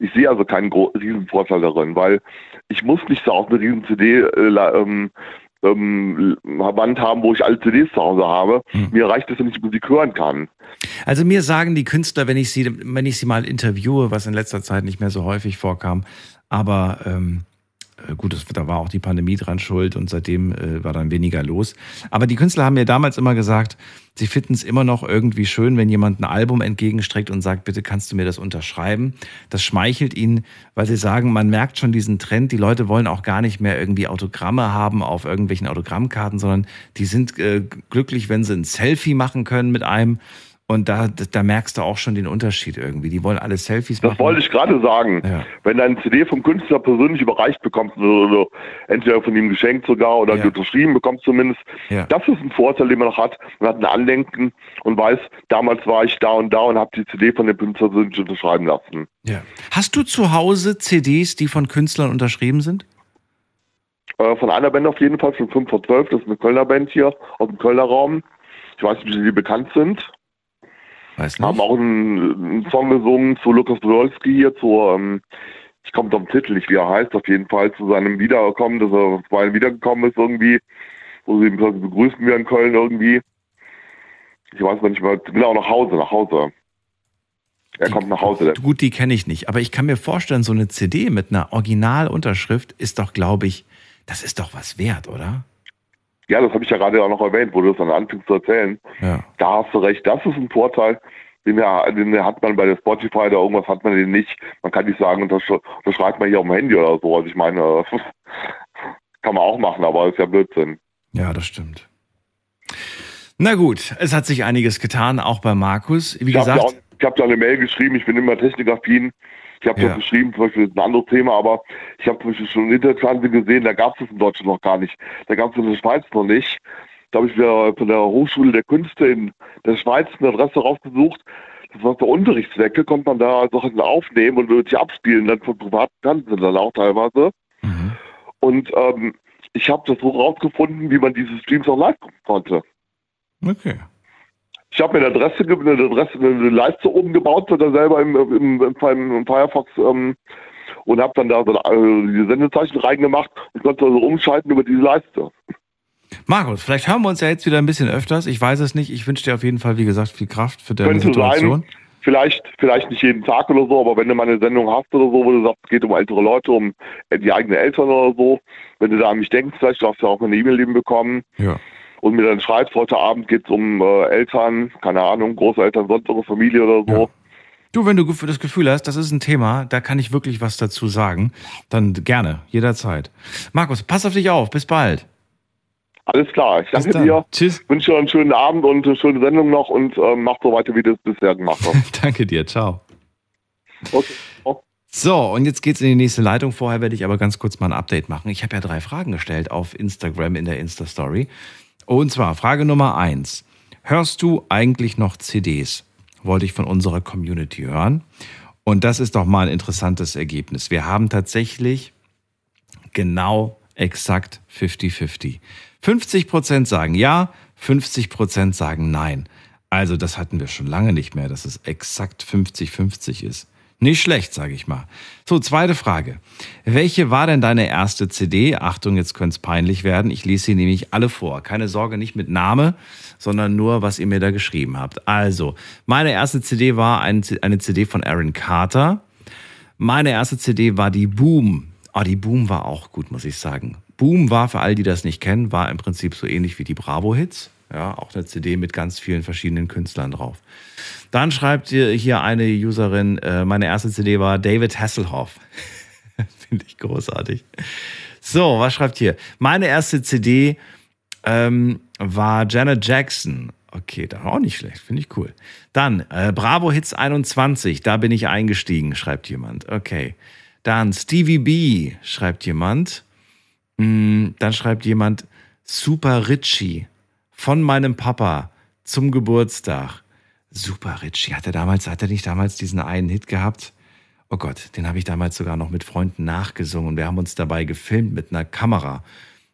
ich sehe also keinen riesen Vorteil darin, weil ich muss nicht so auf eine riesen CD äh, ähm, ähm, Wand haben, wo ich alle CDs zu Hause habe. Hm. Mir reicht es, wenn ich Musik hören kann. Also mir sagen die Künstler, wenn ich sie, wenn ich sie mal interviewe, was in letzter Zeit nicht mehr so häufig vorkam, aber ähm, äh, gut, das, da war auch die Pandemie dran schuld und seitdem äh, war dann weniger los. Aber die Künstler haben mir damals immer gesagt, sie finden es immer noch irgendwie schön, wenn jemand ein Album entgegenstreckt und sagt, bitte kannst du mir das unterschreiben. Das schmeichelt ihnen, weil sie sagen, man merkt schon diesen Trend, die Leute wollen auch gar nicht mehr irgendwie Autogramme haben auf irgendwelchen Autogrammkarten, sondern die sind äh, glücklich, wenn sie ein Selfie machen können mit einem und da, da merkst du auch schon den Unterschied irgendwie. Die wollen alle Selfies machen. Das wollte ich gerade sagen. Ja. Wenn du eine CD vom Künstler persönlich überreicht bekommst, oder, entweder von ihm geschenkt sogar oder ja. unterschrieben bekommst zumindest, ja. das ist ein Vorteil, den man noch hat. Man hat ein Andenken und weiß, damals war ich da und da und habe die CD von dem Künstler persönlich unterschreiben lassen. Ja. Hast du zu Hause CDs, die von Künstlern unterschrieben sind? Äh, von einer Band auf jeden Fall, von 5 vor 12, das ist eine Kölner Band hier aus dem Kölner Raum. Ich weiß nicht, wie sie bekannt sind. Weiß nicht. Haben auch einen, einen Song gesungen zu Lukas Podolski hier, zur, ähm, ich komme zum Titel nicht, wie er heißt, auf jeden Fall zu seinem Wiederkommen, dass er zwei wiedergekommen ist irgendwie, wo sie ihn begrüßen wir in Köln irgendwie. Ich weiß nicht mehr, genau, nach Hause, nach Hause. Er die, kommt nach Hause. Gut, die kenne ich nicht. Aber ich kann mir vorstellen, so eine CD mit einer Originalunterschrift ist doch, glaube ich, das ist doch was wert, oder? Ja, das habe ich ja gerade auch noch erwähnt, wo du das dann anfängst zu erzählen. Ja. Da hast du recht, das ist ein Vorteil, den, den hat man bei der Spotify oder irgendwas hat man den nicht. Man kann nicht sagen, das, das schreibt man hier auf dem Handy oder so. Also ich meine, kann man auch machen, aber ist ja Blödsinn. Ja, das stimmt. Na gut, es hat sich einiges getan, auch bei Markus. Wie ich gesagt. Hab auch, ich habe da eine Mail geschrieben, ich bin immer technikaffin. Ich habe Ja. geschrieben, zum Beispiel das ist ein anderes Thema, aber ich habe zum Beispiel schon Internetfernsehen gesehen, da gab es das in Deutschland noch gar nicht. Da gab es in der Schweiz noch nicht. Da habe ich mir von der Hochschule der Künste in der Schweiz eine Adresse rausgesucht. Das war für Unterrichtszwecke, konnte man da Sachen aufnehmen und wirklich abspielen, dann von privaten Fernsehen dann auch teilweise. Und ähm, ich habe das so rausgefunden, wie man diese Streams auch live gucken konnte. Okay. Ich habe mir eine Adresse, eine Adresse, eine Leiste oben gebaut, da selber im, im, im, im Firefox ähm, und habe dann da so äh, die Sendezeichen reingemacht und konnte also umschalten über diese Leiste. Markus, vielleicht hören wir uns ja jetzt wieder ein bisschen öfters. Ich weiß es nicht. Ich wünsche dir auf jeden Fall, wie gesagt, viel Kraft für deine Könnte Situation. sein, vielleicht, vielleicht nicht jeden Tag oder so, aber wenn du mal eine Sendung hast oder so, wo du sagst, es geht um ältere Leute, um äh, die eigenen Eltern oder so, wenn du da an mich denkst, vielleicht darfst du auch eine E-Mail eben bekommen. Ja. Und mir dann schreibst, heute Abend geht es um äh, Eltern, keine Ahnung, Großeltern, sonst Familie oder so. Du, wenn du das Gefühl hast, das ist ein Thema, da kann ich wirklich was dazu sagen, dann gerne, jederzeit. Markus, pass auf dich auf. Bis bald. Alles klar, ich danke dir. Tschüss. Wünsche dir einen schönen Abend und eine schöne Sendung noch und ähm, mach so weiter, wie du es bisher gemacht hast. Danke dir. Ciao. Okay. So, und jetzt geht's in die nächste Leitung. Vorher werde ich aber ganz kurz mal ein Update machen. Ich habe ja drei Fragen gestellt auf Instagram in der Insta-Story. Und zwar Frage Nummer eins. Hörst du eigentlich noch CDs? Wollte ich von unserer Community hören. Und das ist doch mal ein interessantes Ergebnis. Wir haben tatsächlich genau exakt 50-50. 50 Prozent sagen ja, 50 Prozent sagen nein. Also das hatten wir schon lange nicht mehr, dass es exakt 50-50 ist. Nicht schlecht, sage ich mal. So, zweite Frage. Welche war denn deine erste CD? Achtung, jetzt könnte es peinlich werden. Ich lese sie nämlich alle vor. Keine Sorge, nicht mit Name, sondern nur, was ihr mir da geschrieben habt. Also, meine erste CD war ein, eine CD von Aaron Carter. Meine erste CD war die Boom. Ah, die Boom war auch gut, muss ich sagen. Boom war, für all die das nicht kennen, war im Prinzip so ähnlich wie die Bravo-Hits. Ja, auch eine CD mit ganz vielen verschiedenen Künstlern drauf. Dann schreibt hier eine Userin, äh, meine erste CD war David Hasselhoff. Finde ich großartig. So, was schreibt hier? Meine erste CD ähm, war Janet Jackson. Okay, war auch nicht schlecht, finde ich cool. Dann äh, Bravo Hits 21, da bin ich eingestiegen, schreibt jemand. Okay. Dann Stevie B, schreibt jemand. Mm, dann schreibt jemand Super Richie von meinem Papa zum Geburtstag. Super Richie. Hat er damals, hat er nicht damals diesen einen Hit gehabt? Oh Gott, den habe ich damals sogar noch mit Freunden nachgesungen wir haben uns dabei gefilmt mit einer Kamera,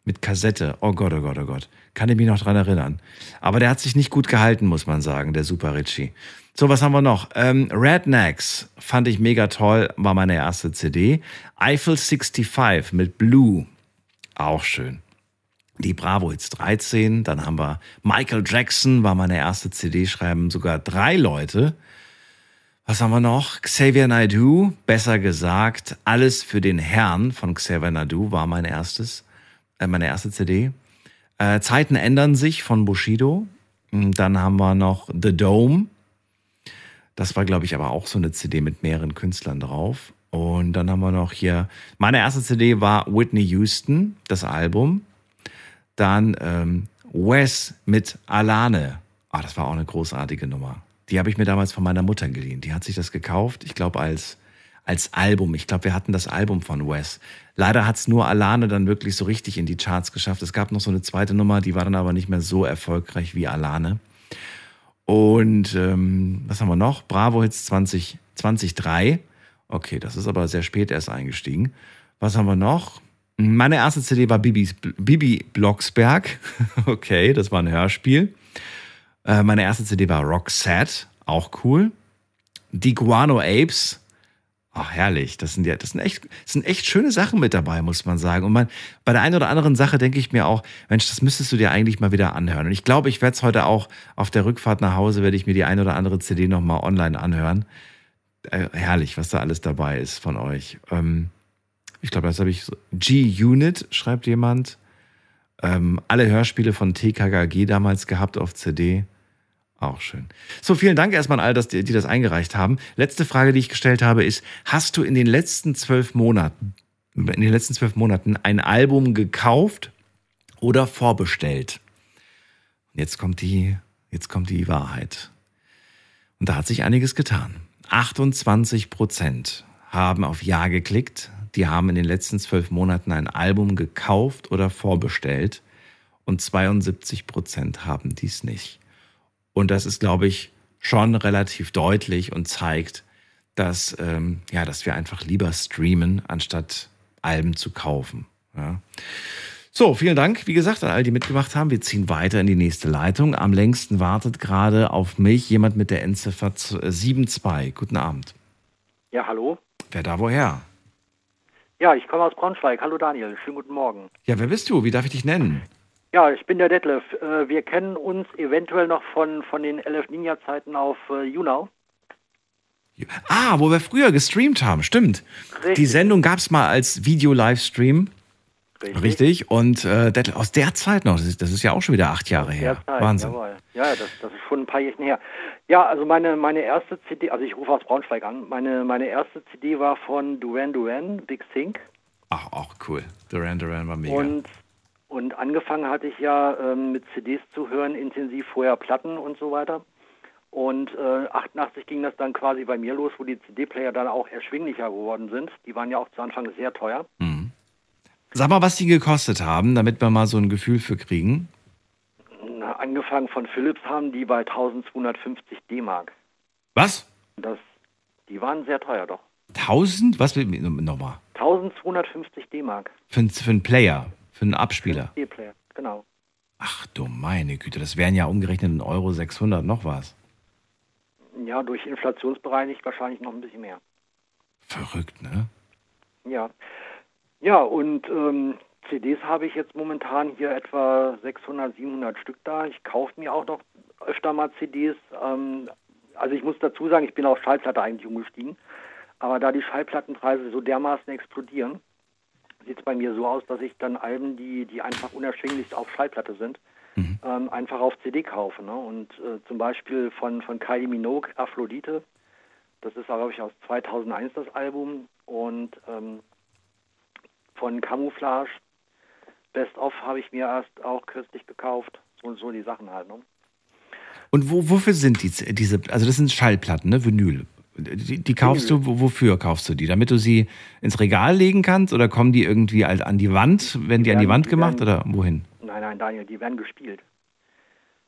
mit Kassette. Oh Gott, oh Gott, oh Gott. Kann ich mich noch dran erinnern. Aber der hat sich nicht gut gehalten, muss man sagen, der Super Richie. So, was haben wir noch? Ähm, Rednecks fand ich mega toll, war meine erste CD. Eiffel 65 mit Blue, auch schön. Die Bravo Hits 13, dann haben wir Michael Jackson, war meine erste CD, schreiben sogar drei Leute. Was haben wir noch? Xavier Naidoo, besser gesagt, Alles für den Herrn von Xavier Naidoo war mein erstes, äh, meine erste CD. Äh, Zeiten ändern sich von Bushido. Dann haben wir noch The Dome. Das war, glaube ich, aber auch so eine CD mit mehreren Künstlern drauf. Und dann haben wir noch hier, meine erste CD war Whitney Houston, das Album. Dann ähm, Wes mit Alane. Ah, das war auch eine großartige Nummer. Die habe ich mir damals von meiner Mutter geliehen. Die hat sich das gekauft, ich glaube, als, als Album. Ich glaube, wir hatten das Album von Wes. Leider hat es nur Alane dann wirklich so richtig in die Charts geschafft. Es gab noch so eine zweite Nummer, die war dann aber nicht mehr so erfolgreich wie Alane. Und ähm, was haben wir noch? Bravo Hits 20, 2003. Okay, das ist aber sehr spät erst eingestiegen. Was haben wir noch? Meine erste CD war Bibis, Bibi Blocksberg. Okay, das war ein Hörspiel. Äh, meine erste CD war Roxette, auch cool. Die Guano Apes. Ach, herrlich. Das sind ja, das sind echt, das sind echt schöne Sachen mit dabei, muss man sagen. Und man, bei der einen oder anderen Sache denke ich mir auch, Mensch, das müsstest du dir eigentlich mal wieder anhören. Und ich glaube, ich werde es heute auch auf der Rückfahrt nach Hause, werde ich mir die eine oder andere CD nochmal online anhören. Äh, herrlich, was da alles dabei ist von euch. Ähm, ich glaube, das habe ich. So. G-Unit, schreibt jemand. Ähm, alle Hörspiele von TKKG damals gehabt auf CD. Auch schön. So, vielen Dank erstmal an all das, die, die das eingereicht haben. Letzte Frage, die ich gestellt habe, ist: Hast du in den letzten zwölf Monaten, in den letzten zwölf Monaten ein Album gekauft oder vorbestellt? Und jetzt kommt die, jetzt kommt die Wahrheit. Und da hat sich einiges getan. 28 Prozent haben auf Ja geklickt. Die haben in den letzten zwölf Monaten ein Album gekauft oder vorbestellt. Und 72 Prozent haben dies nicht. Und das ist, glaube ich, schon relativ deutlich und zeigt, dass, ähm, ja, dass wir einfach lieber streamen, anstatt Alben zu kaufen. Ja. So, vielen Dank, wie gesagt, an all die mitgemacht haben. Wir ziehen weiter in die nächste Leitung. Am längsten wartet gerade auf mich jemand mit der Endziffer 72. Guten Abend. Ja, hallo. Wer da woher? Ja, ich komme aus Braunschweig. Hallo Daniel, schönen guten Morgen. Ja, wer bist du? Wie darf ich dich nennen? Ja, ich bin der Detlef. Äh, Wir kennen uns eventuell noch von, von den LF Ninja-Zeiten auf äh, YouNow. Ah, wo wir früher gestreamt haben, stimmt. Richtig. Die Sendung gab es mal als Video-Livestream. Richtig. Richtig. Und äh, aus der Zeit noch, das ist, das ist ja auch schon wieder acht Jahre her. Derzeit, Wahnsinn. Jawohl. Ja, das, das ist schon ein paar Jährchen her. Ja, also meine, meine erste CD, also ich rufe aus Braunschweig an, meine, meine erste CD war von Duran Duran, Big Think. Ach, auch cool. Duran Duran war mega. Und, und angefangen hatte ich ja ähm, mit CDs zu hören, intensiv vorher Platten und so weiter. Und äh, 88 ging das dann quasi bei mir los, wo die CD-Player dann auch erschwinglicher geworden sind. Die waren ja auch zu Anfang sehr teuer. Sag mal, was die gekostet haben, damit wir mal so ein Gefühl für kriegen. Na, angefangen von Philips haben die bei 1250 D-Mark. Was? Das, die waren sehr teuer doch. 1000? Was will nochmal? 1250 D-Mark. Für, einen- für einen Player, für einen Abspieler. CD-Player, genau. Ach du meine Güte, das wären ja umgerechnet in Euro 600 noch was. Ja, durch inflationsbereinigt wahrscheinlich noch ein bisschen mehr. Verrückt, ne? Ja. Ja, und ähm, CDs habe ich jetzt momentan hier etwa 600, 700 Stück da. Ich kaufe mir auch noch öfter mal CDs. Ähm, also ich muss dazu sagen, ich bin auf Schallplatte eigentlich umgestiegen. Aber da die Schallplattenpreise so dermaßen explodieren, sieht es bei mir so aus, dass ich dann Alben, die, die einfach unerschwinglich auf Schallplatte sind, ähm, einfach auf CD kaufe. Ne? Und äh, zum Beispiel von, von Kylie Minogue, Aphrodite, das ist, glaube ich, aus 2001 das Album. Und ähm, von Camouflage, Best of habe ich mir erst auch kürzlich gekauft. So, so die Sachen halt. Ne? Und wo, wofür sind die, diese, also das sind Schallplatten, ne? Vinyl. Die, die kaufst du, wo- wofür kaufst du die? Damit du sie ins Regal legen kannst oder kommen die irgendwie halt an die Wand? Werden die an die werden- Wand die gemacht werden- oder wohin? Nein, nein, Daniel, die werden gespielt.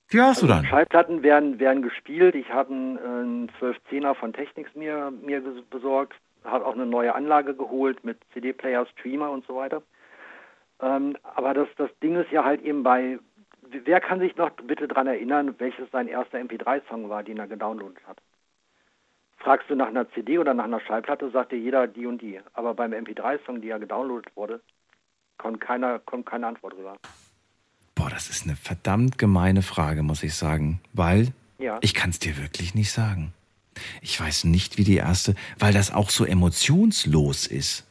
Wie hast du Also dann? Schallplatten werden, werden gespielt. Ich habe einen, äh, einen 1210er von Technics mir, mir besorgt, habe auch eine neue Anlage geholt mit CD-Player, Streamer und so weiter. Ähm, aber das, das Ding ist ja halt eben bei, wer kann sich noch bitte daran erinnern, welches sein erster MP3-Song war, den er gedownloadet hat? Fragst du nach einer CD oder nach einer Schallplatte, sagt dir jeder die und die. Aber beim MP3-Song, der gedownloadet wurde, kommt, keiner, kommt keine Antwort rüber. Boah, das ist eine verdammt gemeine Frage, muss ich sagen. Weil Ja. ich kann es dir wirklich nicht sagen. Ich weiß nicht, wie die erste, weil das auch so emotionslos ist.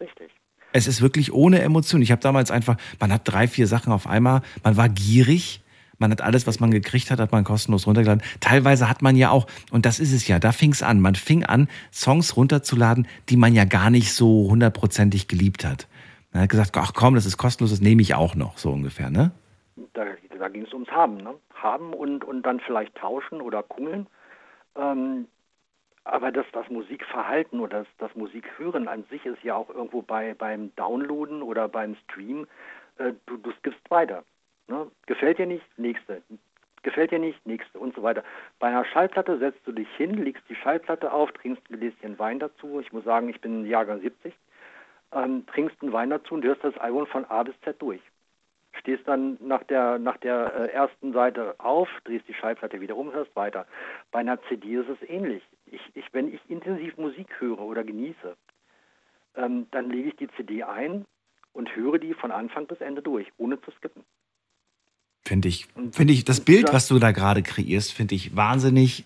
Richtig. Es ist wirklich ohne Emotion. Ich habe damals einfach, man hat drei, vier Sachen auf einmal, man war gierig, man hat alles, was man gekriegt hat, hat man kostenlos runtergeladen. Teilweise hat man ja auch, und das ist es ja, da fing es an, man fing an, Songs runterzuladen, die man ja gar nicht so hundertprozentig geliebt hat. Man hat gesagt, ach komm, das ist kostenlos, das nehme ich auch noch, so ungefähr, ne? Da, da ging es ums Haben, ne? Haben und, und dann vielleicht tauschen oder kungeln. Ähm, aber das, das Musikverhalten oder das, das Musikhören an sich ist ja auch irgendwo bei, beim Downloaden oder beim Stream, äh, du, du skippst weiter. Ne? Gefällt dir nicht? Nächste. Gefällt dir nicht? Nächste und so weiter. Bei einer Schallplatte setzt du dich hin, legst die Schallplatte auf, trinkst ein Gläschen Wein dazu. Ich muss sagen, ich bin Jahrgang 70. Ähm, trinkst einen Wein dazu und hörst das Album von A bis Z durch stehst dann nach der nach der äh, ersten Seite auf, drehst die Schallplatte wieder um, hörst weiter. Bei einer CD ist es ähnlich. Ich, ich, wenn ich intensiv Musik höre oder genieße, ähm, dann lege ich die CD ein und höre die von Anfang bis Ende durch, ohne zu skippen. Finde ich, finde ich, das Bild, was du da gerade kreierst, finde ich wahnsinnig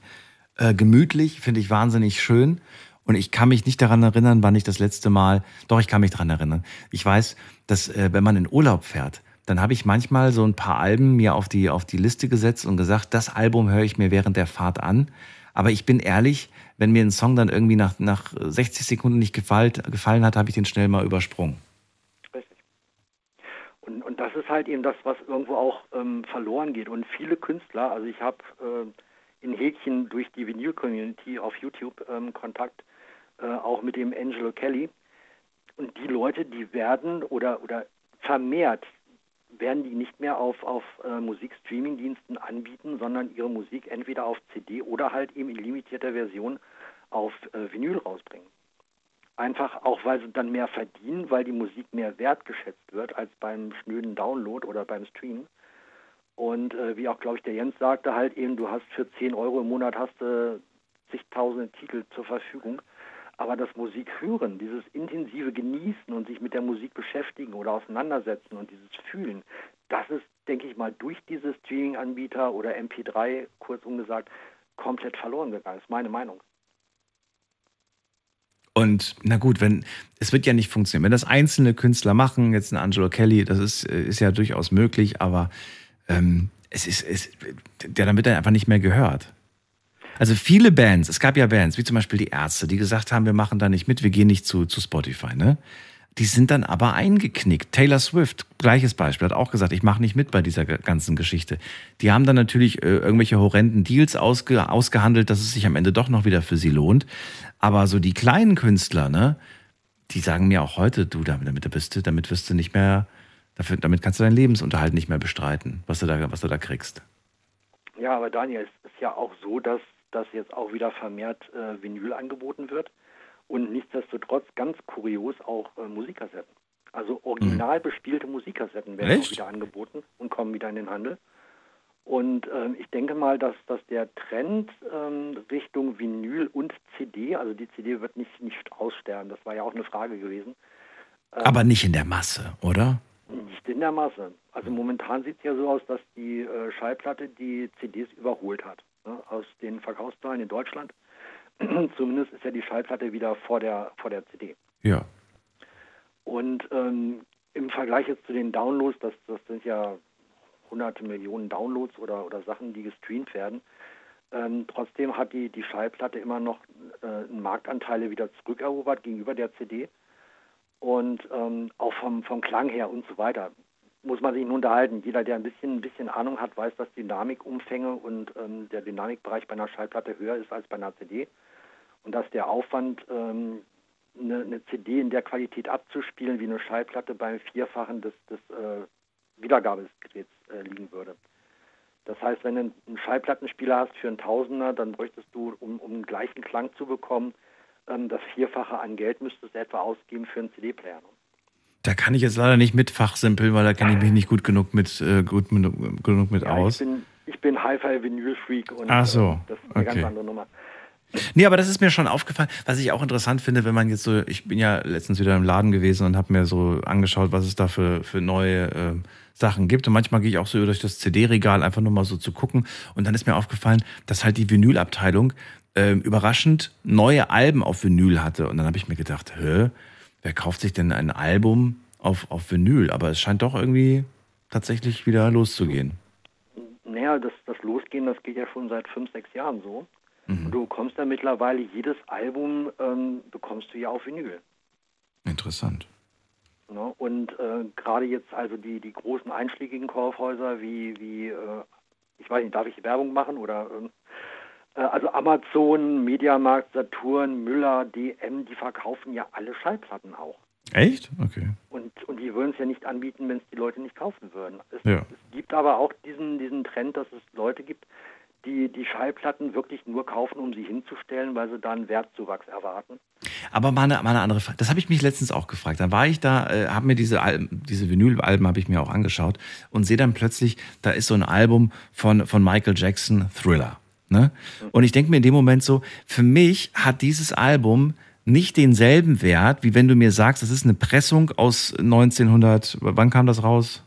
äh, gemütlich, finde ich wahnsinnig schön. Und ich kann mich nicht daran erinnern, wann ich das letzte Mal, doch, ich kann mich daran erinnern. Ich weiß, dass äh, wenn man in Urlaub fährt, dann habe ich manchmal so ein paar Alben mir auf die, auf die Liste gesetzt und gesagt, das Album höre ich mir während der Fahrt an. Aber ich bin ehrlich, wenn mir ein Song dann irgendwie nach, nach 60 Sekunden nicht gefallen, gefallen hat, habe ich den schnell mal übersprungen. Und, und das ist halt eben das, was irgendwo auch ähm, verloren geht. Und viele Künstler, also ich habe äh, in Häkchen durch die Vinyl-Community auf YouTube ähm, Kontakt äh, auch mit dem Angelo Kelly. Und die Leute, die werden oder, oder vermehrt werden die nicht mehr auf, auf äh, Musikstreaming-Diensten anbieten, sondern ihre Musik entweder auf CD oder halt eben in limitierter Version auf äh, Vinyl rausbringen. Einfach auch, weil sie dann mehr verdienen, weil die Musik mehr wertgeschätzt wird als beim schnöden Download oder beim Stream. Und äh, wie auch, glaube ich, der Jens sagte, halt eben, du hast für 10 Euro im Monat hast du zigtausende Titel zur Verfügung. Aber das Musik hören, dieses intensive Genießen und sich mit der Musik beschäftigen oder auseinandersetzen und dieses Fühlen, das ist, denke ich mal, durch diese Streaming-Anbieter oder MP3, kurzum gesagt, komplett verloren gegangen. Das ist meine Meinung. Und na gut, wenn es wird ja nicht funktionieren. Wenn das einzelne Künstler machen, jetzt ein Angelo Kelly, das ist, ist ja durchaus möglich, aber ähm, es ist, es, ja, dann wird er einfach nicht mehr gehört. Also viele Bands, es gab ja Bands, wie zum Beispiel die Ärzte, die gesagt haben, wir machen da nicht mit, wir gehen nicht zu, zu Spotify, ne? Die sind dann aber eingeknickt. Taylor Swift, gleiches Beispiel, hat auch gesagt, ich mache nicht mit bei dieser ganzen Geschichte. Die haben dann natürlich äh, irgendwelche horrenden Deals ausge, ausgehandelt, dass es sich am Ende doch noch wieder für sie lohnt. Aber so die kleinen Künstler, ne, die sagen mir auch heute, du, damit, damit bist du, damit wirst du nicht mehr, dafür, damit kannst du deinen Lebensunterhalt nicht mehr bestreiten, was du da, was du da kriegst. Ja, aber Daniel, es ist ja auch so, dass, dass jetzt auch wieder vermehrt äh, Vinyl angeboten wird und nichtsdestotrotz ganz kurios auch äh, Musikkassetten. Also original bespielte Musikkassetten werden Echt? auch wieder angeboten und kommen wieder in den Handel. Und ähm, ich denke mal, dass, dass der Trend ähm, Richtung Vinyl und CD, also die CD wird nicht, nicht aussterben, das war ja auch eine Frage gewesen. Ähm, Aber nicht in der Masse, oder? Nicht in der Masse. Also momentan sieht es ja so aus, dass die äh, Schallplatte die CDs überholt hat. Aus den Verkaufszahlen in Deutschland. Zumindest ist ja die Schallplatte wieder vor der, vor der CD. Ja. Und ähm, im Vergleich jetzt zu den Downloads, das, das sind ja hunderte Millionen Downloads oder, oder Sachen, die gestreamt werden. Ähm, trotzdem hat die, die Schallplatte immer noch äh, Marktanteile wieder zurückerobert gegenüber der CD. Und ähm, auch vom, vom Klang her und so weiter muss man sich nur unterhalten. Jeder, der ein bisschen, ein bisschen Ahnung hat, weiß, dass Dynamikumfänge und ähm, der Dynamikbereich bei einer Schallplatte höher ist als bei einer CD. Und dass der Aufwand, ähm, eine, eine CD in der Qualität abzuspielen, wie eine Schallplatte beim Vierfachen des, des äh, Wiedergabegeräts äh, liegen würde. Das heißt, wenn du einen Schallplattenspieler hast für einen Tausender, dann bräuchtest du, um, um den gleichen Klang zu bekommen, ähm, das Vierfache an Geld müsstest du etwa ausgeben für einen CD-Player. Da kann ich jetzt leider nicht mit fachsimpeln, weil da kenne ich mich nicht gut genug mit, äh, gut mit, genug mit Ja, aus. ich bin, ich bin Hi-Fi-Vinyl-Freak und Ach so, äh, das ist eine okay. ganz andere Nummer. Nee, aber das ist mir schon aufgefallen. Was ich auch interessant finde, wenn man jetzt so, ich bin ja letztens wieder im Laden gewesen und habe mir so angeschaut, was es da für, für neue ähm, Sachen gibt. Und manchmal gehe ich auch so durch das CD-Regal einfach nur mal so zu gucken. Und dann ist mir aufgefallen, dass halt die Vinylabteilung ähm, überraschend neue Alben auf Vinyl hatte. Und dann habe ich mir gedacht, hä, wer kauft sich denn ein Album auf, auf Vinyl? Aber es scheint doch irgendwie tatsächlich wieder loszugehen. Naja, das, das Losgehen, das geht ja schon seit fünf, sechs Jahren so. Mhm. Und du bekommst ja mittlerweile jedes Album, ähm, bekommst du ja auf Vinyl. Interessant. Ne? Und äh, gerade jetzt also die, die großen einschlägigen Kaufhäuser wie, wie äh, ich weiß nicht, darf ich Werbung machen oder ähm, äh, also Amazon, Mediamarkt, Saturn, Müller, DM, die verkaufen ja alle Schallplatten auch. Echt? Okay. Und, und die würden es ja nicht anbieten, wenn es die Leute nicht kaufen würden. Es, Ja. es gibt aber auch diesen, diesen Trend, dass es Leute gibt, die die Schallplatten wirklich nur kaufen, um sie hinzustellen, weil sie da einen Wertzuwachs erwarten. Aber mal eine, mal eine andere Frage. Das habe ich mich letztens auch gefragt. Dann war ich da, äh, habe mir diese Alben, diese Vinylalben habe ich mir auch angeschaut und sehe dann plötzlich, da ist so ein Album von, von Michael Jackson, Thriller. Ne? Und ich denke mir in dem Moment so, für mich hat dieses Album nicht denselben Wert, wie wenn du mir sagst, das ist eine Pressung aus 1900, wann kam das raus?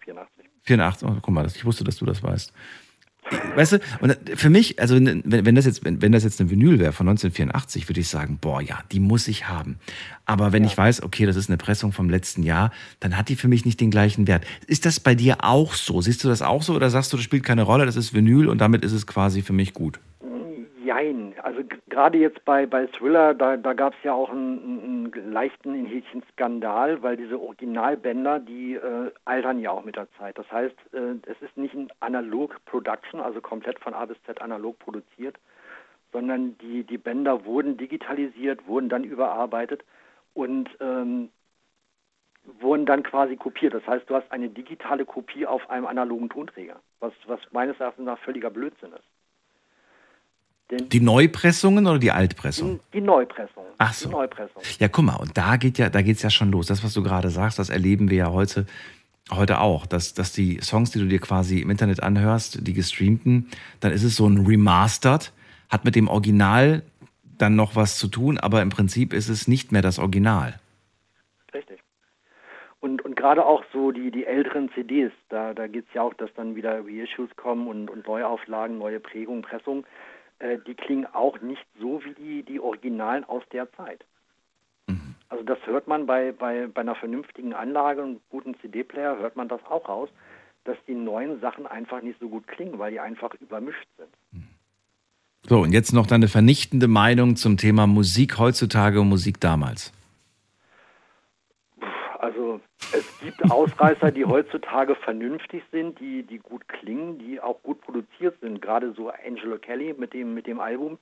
84. 84, oh, guck mal, ich wusste, dass du das weißt. Weißt du, und für mich, also wenn, wenn das jetzt, wenn, wenn das jetzt eine Vinyl wäre von 1984, würde ich sagen, boah, ja, die muss ich haben. Aber wenn ich weiß, okay, das ist eine Pressung vom letzten Jahr, dann hat die für mich nicht den gleichen Wert. Ist das bei dir auch so? Siehst du das auch so oder sagst du, das spielt keine Rolle, das ist Vinyl und damit ist es quasi für mich gut? Jein. Also gerade jetzt bei, bei Thriller, da, da gab es ja auch einen, einen leichten in Häkchen Skandal, weil diese Originalbänder, die äh, altern ja auch mit der Zeit. Das heißt, äh, es ist nicht ein Analog-Production, also komplett von A bis Z analog produziert, sondern die, die Bänder wurden digitalisiert, wurden dann überarbeitet und ähm, wurden dann quasi kopiert. Das heißt, du hast eine digitale Kopie auf einem analogen Tonträger, was, was meines Erachtens nach völliger Blödsinn ist. Die Neupressungen oder die Altpressung? Die Neupressung. Ach so. Die Neupressung. Ja, guck mal, und da geht ja, da geht's ja schon los. Das, was du gerade sagst, das erleben wir ja heute, heute auch, dass, dass die Songs, die du dir quasi im Internet anhörst, die gestreamten, dann ist es so ein Remastered, hat mit dem Original dann noch was zu tun, aber im Prinzip ist es nicht mehr das Original. Richtig. Und, und gerade auch so die, die älteren CDs, da, da geht es ja auch, dass dann wieder Reissues kommen und, und Neuauflagen, neue Prägungen, Pressungen äh, die klingen auch nicht so wie die, die Originalen aus der Zeit. Mhm. Also das hört man bei, bei, bei einer vernünftigen Anlage und guten CD-Player, hört man das auch raus, dass die neuen Sachen einfach nicht so gut klingen, weil die einfach übermischt sind. Mhm. So, und jetzt noch deine vernichtende Meinung zum Thema Musik heutzutage und Musik damals. Also es gibt Ausreißer, die heutzutage vernünftig sind, die, die gut klingen, die auch gut produziert sind. Gerade so Angelo Kelly mit dem, mit dem Album,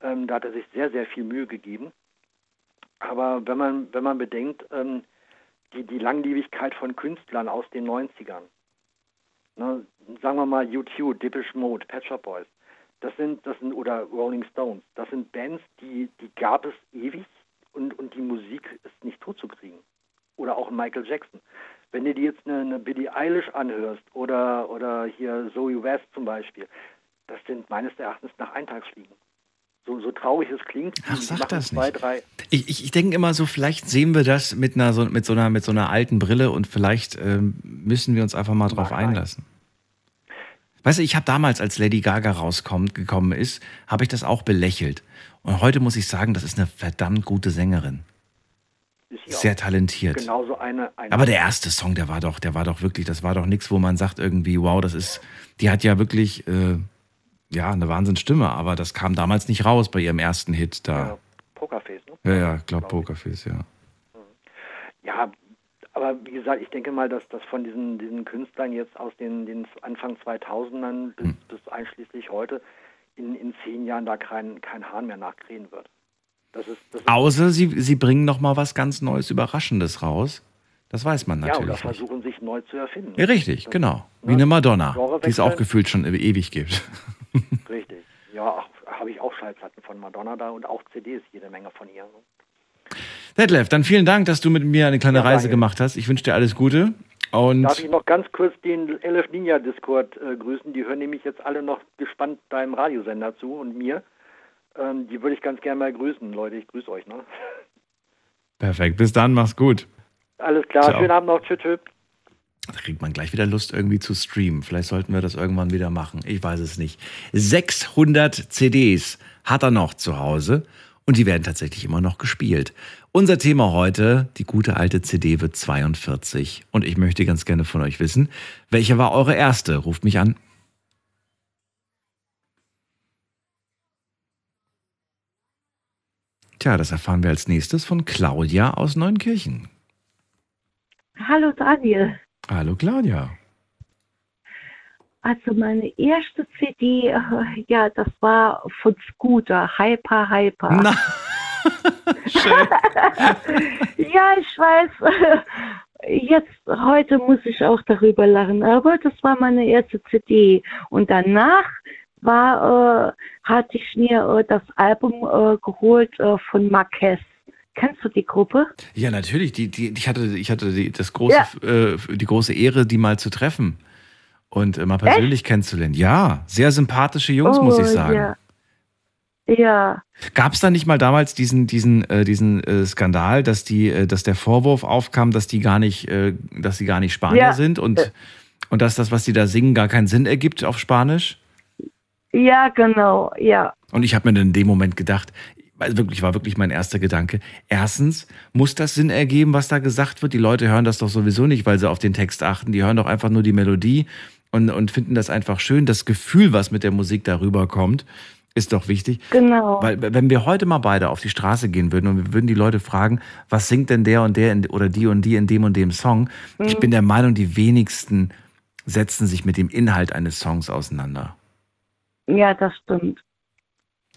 ähm, da hat er sich sehr, sehr viel Mühe gegeben. Aber wenn man, wenn man bedenkt, ähm, die, die Langlebigkeit von Künstlern aus den 90ern, ne, sagen wir mal U2, Depeche Mode, Pet Shop Boys, das sind, das sind, oder Rolling Stones, das sind Bands, die, die gab es ewig und, und die Musik ist nicht totzukriegen oder auch Michael Jackson. Wenn du dir jetzt eine, eine Billie Eilish anhörst oder, oder hier Zoe West zum Beispiel, das sind meines Erachtens nach Eintagsfliegen. So, so traurig es klingt, Ach, sag das zwei, nicht. drei. Ich, ich, ich denke immer so, vielleicht sehen wir das mit einer so, mit so, einer, mit so einer alten Brille und vielleicht ähm, müssen wir uns einfach mal drauf einlassen. Weißt du, ich habe damals, als Lady Gaga rausgekommen ist, habe ich das auch belächelt. Und heute muss ich sagen, das ist eine verdammt gute Sängerin. Sehr talentiert. Genauso eine, eine Aber der erste Song, der war doch, der war doch wirklich, das war doch nichts, wo man sagt irgendwie, wow, das ist, die hat ja wirklich, äh, ja, eine Wahnsinnsstimme, aber das kam damals nicht raus bei ihrem ersten Hit da. Ja, Pokerface, ne? Ja, ja, ich glaube Pokerface, ja. Ja, aber wie gesagt, ich denke mal, dass das von diesen, diesen Künstlern jetzt aus den, den Anfang 2000ern bis, hm. bis einschließlich heute in, in zehn Jahren da kein, kein Hahn mehr nachkrähen wird. Das ist, das ist Außer sie, sie bringen noch mal was ganz Neues, Überraschendes raus. Das weiß man natürlich. Ja, oder versuchen sich neu zu erfinden. Ja, richtig, das, genau. Wie eine Madonna, die es auch gefühlt schon ewig gibt. Richtig. Ja, habe ich auch Schallplatten von Madonna da und auch CDs, jede Menge von ihr. Detlef, dann vielen Dank, dass du mit mir eine kleine ja, Reise gemacht hast. Ich wünsche dir alles Gute. Und Darf ich noch ganz kurz den LF Ninja Discord äh, grüßen? Die hören nämlich jetzt alle noch gespannt deinem Radiosender zu und mir. Ähm, die würde ich ganz gerne mal grüßen, Leute. Ich grüße euch. Ne? Perfekt. Bis dann. Mach's gut. Alles klar. Ciao. Schönen Abend noch. Tschüss. tschüss. Da kriegt man gleich wieder Lust, irgendwie zu streamen. Vielleicht sollten wir das irgendwann wieder machen. Ich weiß es nicht. 600 CDs hat er noch zu Hause und die werden tatsächlich immer noch gespielt. Unser Thema heute, die gute alte CD wird 42. Und ich möchte ganz gerne von euch wissen, welche war eure erste? Ruft mich an. Tja, das erfahren wir als nächstes von Claudia aus Neunkirchen. Hallo Daniel. Hallo Claudia. Also meine erste CD, äh, ja, das war von Scooter, Hyper Hyper. Na. Ja, ich weiß. Jetzt, heute muss ich auch darüber lachen, aber das war meine erste CD. Und danach war, äh, hatte ich mir äh, das Album äh, geholt äh, von Marquez. Kennst du die Gruppe? Ja, natürlich. Die, die, ich hatte, ich hatte die, das große, ja. äh, die große Ehre, die mal zu treffen und äh, mal persönlich Echt? kennenzulernen. Ja, sehr sympathische Jungs, oh, muss ich oh, sagen. Ja. Ja. Gab es da nicht mal damals diesen, diesen, äh, diesen äh, Skandal, dass die, äh, dass der Vorwurf aufkam, dass die gar nicht, äh, dass sie gar nicht Spanier ja. sind und, und dass das, was die da singen, gar keinen Sinn ergibt auf Spanisch? Ja, genau, ja. Und ich habe mir in dem Moment gedacht, also wirklich war wirklich mein erster Gedanke. Erstens muss das Sinn ergeben, was da gesagt wird. Die Leute hören das doch sowieso nicht, weil sie auf den Text achten. Die hören doch einfach nur die Melodie und, und finden das einfach schön. Das Gefühl, was mit der Musik darüber kommt, ist doch wichtig. Genau. Weil wenn wir heute mal beide auf die Straße gehen würden und wir würden die Leute fragen, was singt denn der und der in, oder die und die in dem und dem Song? Mhm. Ich bin der Meinung, die wenigsten setzen sich mit dem Inhalt eines Songs auseinander. Ja, das stimmt.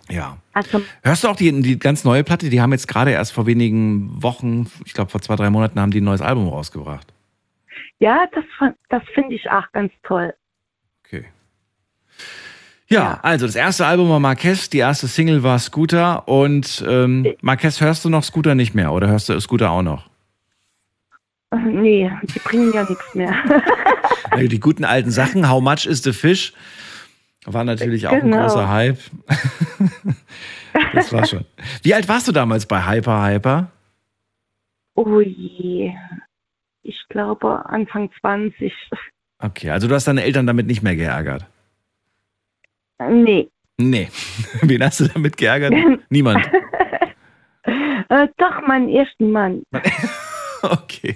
Ja. Also, Hörst du auch die, die ganz neue Platte? Die haben jetzt gerade erst vor wenigen Wochen, ich glaube vor zwei, drei Monaten, haben die ein neues Album rausgebracht. ja, das, das finde ich auch ganz toll. Okay. Ja, also das erste Album war Marquez, die erste Single war Scooter und ähm, Marquez hörst du noch Scooter nicht mehr oder hörst du Scooter auch noch? Äh, Nee, die bringen ja nichts mehr. Ja, Die guten alten Sachen, How Much is the Fish, war natürlich auch ein Genau. großer Hype. das war schon. Wie alt warst du damals bei Hyper Hyper? oh je. Ich glaube Anfang 20. Okay, also du hast deine Eltern damit nicht mehr geärgert. Nee. Nee. Wen hast du damit geärgert? Niemand. Äh, doch, meinen ersten Mann. Okay.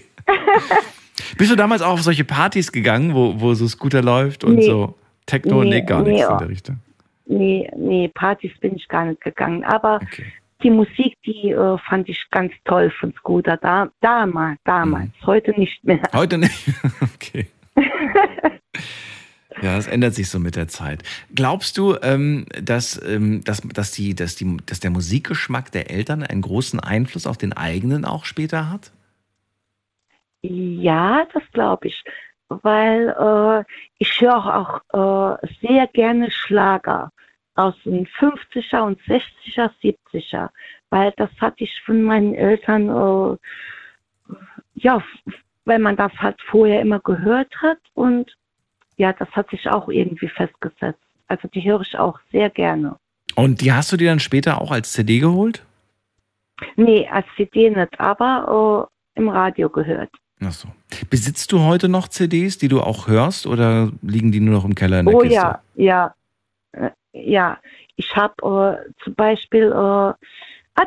Bist du damals auch auf solche Partys gegangen, wo, wo so Scooter läuft und Nee. so Techno? Nee, Nee, gar nee, nichts in der Richtung. Nee, nee, Partys bin ich gar nicht gegangen. Aber die Musik, die äh, fand ich ganz toll von Scooter. Da, damals, damals. Mhm. Heute nicht mehr. Heute nicht. Okay. Ja, das ändert sich so mit der Zeit. Glaubst du, ähm, dass, ähm, dass, dass, die, dass, die, dass der Musikgeschmack der Eltern einen großen Einfluss auf den eigenen auch später hat? Ja, das glaube ich. Weil äh, ich höre auch äh, sehr gerne Schlager aus den 50er und 60er, 70er. Weil das hatte ich von meinen Eltern, äh, ja, weil man das halt vorher immer gehört hat und ja, das hat sich auch irgendwie festgesetzt. Also die höre ich auch sehr gerne. Und die hast du dir dann später auch als CD geholt? Nee, als CD nicht, aber äh, im Radio gehört. Ach so. Besitzt du heute noch CDs, die du auch hörst, oder liegen die nur noch im Keller in der Oh Kiste? ja, ja, Äh, ja. Ich habe äh, zum Beispiel, äh, ah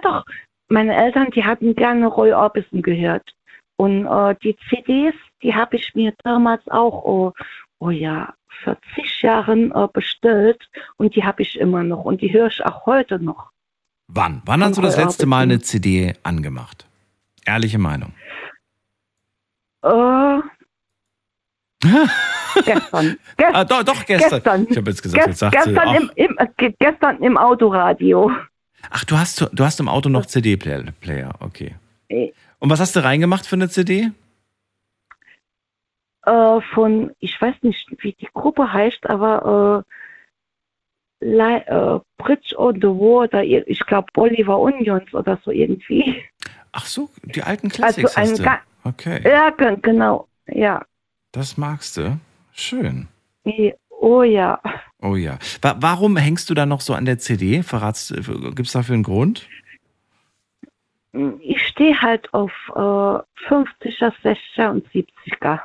doch, meine Eltern, die hatten gerne Roy Orbison gehört. Und äh, die CDs, die habe ich mir damals auch, oh, oh ja, vor zig Jahren äh, bestellt und die habe ich immer noch und die höre ich auch heute noch. Wann? Wann hast du das letzte Mal eine CD angemacht? Ehrliche Meinung. Äh, gestern. Gest Ah, doch, doch, gestern. Gestern. Ich habe jetzt gesagt, jetzt sagt sie, gestern, ach. im, im, äh, ge- gestern im Autoradio. Ach, du hast, du hast im Auto noch CD-Player, Player, okay. Und was hast du reingemacht für eine CD? äh, von, ich weiß nicht, wie die Gruppe heißt, aber äh, Li äh, Bridge on the Water, ich glaube Oliver Onions oder so irgendwie. Ach so, die alten Classics Also ein Okay, Ja, ge- genau, ja. das magst du. Schön. Oh ja. Oh ja. Wa warum hängst du da noch so an der CD? Verratst, gibt es dafür einen Grund? Ich stehe halt auf äh, 50er, 60er und 70er.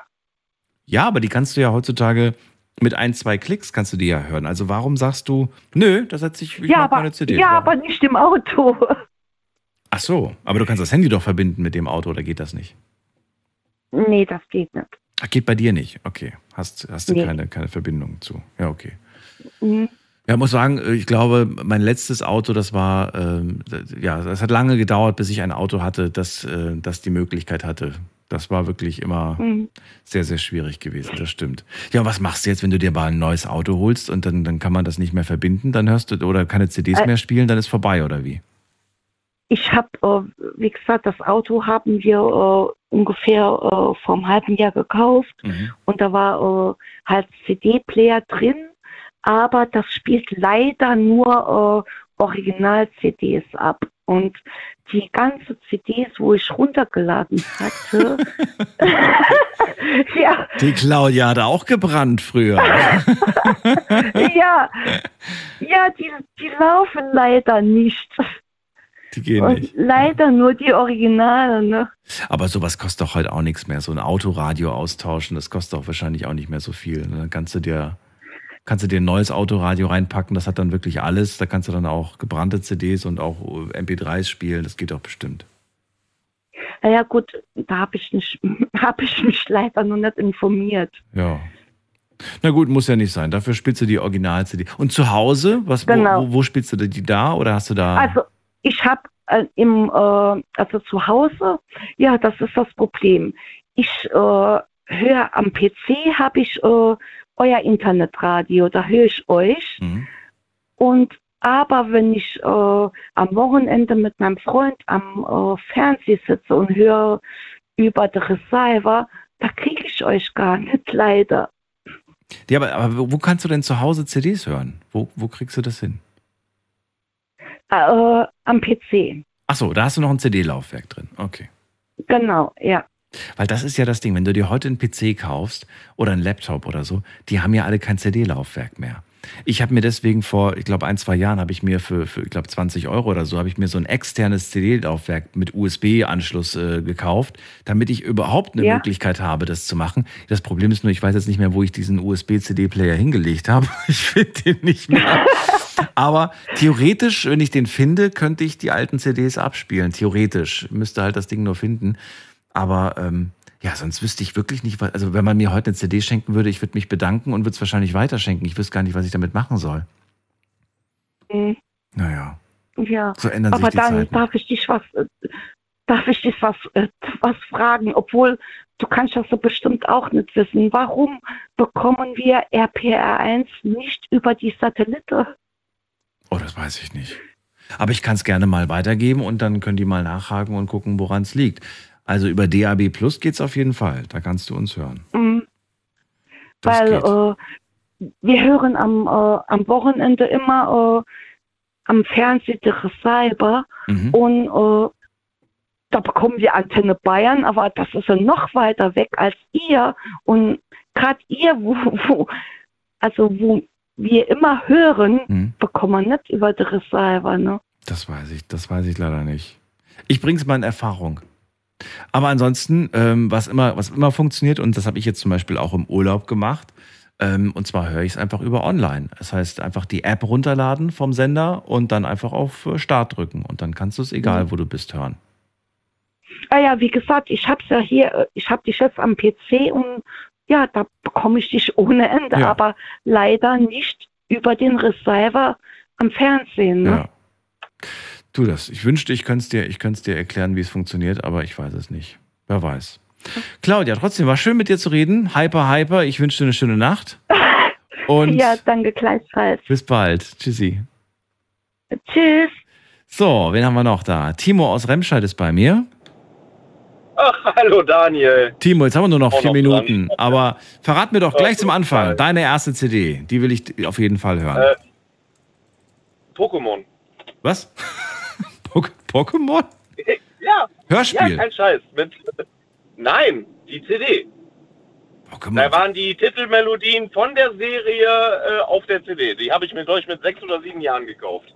Ja, aber die kannst du ja heutzutage mit ein, zwei Klicks kannst du die ja hören. Also warum sagst du, nö, da setze ich, ich ja, aber, meine CD. ja, Warum? aber nicht im Auto. Ach so, aber du kannst das Handy doch verbinden mit dem Auto, oder geht das nicht? Nee, das geht nicht. Ach, geht bei dir nicht. Okay, hast, hast du Nee. keine, keine Verbindung zu. Ja, okay. Mhm. Ja, muss sagen, äh, ich glaube, mein letztes Auto, das war, ähm, ja, es hat lange gedauert, bis ich ein Auto hatte, das, äh, das die Möglichkeit hatte. Das war wirklich immer Mhm. sehr, sehr schwierig gewesen, das stimmt. Ja, was machst du jetzt, wenn du dir mal ein neues Auto holst und dann, dann kann man das nicht mehr verbinden, dann hörst du, oder keine CDs Äh. mehr spielen, dann ist vorbei, oder wie? Ich habe, äh, wie gesagt, das Auto haben wir äh, ungefähr äh, vor einem halben Jahr gekauft Mhm. und da war äh, halt CD-Player drin, aber das spielt leider nur äh, Original-CDs ab. Und die ganze CDs, wo ich runtergeladen hatte, ja, Die Claudia hat auch gebrannt früher. ja, ja, die, die laufen leider nicht. Die gehen Und nicht. leider nur die Originale, ne? Aber sowas kostet doch heute auch nichts mehr. So ein Autoradio austauschen, das kostet doch wahrscheinlich auch nicht mehr so viel. ne? Dann kannst du dir, kannst du dir ein neues Autoradio reinpacken, das hat dann wirklich alles. Da kannst du dann auch gebrannte CDs und auch MP3s spielen, das geht doch bestimmt. Naja gut, da habe ich, nicht- hab ich mich leider noch nicht informiert. Ja. Na gut, muss ja nicht sein. Dafür spielst du die Original-CD. Und zu Hause, was, Genau. wo, wo, wo spielst du die da oder hast du da? Also ich habe äh, im, äh, also zu Hause, ja, das ist das Problem. Ich äh, höre am PC, habe ich äh, euer Internetradio, da höre ich euch. Mhm. Und Aber wenn ich äh, am Wochenende mit meinem Freund am äh, Fernseh sitze und höre über die Receiver, da kriege ich euch gar nicht, leider. Ja, aber, aber wo kannst du denn zu Hause CDs hören? Wo, wo kriegst du das hin? Äh, am PC. Ach so, da hast du noch ein CD-Laufwerk drin. Okay. Genau, ja. Weil das ist ja das Ding, wenn du dir heute einen PC kaufst oder einen Laptop oder so, die haben ja alle kein CD-Laufwerk mehr. Ich habe mir deswegen vor, ich glaube, ein, zwei Jahren habe ich mir für, für ich glaube, 20 Euro oder so, habe ich mir so ein externes CD-Laufwerk mit USB-Anschluss äh, gekauft, damit ich überhaupt eine Ja. Möglichkeit habe, das zu machen. Das Problem ist nur, ich weiß jetzt nicht mehr, wo ich diesen USB-CD-Player hingelegt habe. Ich finde den nicht mehr. Aber theoretisch, wenn ich den finde, könnte ich die alten CDs abspielen. Theoretisch. Müsste halt das Ding nur finden. Aber ähm, ja, sonst wüsste ich wirklich nicht, was, also wenn man mir heute eine CD schenken würde, ich würde mich bedanken und würde es wahrscheinlich weiterschenken. Ich wüsste gar nicht, was ich damit machen soll. Mhm. Naja. Ja. So ändern sich Aber die dann Zeiten. darf ich dich was, äh, darf ich dich was, äh, was fragen, obwohl du kannst das so bestimmt auch nicht wissen. Warum bekommen wir RPR1 nicht über die Satellite? Oh, das weiß ich nicht. Aber ich kann es gerne mal weitergeben und dann können die mal nachhaken und gucken, woran es liegt. Also über DAB Plus geht es auf jeden Fall. Da kannst du uns hören. Mhm. Weil äh, wir hören am, äh, am Wochenende immer äh, am Fernsehen die Receiver Mhm. und äh, da bekommen wir Antenne Bayern, aber das ist ja noch weiter weg als ihr. Und gerade ihr, wo, wo, also wo wir immer hören, Mhm. bekommen wir nicht über die Receiver. Ne? Das weiß ich, das weiß ich leider nicht. Ich bringe es mal in Erfahrung. Aber ansonsten, ähm, was, immer, was immer funktioniert, und das habe ich jetzt zum Beispiel auch im Urlaub gemacht, ähm, und zwar höre ich es einfach über online. Das heißt, einfach die App runterladen vom Sender und dann einfach auf äh, Start drücken. Und dann kannst du es, egal wo du bist, hören. Ah ja, wie gesagt, ich hab's ja hier, äh, ich hab dich jetzt am PC und ja, da bekomme ich dich ohne Ende, Ja. aber leider nicht über den Receiver am Fernsehen. Ne? Ja. Tu das. Ich wünschte, ich könnte es dir, ich dir erklären, wie es funktioniert, aber ich weiß es nicht. Wer weiß. Claudia, trotzdem war schön mit dir zu reden. Hyper, hyper. Ich wünsche dir eine schöne Nacht. Und ja, danke gleichfalls. bis bald. Tschüssi. Tschüss. So, wen haben wir noch da? Timo aus Remscheid ist bei mir. Ach, hallo Daniel. Timo, jetzt haben wir nur noch Auch vier noch dran. Minuten. Aber verrat mir doch gleich auf zum Anfang deine erste CD. Die will ich auf jeden Fall hören. Äh, Pokémon. Was? Pok- Pokémon? Ja. Hörspiel? Ja, kein Scheiß. Mit, nein, die CD. Da waren die Titelmelodien von der Serie äh, auf der CD. Die habe ich mir, glaube ich, mit sechs oder sieben Jahren gekauft.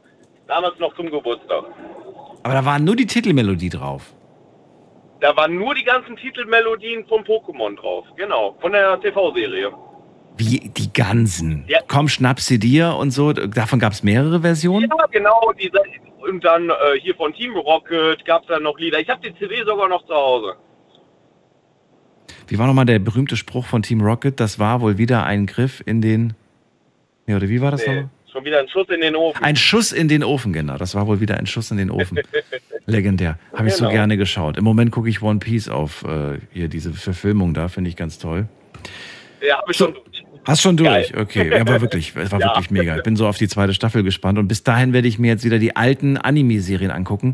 Damals noch zum Geburtstag. Aber da war nur die Titelmelodie drauf. Da waren nur die ganzen Titelmelodien von Pokémon drauf. Genau, von der TV-Serie. Wie die ganzen. Ja. Komm, schnapp sie dir und so. Davon gab es mehrere Versionen? Ja, genau. Diese, und dann äh, hier von Team Rocket gab es dann noch Lieder. Ich habe die CD sogar noch zu Hause. Wie war nochmal der berühmte Spruch von Team Rocket? Das war wohl wieder ein Griff in den. Ja, oder wie war das Nee, nochmal? Schon wieder ein Schuss in den Ofen. Ein Schuss in den Ofen, genau. Das war wohl wieder ein Schuss in den Ofen. Legendär. Habe ich so Genau. gerne geschaut. Im Moment gucke ich One Piece auf äh, hier diese Verfilmung da, finde ich ganz toll. Ja, habe ich schon durch. Hast schon durch, okay. Ja, war wirklich, es war Ja. wirklich mega. Ich bin so auf die zweite Staffel gespannt und bis dahin werde ich mir jetzt wieder die alten Anime-Serien angucken,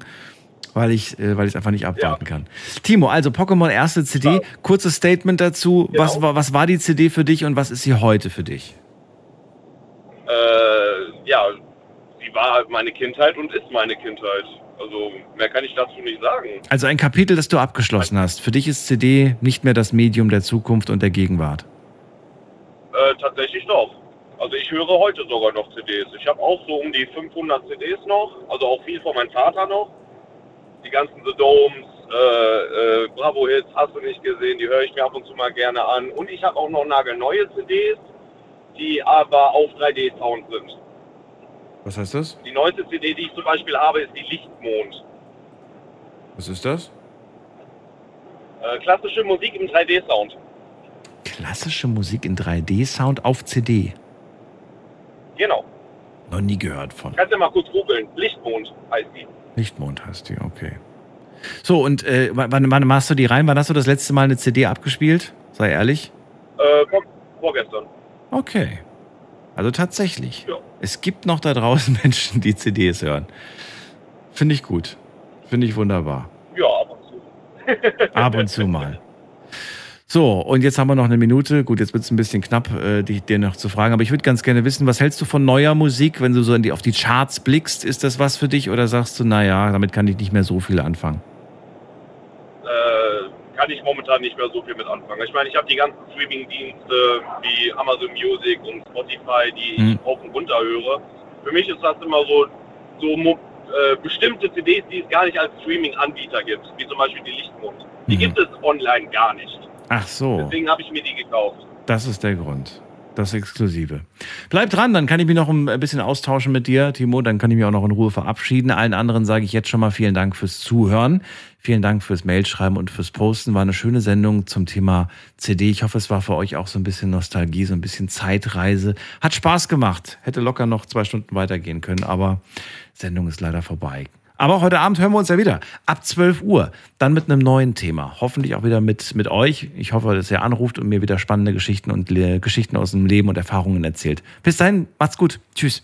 weil ich äh, weil ich es einfach nicht abwarten kann. Timo, also Pokémon erste CD, kurzes Statement dazu. Was, Genau. war, was war die CD für dich und was ist sie heute für dich? Äh, ja, sie war meine Kindheit und ist meine Kindheit. Also mehr kann ich dazu nicht sagen. Also ein Kapitel, das du abgeschlossen hast. Für dich ist CD nicht mehr das Medium der Zukunft und der Gegenwart. Äh, tatsächlich doch. Also ich höre heute sogar noch CDs. Ich habe auch so um die 500 CDs noch, also auch viel von meinem Vater noch. Die ganzen The Domes, äh, äh, Bravo Hits, hast du nicht gesehen, die höre ich mir ab und zu mal gerne an. Und ich habe auch noch nagelneue CDs, die aber auf 3D-Sound sind. Was heißt das? Die neueste CD, die ich zum Beispiel habe, ist die Lichtmond. Was ist das? Äh, klassische Musik im 3D-Sound. Klassische Musik in 3D-Sound auf CD. Genau. Noch nie gehört von. Kannst du mal kurz googeln. Lichtmond heißt die. Lichtmond heißt die, okay. So, und äh, wann, wann machst du die rein? Wann hast du das letzte Mal eine CD abgespielt? Sei ehrlich. Äh, vor, vorgestern. Okay. Also tatsächlich. Ja. Es gibt noch da draußen Menschen, die CDs hören. Finde ich gut. Finde ich wunderbar. Ja, ab und zu. ab und zu mal. So, und jetzt haben wir noch eine Minute. Gut, jetzt wird es ein bisschen knapp, äh, dich, dir noch zu fragen. Aber ich würde ganz gerne wissen, was hältst du von neuer Musik, wenn du so die, auf die Charts blickst? Ist das was für dich oder sagst du, naja, damit kann ich nicht mehr so viel anfangen? Kann ich momentan nicht mehr so viel mit anfangen. Ich meine, ich habe die ganzen Streaming-Dienste wie Amazon Music und Spotify, die hm. ich hoch und runter höre. Für mich ist das immer so, so äh, bestimmte CDs, die es gar nicht als Streaming-Anbieter gibt, wie zum Beispiel die Lichtmund. Die hm. gibt es online gar nicht. Ach so. Deswegen habe ich mir die gekauft. Das ist der Grund. Das Exklusive. Bleib dran, dann kann ich mich noch ein bisschen austauschen mit dir, Timo. Dann kann ich mich auch noch in Ruhe verabschieden. Allen anderen sage ich jetzt schon mal vielen Dank fürs Zuhören. Vielen Dank fürs Mailschreiben und fürs Posten. War eine schöne Sendung zum Thema CD. Ich hoffe, es war für euch auch so ein bisschen Nostalgie, so ein bisschen Zeitreise. Hat Spaß gemacht. Hätte locker noch zwei Stunden weitergehen können, aber Sendung ist leider vorbei. Aber heute Abend hören wir uns ja wieder. Ab 12 Uhr. Dann mit einem neuen Thema. Hoffentlich auch wieder mit, mit euch. Ich hoffe, dass ihr anruft und mir wieder spannende Geschichten und Le Geschichten aus dem Leben und Erfahrungen erzählt. Bis dahin, macht's gut. Tschüss.